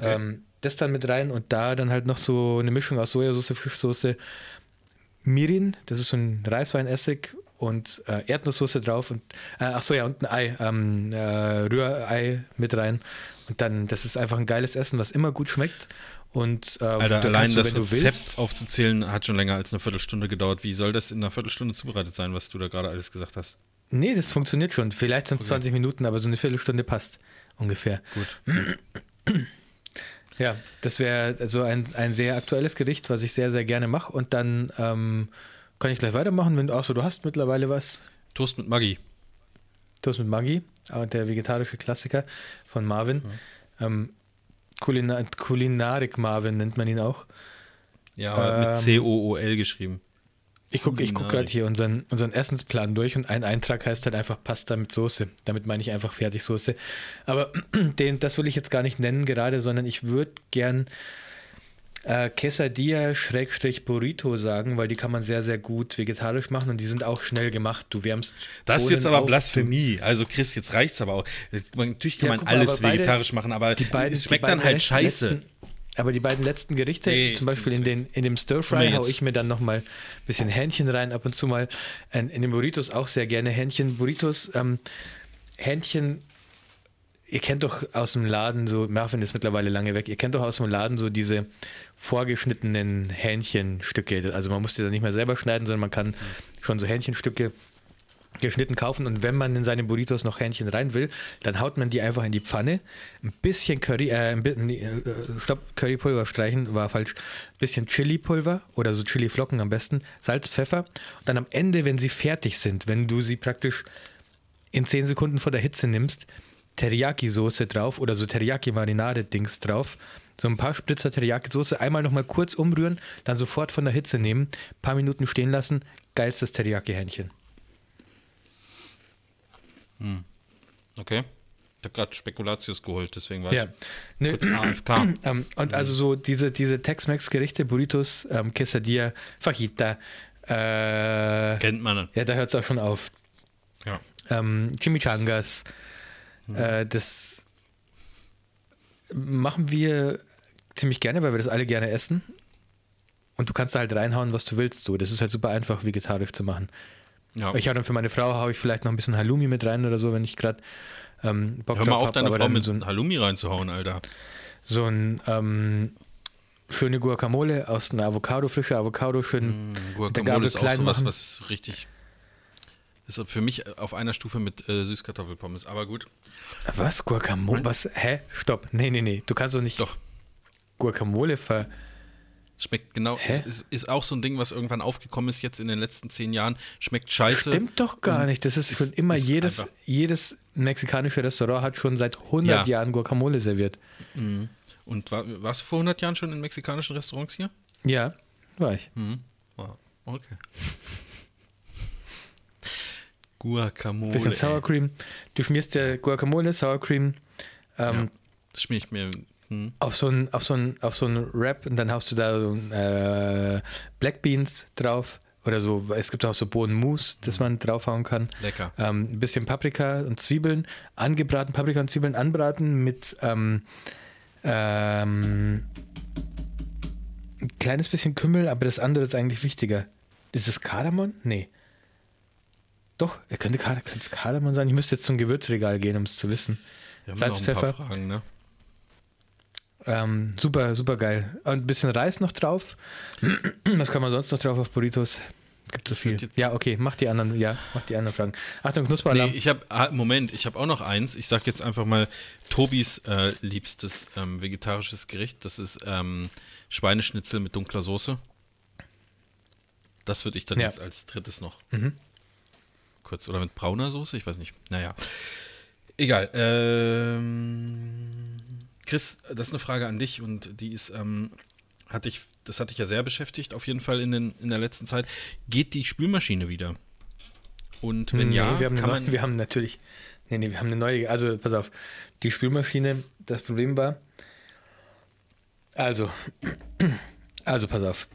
Ähm, das dann mit rein und da dann halt noch so eine Mischung aus Sojasauce, Fischsoße, Mirin, das ist so ein Reisweinessig und äh, Erdnusssoße drauf und äh, ach so ja und ein Ei, ähm, äh, Rührei mit rein und dann das ist einfach ein geiles Essen, was immer gut schmeckt und äh, Alter, allein du, das Rezept aufzuzählen hat schon länger als eine Viertelstunde gedauert. Wie soll das in einer Viertelstunde zubereitet sein, was du da gerade alles gesagt hast? nee, das funktioniert schon. Vielleicht sind es 20 Minuten, aber so eine Viertelstunde passt ungefähr. Gut. Ja, das wäre also ein, ein sehr aktuelles Gericht, was ich sehr, sehr gerne mache. Und dann ähm, kann ich gleich weitermachen, wenn du, achso, du hast mittlerweile was. Toast mit Maggi. Toast mit Maggi, äh, der vegetarische Klassiker von Marvin. Ähm, Kulina Kulinarik Marvin nennt man ihn auch. Ja, aber mit Ähm, C-O-O-L geschrieben. Ich gucke ich guck gerade hier unseren, unseren Essensplan durch und ein Eintrag heißt halt einfach Pasta mit Soße. Damit meine ich einfach Fertigsoße. Aber den, das will ich jetzt gar nicht nennen gerade, sondern ich würde gern äh, Quesadilla Schrägstrich Burrito sagen, weil die kann man sehr, sehr gut vegetarisch machen und die sind auch schnell gemacht. Du wärmst Das ist jetzt aber auf, Blasphemie. Also Chris, jetzt reicht's aber auch. Natürlich kann Ja, man alles beide- vegetarisch machen, aber es schmeckt dann halt scheiße. Letzten, aber die beiden letzten Gerichte, Nee, zum Beispiel in, den, in dem Stir Fry, hau jetzt- ich mir dann nochmal ein bisschen Hähnchen rein, ab und zu mal. In, in den Burritos auch sehr gerne Hähnchen. Burritos, ähm, Hähnchen, ihr kennt doch aus dem Laden so, Marvin ist mittlerweile lange weg, ihr kennt doch aus dem Laden so diese vorgeschnittenen Hähnchenstücke. Also man muss die dann nicht mehr selber schneiden, sondern man kann schon so Hähnchenstücke geschnitten kaufen. Und wenn man in seine Burritos noch Hähnchen rein will, dann haut man die einfach in die Pfanne, ein bisschen Curry, äh, ein bi- nee, äh, stopp, Currypulver streichen, war falsch, ein bisschen Chilipulver oder so Chiliflocken am besten, Salz, Pfeffer. Und dann am Ende, wenn sie fertig sind, wenn du sie praktisch in 10 Sekunden vor der Hitze nimmst, Teriyaki-Soße drauf oder so Teriyaki-Marinade-Dings drauf, so ein paar Spritzer Teriyaki-Soße, einmal nochmal kurz umrühren, dann sofort von der Hitze nehmen, paar Minuten stehen lassen, geilstes Teriyaki-Hähnchen. Okay. Ich habe gerade Spekulatius geholt, deswegen war Ja. ich Nö, kurz AFK. ähm, und also so diese, diese Tex-Mex-Gerichte, Burritos, ähm, Quesadilla, Fajita, äh, Kennt man. ja, da hört es auch schon auf. Ja. Ähm, Chimichangas, äh, das machen wir ziemlich gerne, weil wir das alle gerne essen. Und du kannst da halt reinhauen, was du willst. So. Das ist halt super einfach, vegetarisch zu machen. Ja. Ich hau dann für meine Frau haue ich vielleicht noch ein bisschen Halloumi mit rein oder so, wenn ich gerade ähm, Bock Hör mal auf, hab, deine Frau mit so ein, Halloumi reinzuhauen, Alter. so ein ähm, schöne Guacamole aus einer Avocado, frische Avocado, schön Mm, Guacamole ist auch sowas, machen. was richtig. Ist für mich auf einer Stufe mit äh, Süßkartoffelpommes, aber gut. Was? Guacamole? Was? Hä? Stopp. Nee, nee, nee. Du kannst doch nicht Doch. Guacamole ver. Schmeckt genau. Ist, ist auch so ein Ding, was irgendwann aufgekommen ist jetzt in den letzten zehn Jahren. Schmeckt scheiße. Stimmt doch gar nicht. Das ist, ist- schon immer ist jedes, jedes mexikanische Restaurant hat schon seit 100 Ja. Jahren Guacamole serviert. Und war, warst du vor 100 Jahren schon in mexikanischen Restaurants hier? Ja, war ich. Mhm. Okay. Guacamole. Bisschen. Sour Cream. Du schmierst ja Guacamole, Sour Cream ähm, Ja. Das schmier ich mir. Hm. auf so ein, auf so ein, auf so ein Wrap und dann haust du da so, äh, Black Beans drauf. Oder so, es gibt auch so Bohnenmus, das man draufhauen kann. Lecker. Ähm, ein bisschen Paprika und Zwiebeln, angebraten, Paprika und Zwiebeln anbraten mit ähm, ähm, ein kleines bisschen Kümmel, aber das andere ist eigentlich wichtiger. Ist es Kardamom? Nee. Doch, er könnte, könnte es Kardamom sein. Ich müsste jetzt zum Gewürzregal gehen, um es zu wissen. Wir haben Salz, noch ein paar Pfeffer. Fragen, ne? Ähm, super, super geil. Und ein bisschen Reis noch drauf. Was kann man sonst noch drauf auf Burritos? Gibt zu viel. Ja, okay, mach die anderen, ja, mach die anderen Fragen. Achtung, Knusperalarm. Nee, ich habe, ah, Moment, ich habe auch noch eins. Ich sag jetzt einfach mal Tobis äh, liebstes ähm, vegetarisches Gericht. Das ist ähm, Schweineschnitzel mit dunkler Soße. Das würde ich dann ja. jetzt als drittes noch. Mhm. Kurz, oder mit brauner Soße? Ich weiß nicht. Naja. Egal. Ähm, Chris, das ist eine Frage an dich und die ist, ähm, hatte ich, das hatte ich ja sehr beschäftigt, auf jeden Fall in, den, in der letzten Zeit. Geht die Spülmaschine wieder? Und wenn nee, ja, wir haben, kann man wir haben natürlich, nee, nee, wir haben eine neue, also pass auf, die Spülmaschine, das Problem war, also, also pass auf.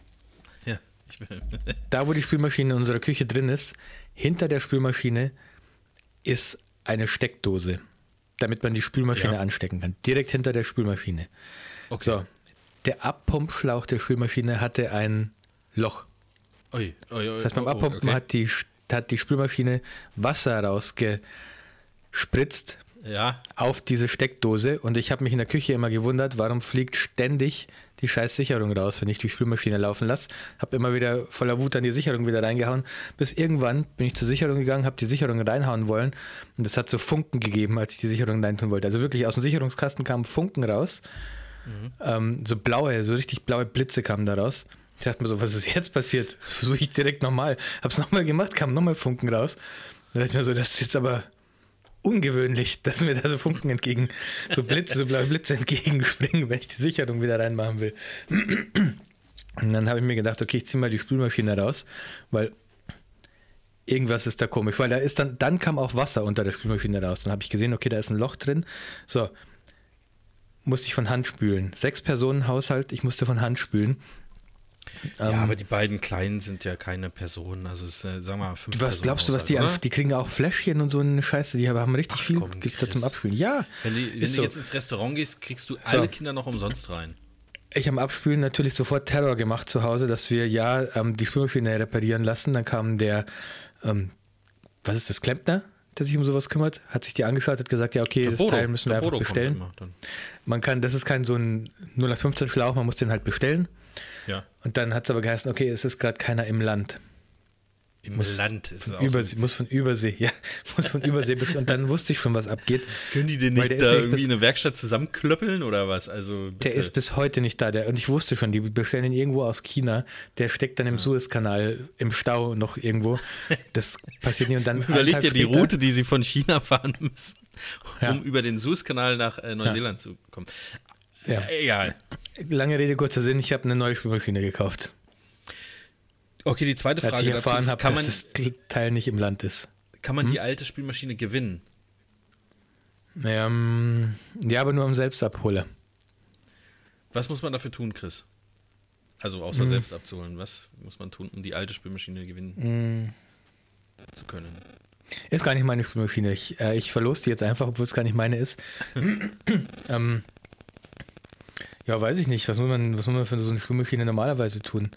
Ja, ich will. da, wo die Spülmaschine in unserer Küche drin ist, hinter der Spülmaschine ist eine Steckdose, damit man die Spülmaschine ja. anstecken kann. Direkt hinter der Spülmaschine. Okay. So, der Abpumpschlauch der Spülmaschine hatte ein Loch. Oi, oi, oi, das heißt, beim oh, oh, Abpumpen okay. hat, die, hat die Spülmaschine Wasser rausgespritzt ja. auf diese Steckdose und ich habe mich in der Küche immer gewundert, warum fliegt ständig die scheiß Sicherung raus, wenn ich die Spülmaschine laufen lasse. Habe immer wieder voller Wut an die Sicherung wieder reingehauen, bis irgendwann bin ich zur Sicherung gegangen, habe die Sicherung reinhauen wollen und es hat so Funken gegeben, als ich die Sicherung reintun wollte. Also wirklich aus dem Sicherungskasten kamen Funken raus, mhm. ähm, so blaue, so richtig blaue Blitze kamen da raus. Ich dachte mir so, was ist jetzt passiert? Das versuche ich direkt nochmal. Habe es nochmal gemacht, kamen nochmal Funken raus. Da dachte ich mir so, das ist jetzt aber ungewöhnlich, dass mir da so Funken entgegen, so Blitze, so blaue Blitze entgegenspringen, wenn ich die Sicherung wieder reinmachen will. Und dann habe ich mir gedacht, okay, ich ziehe mal die Spülmaschine raus, weil irgendwas ist da komisch, weil da ist dann, dann kam auch Wasser unter der Spülmaschine raus. Dann habe ich gesehen, okay, da ist ein Loch drin. So, musste ich von Hand spülen. Sechs Personen Haushalt, ich musste von Hand spülen. Ja, ähm, aber die beiden Kleinen sind ja keine Personen. Also, es ist, äh, sagen wir mal, fünf Was Personen glaubst du, was die an, Die kriegen auch Fläschchen und so eine Scheiße. Die haben richtig Ach, viel. Gibt es da zum Abspülen? Ja. Wenn, die, wenn du so. jetzt ins Restaurant gehst, kriegst du alle so. Kinder noch umsonst rein. Ich habe Abspülen natürlich sofort Terror gemacht zu Hause, dass wir ja ähm, die Spülmaschine reparieren lassen. Dann kam der, ähm, was ist das, Klempner? der sich um sowas kümmert, hat sich die angeschaut, hat gesagt, ja, okay, der das Bodo, Teil müssen wir einfach bestellen. Man kann, das ist kein so ein 0815 Schlauch, man muss den halt bestellen. Ja. Und dann hat es aber geheißen, okay, es ist gerade keiner im Land. Im muss Land ist es auch Übersee, so Muss von Übersee, ja, muss von Übersee Und dann wusste ich schon, was abgeht. Können die den nicht da irgendwie in eine Werkstatt zusammenklöppeln oder was? Also bitte. Der ist bis heute nicht da. Der, und ich wusste schon, die bestellen ihn irgendwo aus China. Der steckt dann im ja. Suezkanal im Stau noch irgendwo. Das passiert nicht. Und dann überlegt ja die Route, die sie von China fahren müssen, um ja. über den Suezkanal nach äh, Neuseeland ja. zu kommen. Ja. Egal. Lange Rede, kurzer Sinn, ich habe eine neue Spülmaschine gekauft. Okay, die zweite Frage Als ich erfahren habe, dass das Teil nicht im Land ist. Kann man hm? die alte Spülmaschine gewinnen? Ähm, ja, aber nur am Selbstabholer. Was muss man dafür tun, Chris? Also außer hm. selbst abzuholen. Was muss man tun, um die alte Spülmaschine gewinnen hm. zu können? Ist gar nicht meine Spülmaschine. Ich, äh, ich verlose die jetzt einfach, obwohl es gar nicht meine ist. ähm, ja, weiß ich nicht. Was muss man, was muss man für so eine Spülmaschine normalerweise tun?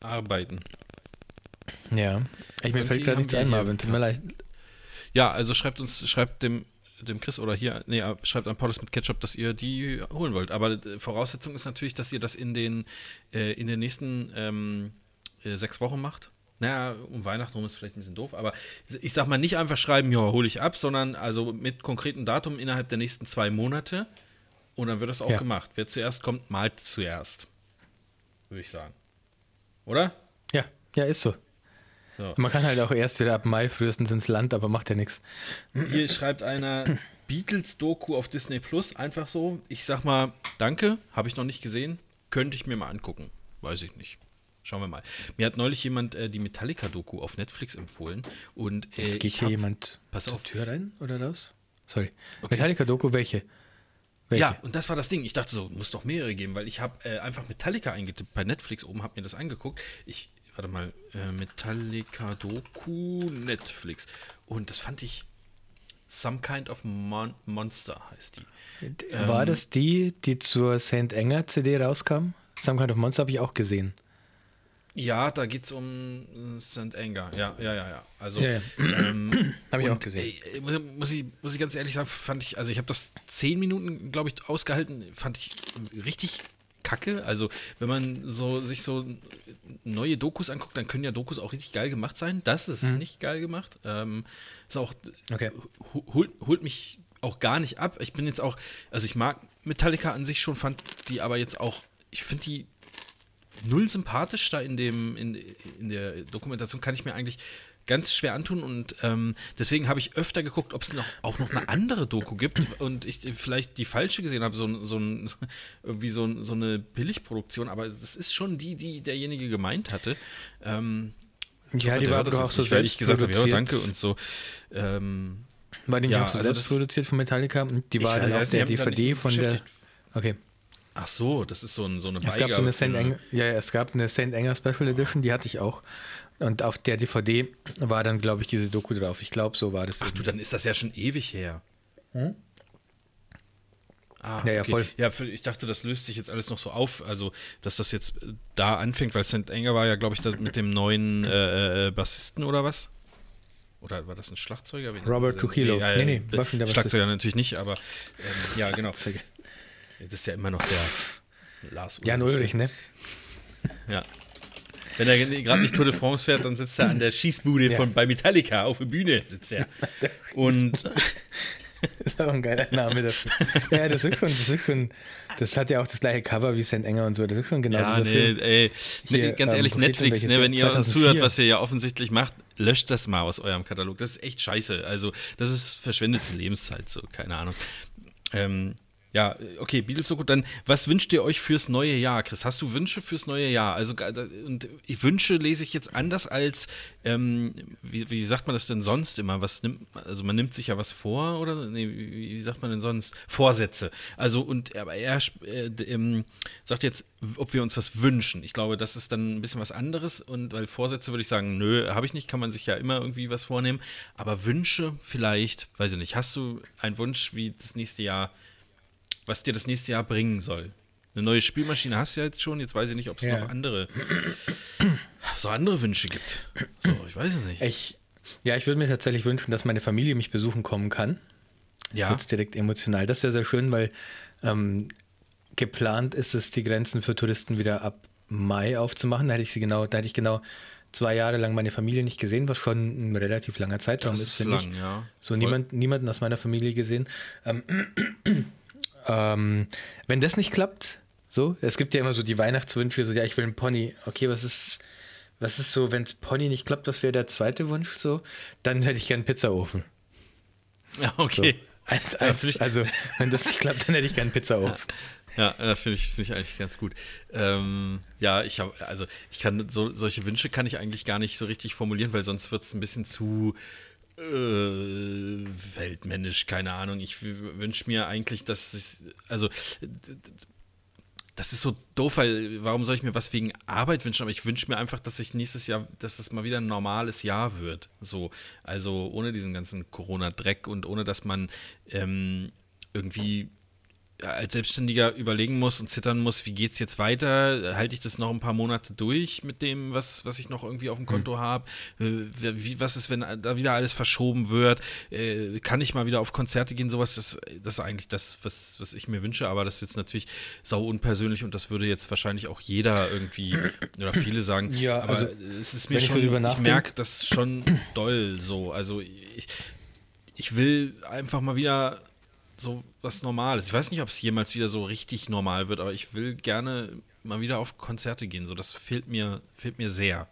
Arbeiten. Ja. Ich mir fällt gerade nichts ein, Marvin. Tut mir leid. Ja, also schreibt uns, schreibt dem, dem Chris oder hier, nee, schreibt an Paulus mit Ketchup, dass ihr die holen wollt. Aber äh, Voraussetzung ist natürlich, dass ihr das in den, äh, in den nächsten ähm, äh, sechs Wochen macht. Naja, um Weihnachten rum ist vielleicht ein bisschen doof, aber ich sag mal nicht einfach schreiben, ja, hole ich ab, sondern also mit konkretem Datum innerhalb der nächsten zwei Monate und dann wird das auch ja. gemacht. Wer zuerst kommt, malt zuerst. Würde ich sagen. Oder? Ja, ja, ist so. so. Man kann halt auch erst wieder ab Mai frühestens ins Land, aber macht ja nichts. Hier schreibt einer Beatles-Doku auf Disney Plus, einfach so. Ich sag mal, danke, habe ich noch nicht gesehen. Könnte ich mir mal angucken. Weiß ich nicht. Schauen wir mal. Mir hat neulich jemand äh, die Metallica-Doku auf Netflix empfohlen. Und, äh, Jetzt geht hier hab, jemand pass auf. Tür rein oder raus? Sorry. Okay. Metallica-Doku, welche? Welche? Ja, und das war das Ding. Ich dachte so, muss doch mehrere geben, weil ich habe äh, einfach Metallica eingetippt bei Netflix oben, habe mir das angeguckt. Ich, warte mal, äh, Metallica Doku Netflix. Und das fand ich Some Kind of Mon Monster heißt die. War ähm, das die, die zur St. Enger CD rauskam? Some Kind of Monster habe ich auch gesehen. Ja, da geht es um äh, St. Anger. Ja, ja, ja, ja. Also, ja, ja. Ähm, habe ich auch gesehen. Ey, muss, muss, ich, muss ich ganz ehrlich sagen, fand ich, also ich habe das zehn Minuten, glaube ich, ausgehalten, fand ich richtig kacke. Also, wenn man so sich so neue Dokus anguckt, dann können ja Dokus auch richtig geil gemacht sein. Das ist mhm. nicht geil gemacht. Ähm, ist auch, okay. holt, holt mich auch gar nicht ab. Ich bin jetzt auch, also ich mag Metallica an sich schon, fand die aber jetzt auch, ich finde die null sympathisch da in dem, in, in der Dokumentation kann ich mir eigentlich ganz schwer antun und ähm, deswegen habe ich öfter geguckt, ob es noch, auch noch eine andere Doku gibt und ich vielleicht die falsche gesehen habe, so, so, ein, wie so, so eine Billigproduktion, aber das ist schon die, die derjenige gemeint hatte. Ähm, ja, hoffe, die war doch auch so selbst ich gesagt habe, ja, danke und so. Ähm, war die nicht ja, auch so also selbst produziert von Metallica? Die war dann auf der DVD von der. Okay. Ach so, das ist so, ein, so eine es gab so eine Saint Enger, ja, es gab eine Saint Enger Special Edition, die hatte ich auch. Und auf der DVD war dann, glaube ich, diese Doku drauf. Ich glaube, so war das. Ach du, dann ist das ja schon ewig her. Hm? Ah, ja, ja, okay. voll. Ja, ich dachte, das löst sich jetzt alles noch so auf. Also, dass das jetzt da anfängt, weil St. Enger war ja, glaube ich, mit dem neuen äh, äh, Bassisten oder was? Oder war das ein Schlagzeuger? Robert Trujillo. Nee, nee, nee, nee Schlagzeuger natürlich nicht, aber ähm, ja, genau. Das ist ja immer noch der Lars Ulrich. Jan Ulrich, ne? Ja. Wenn er gerade nicht Tour de France fährt, dann sitzt er an der Schießbude ja. von, bei Metallica auf der Bühne. Sitzt er. Und. das ist auch ein geiler Name dafür. Ja, das ist schon, das ist schon, das hat ja auch das gleiche Cover wie St. Enger und so. Das ist schon genau Ja, nee, Film. ey. Nee, Hier, ganz ehrlich, ähm, Netflix, ne, wenn ihr uns zuhört, was ihr ja offensichtlich macht, löscht das mal aus eurem Katalog. Das ist echt scheiße. Also, das ist verschwendete Lebenszeit, so, keine Ahnung. Ähm, ja, okay, Beatles so gut. Dann, was wünscht ihr euch fürs neue Jahr, Chris? Hast du Wünsche fürs neue Jahr? Also, und ich Wünsche lese ich jetzt anders als, ähm, wie, wie sagt man das denn sonst immer? Was nimmt, also man nimmt sich ja was vor oder? Nee, wie, sagt man denn sonst? Vorsätze. Also, und aber er äh, ähm, sagt jetzt, ob wir uns was wünschen. Ich glaube, das ist dann ein bisschen was anderes. Und weil Vorsätze würde ich sagen, nö, habe ich nicht, kann man sich ja immer irgendwie was vornehmen. Aber Wünsche vielleicht, weiß ich nicht. Hast du einen Wunsch, wie das nächste Jahr? Was dir das nächste Jahr bringen soll. Eine neue Spielmaschine hast du ja jetzt schon, jetzt weiß ich nicht, ob es ja. noch andere, so andere Wünsche gibt. So, ich weiß es nicht. Ich, ja, ich würde mir tatsächlich wünschen, dass meine Familie mich besuchen kommen kann. Ja. Jetzt direkt emotional. Das wäre sehr schön, weil ähm, geplant ist es, die Grenzen für Touristen wieder ab Mai aufzumachen. Da hätte ich sie genau, da hätte ich genau zwei Jahre lang meine Familie nicht gesehen, was schon ein relativ langer Zeitraum das ist, finde ich. Ja. So niemand, niemanden aus meiner Familie gesehen. Ähm, ähm, wenn das nicht klappt, so, es gibt ja immer so die Weihnachtswünsche, so, ja, ich will einen Pony. Okay, was ist, was ist so, wenn es Pony nicht klappt, was wäre der zweite Wunsch so? Dann hätte ich gern einen Pizzaofen. Ja, okay. So, eins, eins, also, wenn das nicht klappt, dann hätte ich gern einen Pizzaofen. Ja, ja finde ich, find ich eigentlich ganz gut. Ähm, ja, ich habe, also ich kann so, solche Wünsche kann ich eigentlich gar nicht so richtig formulieren, weil sonst wird es ein bisschen zu äh, weltmännisch, keine Ahnung. Ich wünsche mir eigentlich, dass es, also das ist so doof, weil warum soll ich mir was wegen Arbeit wünschen? Aber ich wünsche mir einfach, dass ich nächstes Jahr, dass es mal wieder ein normales Jahr wird. So, also ohne diesen ganzen Corona-Dreck und ohne dass man ähm, irgendwie als Selbstständiger überlegen muss und zittern muss, wie geht es jetzt weiter? Halte ich das noch ein paar Monate durch mit dem, was, was ich noch irgendwie auf dem Konto mhm. habe? Wie, was ist, wenn da wieder alles verschoben wird? Äh, kann ich mal wieder auf Konzerte gehen? Sowas, das, das ist eigentlich das, was, was ich mir wünsche, aber das ist jetzt natürlich sau unpersönlich und das würde jetzt wahrscheinlich auch jeder irgendwie oder viele sagen. Ja, aber also, es ist mir schon, ich, ich merke das schon doll so. Also ich, ich will einfach mal wieder so was Normales. Ich weiß nicht, ob es jemals wieder so richtig normal wird, aber ich will gerne mal wieder auf Konzerte gehen. So, das fehlt mir, fehlt mir sehr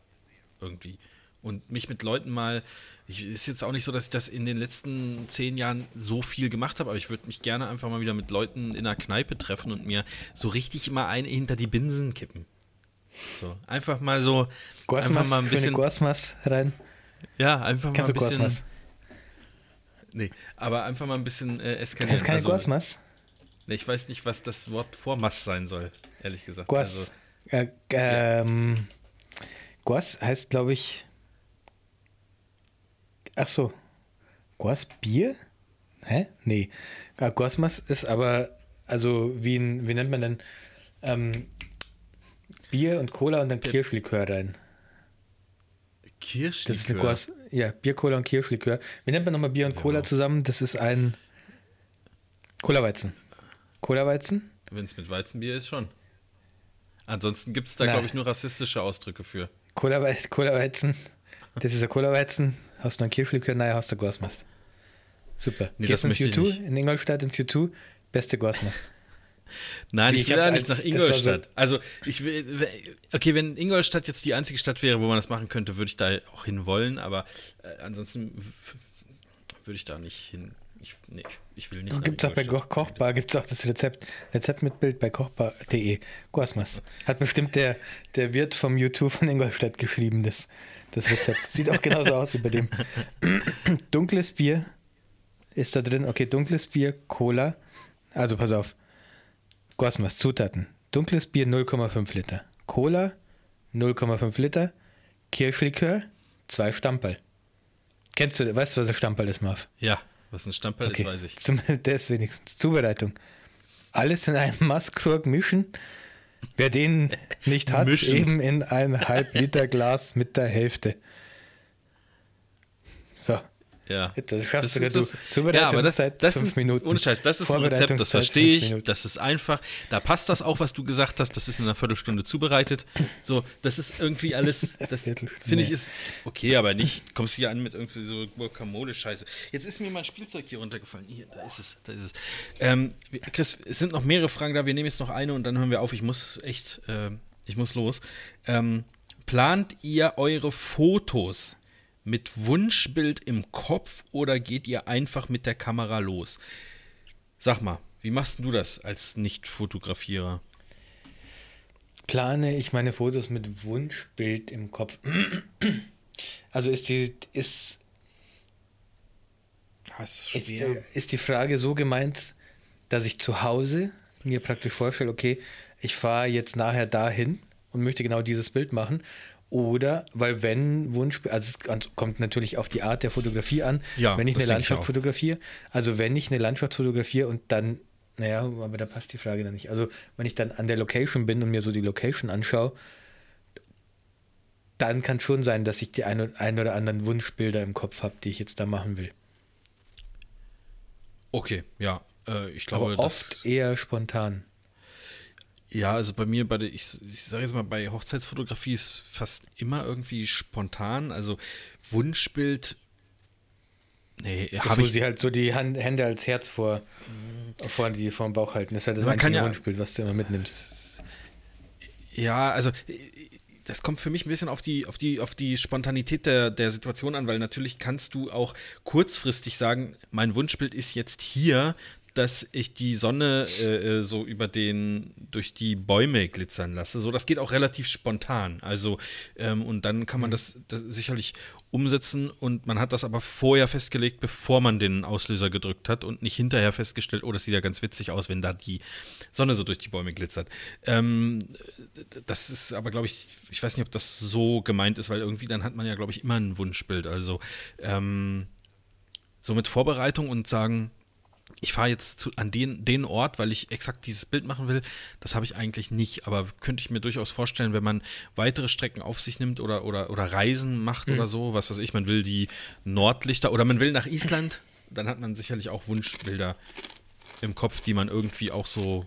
irgendwie. Und mich mit Leuten mal, ich, ist jetzt auch nicht so, dass ich das in den letzten zehn Jahren so viel gemacht habe, aber ich würde mich gerne einfach mal wieder mit Leuten in einer Kneipe treffen und mir so richtig mal ein hinter die Binsen kippen. So, einfach mal so, Guasmas, einfach mal ein bisschen. Guasmas rein. Ja, einfach Kannst mal ein bisschen. Guasmas? Nee, aber einfach mal ein bisschen äh, eskalieren. Das ist keine also, Guasmas? Nee, ich weiß nicht, was das Wort Vormass sein soll, ehrlich gesagt. Guas. Also, äh, ähm, ja. Guas heißt, glaube ich. Ach so. Guas Bier? Hä? Nee. Guasmas ist aber, also, wie, wie nennt man denn? Ähm, Bier und Cola und dann Kirschlikör rein. Kirschlikör? Das ist eine Guas, ja, Bier, Cola und Kirschlikör. Wie nennt man nochmal Bier und ja. Cola zusammen? Das ist ein Cola-Weizen. Cola-Weizen? Wenn es mit Weizenbier ist, schon. Ansonsten gibt es da, glaube ich, nur rassistische Ausdrücke für. Cola-Weizen, das ist ein Cola-Weizen. Hast du noch einen Kirschlikör? Nein, hast du Gasmast. Super. Nee, Gehst das ins möchte ich U2, nicht. in Ingolstadt ins U2, beste Gasmast. Nein, ich ich will ja nicht nach war so- Ingolstadt. Also, ich will, okay, wenn Ingolstadt jetzt die einzige Stadt wäre, wo man das machen könnte, würde ich da auch hin wollen, aber äh, ansonsten würde ich da nicht hin. Ich, nee, ich, will nicht. Gibt es auch bei Ingolstadt. Koch Kochbar, gibt es auch das Rezept. Rezept mit Bild bei kochbar.de. Gasmast. Hat bestimmt der, der Wirt vom U2 von Ingolstadt geschrieben, das, das Rezept. Sieht auch genauso aus wie bei dem. Dunkles Bier ist da drin. Okay, dunkles Bier, Cola. Also pass auf. Gasmast, Zutaten. Dunkles Bier 0,5 Liter. Cola 0,5 Liter. Kirschlikör, zwei Stamperl. Kennst du, weißt du, was ein Stamperl ist, Marv? Ja, was ein Stamperl Okay, ist, weiß ich. Zum, das wenigstens. Zubereitung. Alles in einem Maßkrug mischen. Wer den nicht hat, Mischen. eben in ein halb Liter Glas mit der Hälfte. So. Ja. Das schaffst Das- sogar das- du. Zubereitungszeit das fünf sind- Minuten. Ohne Scheiß, das ist ein Rezept, das verstehe fünf ich, das ist einfach. Da passt das auch, was du gesagt hast, das ist in einer Viertelstunde zubereitet. So, das ist irgendwie alles, das finde ich ist okay, aber nicht, kommst du hier an mit irgendwie so Guacamole-Scheiße. Jetzt ist mir mein Spielzeug hier runtergefallen. Hier, da ist es, da ist es. Ähm, Chris, es sind noch mehrere Fragen da, wir nehmen jetzt noch eine und dann hören wir auf. Ich muss echt, ähm, ich muss los. Ähm, plant ihr eure Fotos mit Wunschbild im Kopf oder geht ihr einfach mit der Kamera los? Sag mal, wie machst du das als Nicht-Fotografierer? Plane ich meine Fotos mit Wunschbild im Kopf. Also ist die, ist, Das ist, ist die Frage so gemeint, dass ich zu Hause mir praktisch vorstelle, okay, ich fahre jetzt nachher dahin und möchte genau dieses Bild machen. Oder, weil wenn Wunsch, also es kommt natürlich auf die Art der Fotografie an, Ja, wenn ich eine ich Landschaft auch. fotografiere, also wenn ich eine Landschaft fotografiere und dann, naja, aber da passt die Frage dann nicht. Also wenn ich dann an der Location bin und mir so die Location anschaue, dann kann schon sein, dass ich die ein, ein oder anderen Wunschbilder im Kopf habe, die ich jetzt da machen will. Okay, ja. Äh, ich glaube, Aber oft eher spontan. Ja, also bei mir, bei der, ich, ich sage jetzt mal, bei Hochzeitsfotografie ist fast immer irgendwie spontan. Also Wunschbild. Nee, habe ich. sie halt so die Hand, Hände als Herz vor, vor, die, vor dem Bauch halten. Das ist halt das Man einzige ja- Wunschbild, was du immer mitnimmst. Ja, also das kommt für mich ein bisschen auf die, auf die, auf die Spontanität der, der Situation an, weil natürlich kannst du auch kurzfristig sagen, mein Wunschbild ist jetzt hier, dass ich die Sonne äh, äh, so über den, durch die Bäume glitzern lasse. So, das geht auch relativ spontan. Also, ähm, und dann kann man das, das sicherlich umsetzen und man hat das aber vorher festgelegt, bevor man den Auslöser gedrückt hat und nicht hinterher festgestellt, oh, das sieht ja ganz witzig aus, wenn da die Sonne so durch die Bäume glitzert. Ähm, das ist aber, glaube ich, ich weiß nicht, ob das so gemeint ist, weil irgendwie dann hat man ja, glaube ich, immer ein Wunschbild. Also ähm, so mit Vorbereitung und sagen, ich fahre jetzt zu, an den, den Ort, weil ich exakt dieses Bild machen will, das habe ich eigentlich nicht. Aber könnte ich mir durchaus vorstellen, wenn man weitere Strecken auf sich nimmt oder, oder, oder Reisen macht oder so, was weiß ich, man will die Nordlichter oder man will nach Island, dann hat man sicherlich auch Wunschbilder im Kopf, die man irgendwie auch so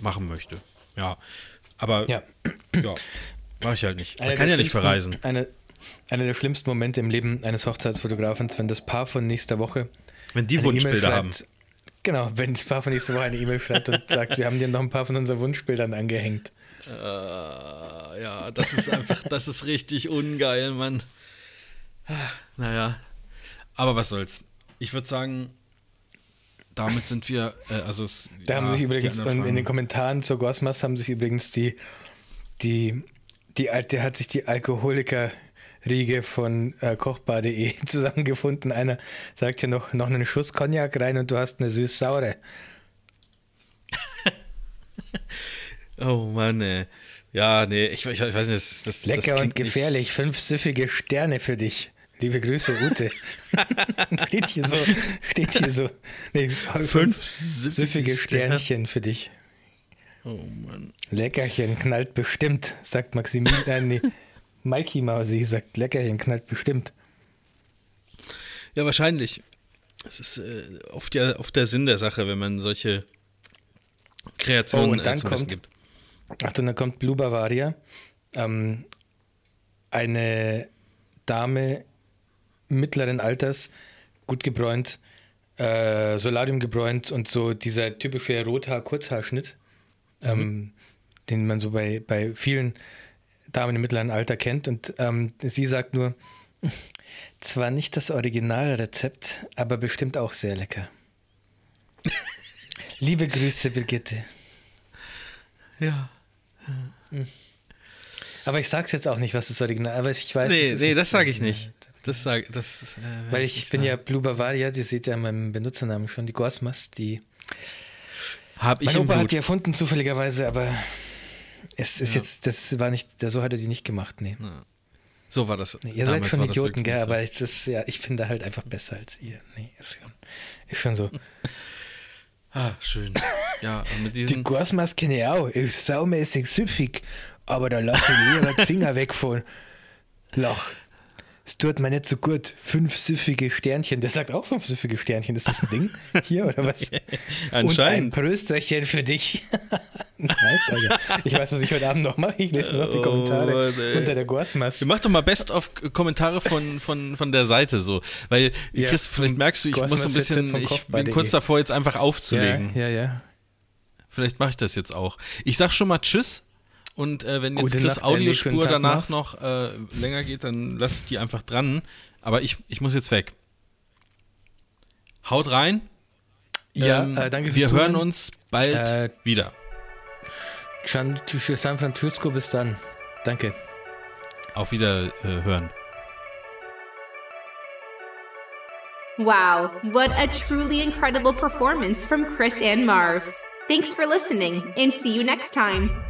machen möchte. Ja, aber Ja. ja, mache ich halt nicht. Man kann ja nicht verreisen. Eine, einer der schlimmsten Momente im Leben eines Hochzeitsfotografen, wenn das Paar von nächster Woche Wenn die Wunschbilder haben. Genau, wenn das Paar von nächster Woche eine E-Mail schreibt und sagt, wir haben dir noch ein paar von unseren Wunschbildern angehängt. Äh, ja, das ist einfach, das ist richtig ungeil, Mann. Naja, aber was soll's. Ich würde sagen, damit sind wir, äh, also es, Da haben ja, sich die übrigens in, in den Kommentaren zur Gosmas haben sich übrigens die, die, die alte, hat sich die Alkoholiker-Riege von äh, kochbar.de zusammengefunden. Einer sagt ja noch, noch einen Schuss Cognac rein und du hast eine süß-saure. Oh Mann, ey. Ja, nee, ich, ich, ich weiß nicht, das, das Lecker das und klingt nicht- gefährlich. Fünf süffige Sterne für dich. Liebe Grüße, Ute. steht hier so. Steht hier so. Nee, fünf süffige Sternchen für dich. Oh Mann. Leckerchen knallt bestimmt, sagt Maximilian. Mikey Mausi sagt, Leckerchen knallt bestimmt. Ja, wahrscheinlich. Das ist äh, oft ja oft der Sinn der Sache, wenn man solche Kreationen Oh, und dann äh, zum Besten kommt- gibt. Achtung, dann kommt Blue Bavaria. Ähm, eine Dame mittleren Alters, gut gebräunt, äh, Solarium gebräunt und so dieser typische Rothaar-Kurzhaarschnitt, ähm, mhm. ähm, den man so bei, bei vielen Damen im mittleren Alter kennt. Und ähm, sie sagt nur, zwar nicht das Originalrezept, aber bestimmt auch sehr lecker. Liebe Grüße, Brigitte. Ja. Hm. Aber ich sag's jetzt auch nicht, was das Original aber ich weiß Nee, nee, das sage ich nicht. Das sage das. Äh, Weil ich, ich bin sagen. ja Blue Bavaria, die seht ja in meinem Benutzernamen schon, die Gorsmas, die. Hab ich mein Opa hat die erfunden, zufälligerweise, aber es ist ja. jetzt, das war nicht, so hat er die nicht gemacht, nee. Ja. So war das. Nee, ihr seid schon Idioten, gell, aber es ist, ja, ich bin da halt einfach besser als ihr. Nee, ist schon, ist schon so. ah, schön. Ja, mit diesen. Die Gorsmas kenne ich auch. Ist saumäßig süffig, aber da lasse ich lieber die Finger weg von. Lach es tut mir nicht so gut. Fünf süffige Sternchen. Der sagt auch fünf süffige Sternchen. Ist das ein Ding hier oder was? Anscheinend. Und ein Prösterchen für dich. nice, Alter. Ich weiß, was ich heute Abend noch mache. Ich lese mir noch die Kommentare oh, unter der Gorsmas. Mach doch mal best of Kommentare von, von, von der Seite so. Weil, ja, Chris, vielleicht merkst du, ich muss so ein bisschen, ich bin kurz davor, jetzt einfach aufzulegen. Ja, ja, ja. Vielleicht mache ich das jetzt auch. Ich sag schon mal Tschüss. Und äh, wenn jetzt Chris Nacht, Audiospur danach noch äh, länger geht, dann lasse ich die einfach dran. Aber ich, ich muss jetzt weg. Haut rein. Ja, ähm, äh, danke fürs Wir Zuhören. hören uns bald äh, wieder. San Francisco, bis dann. Danke. Auf Wieder äh, hören. Wow, what a truly incredible performance from Chris and Marv. Thanks for listening and see you next time.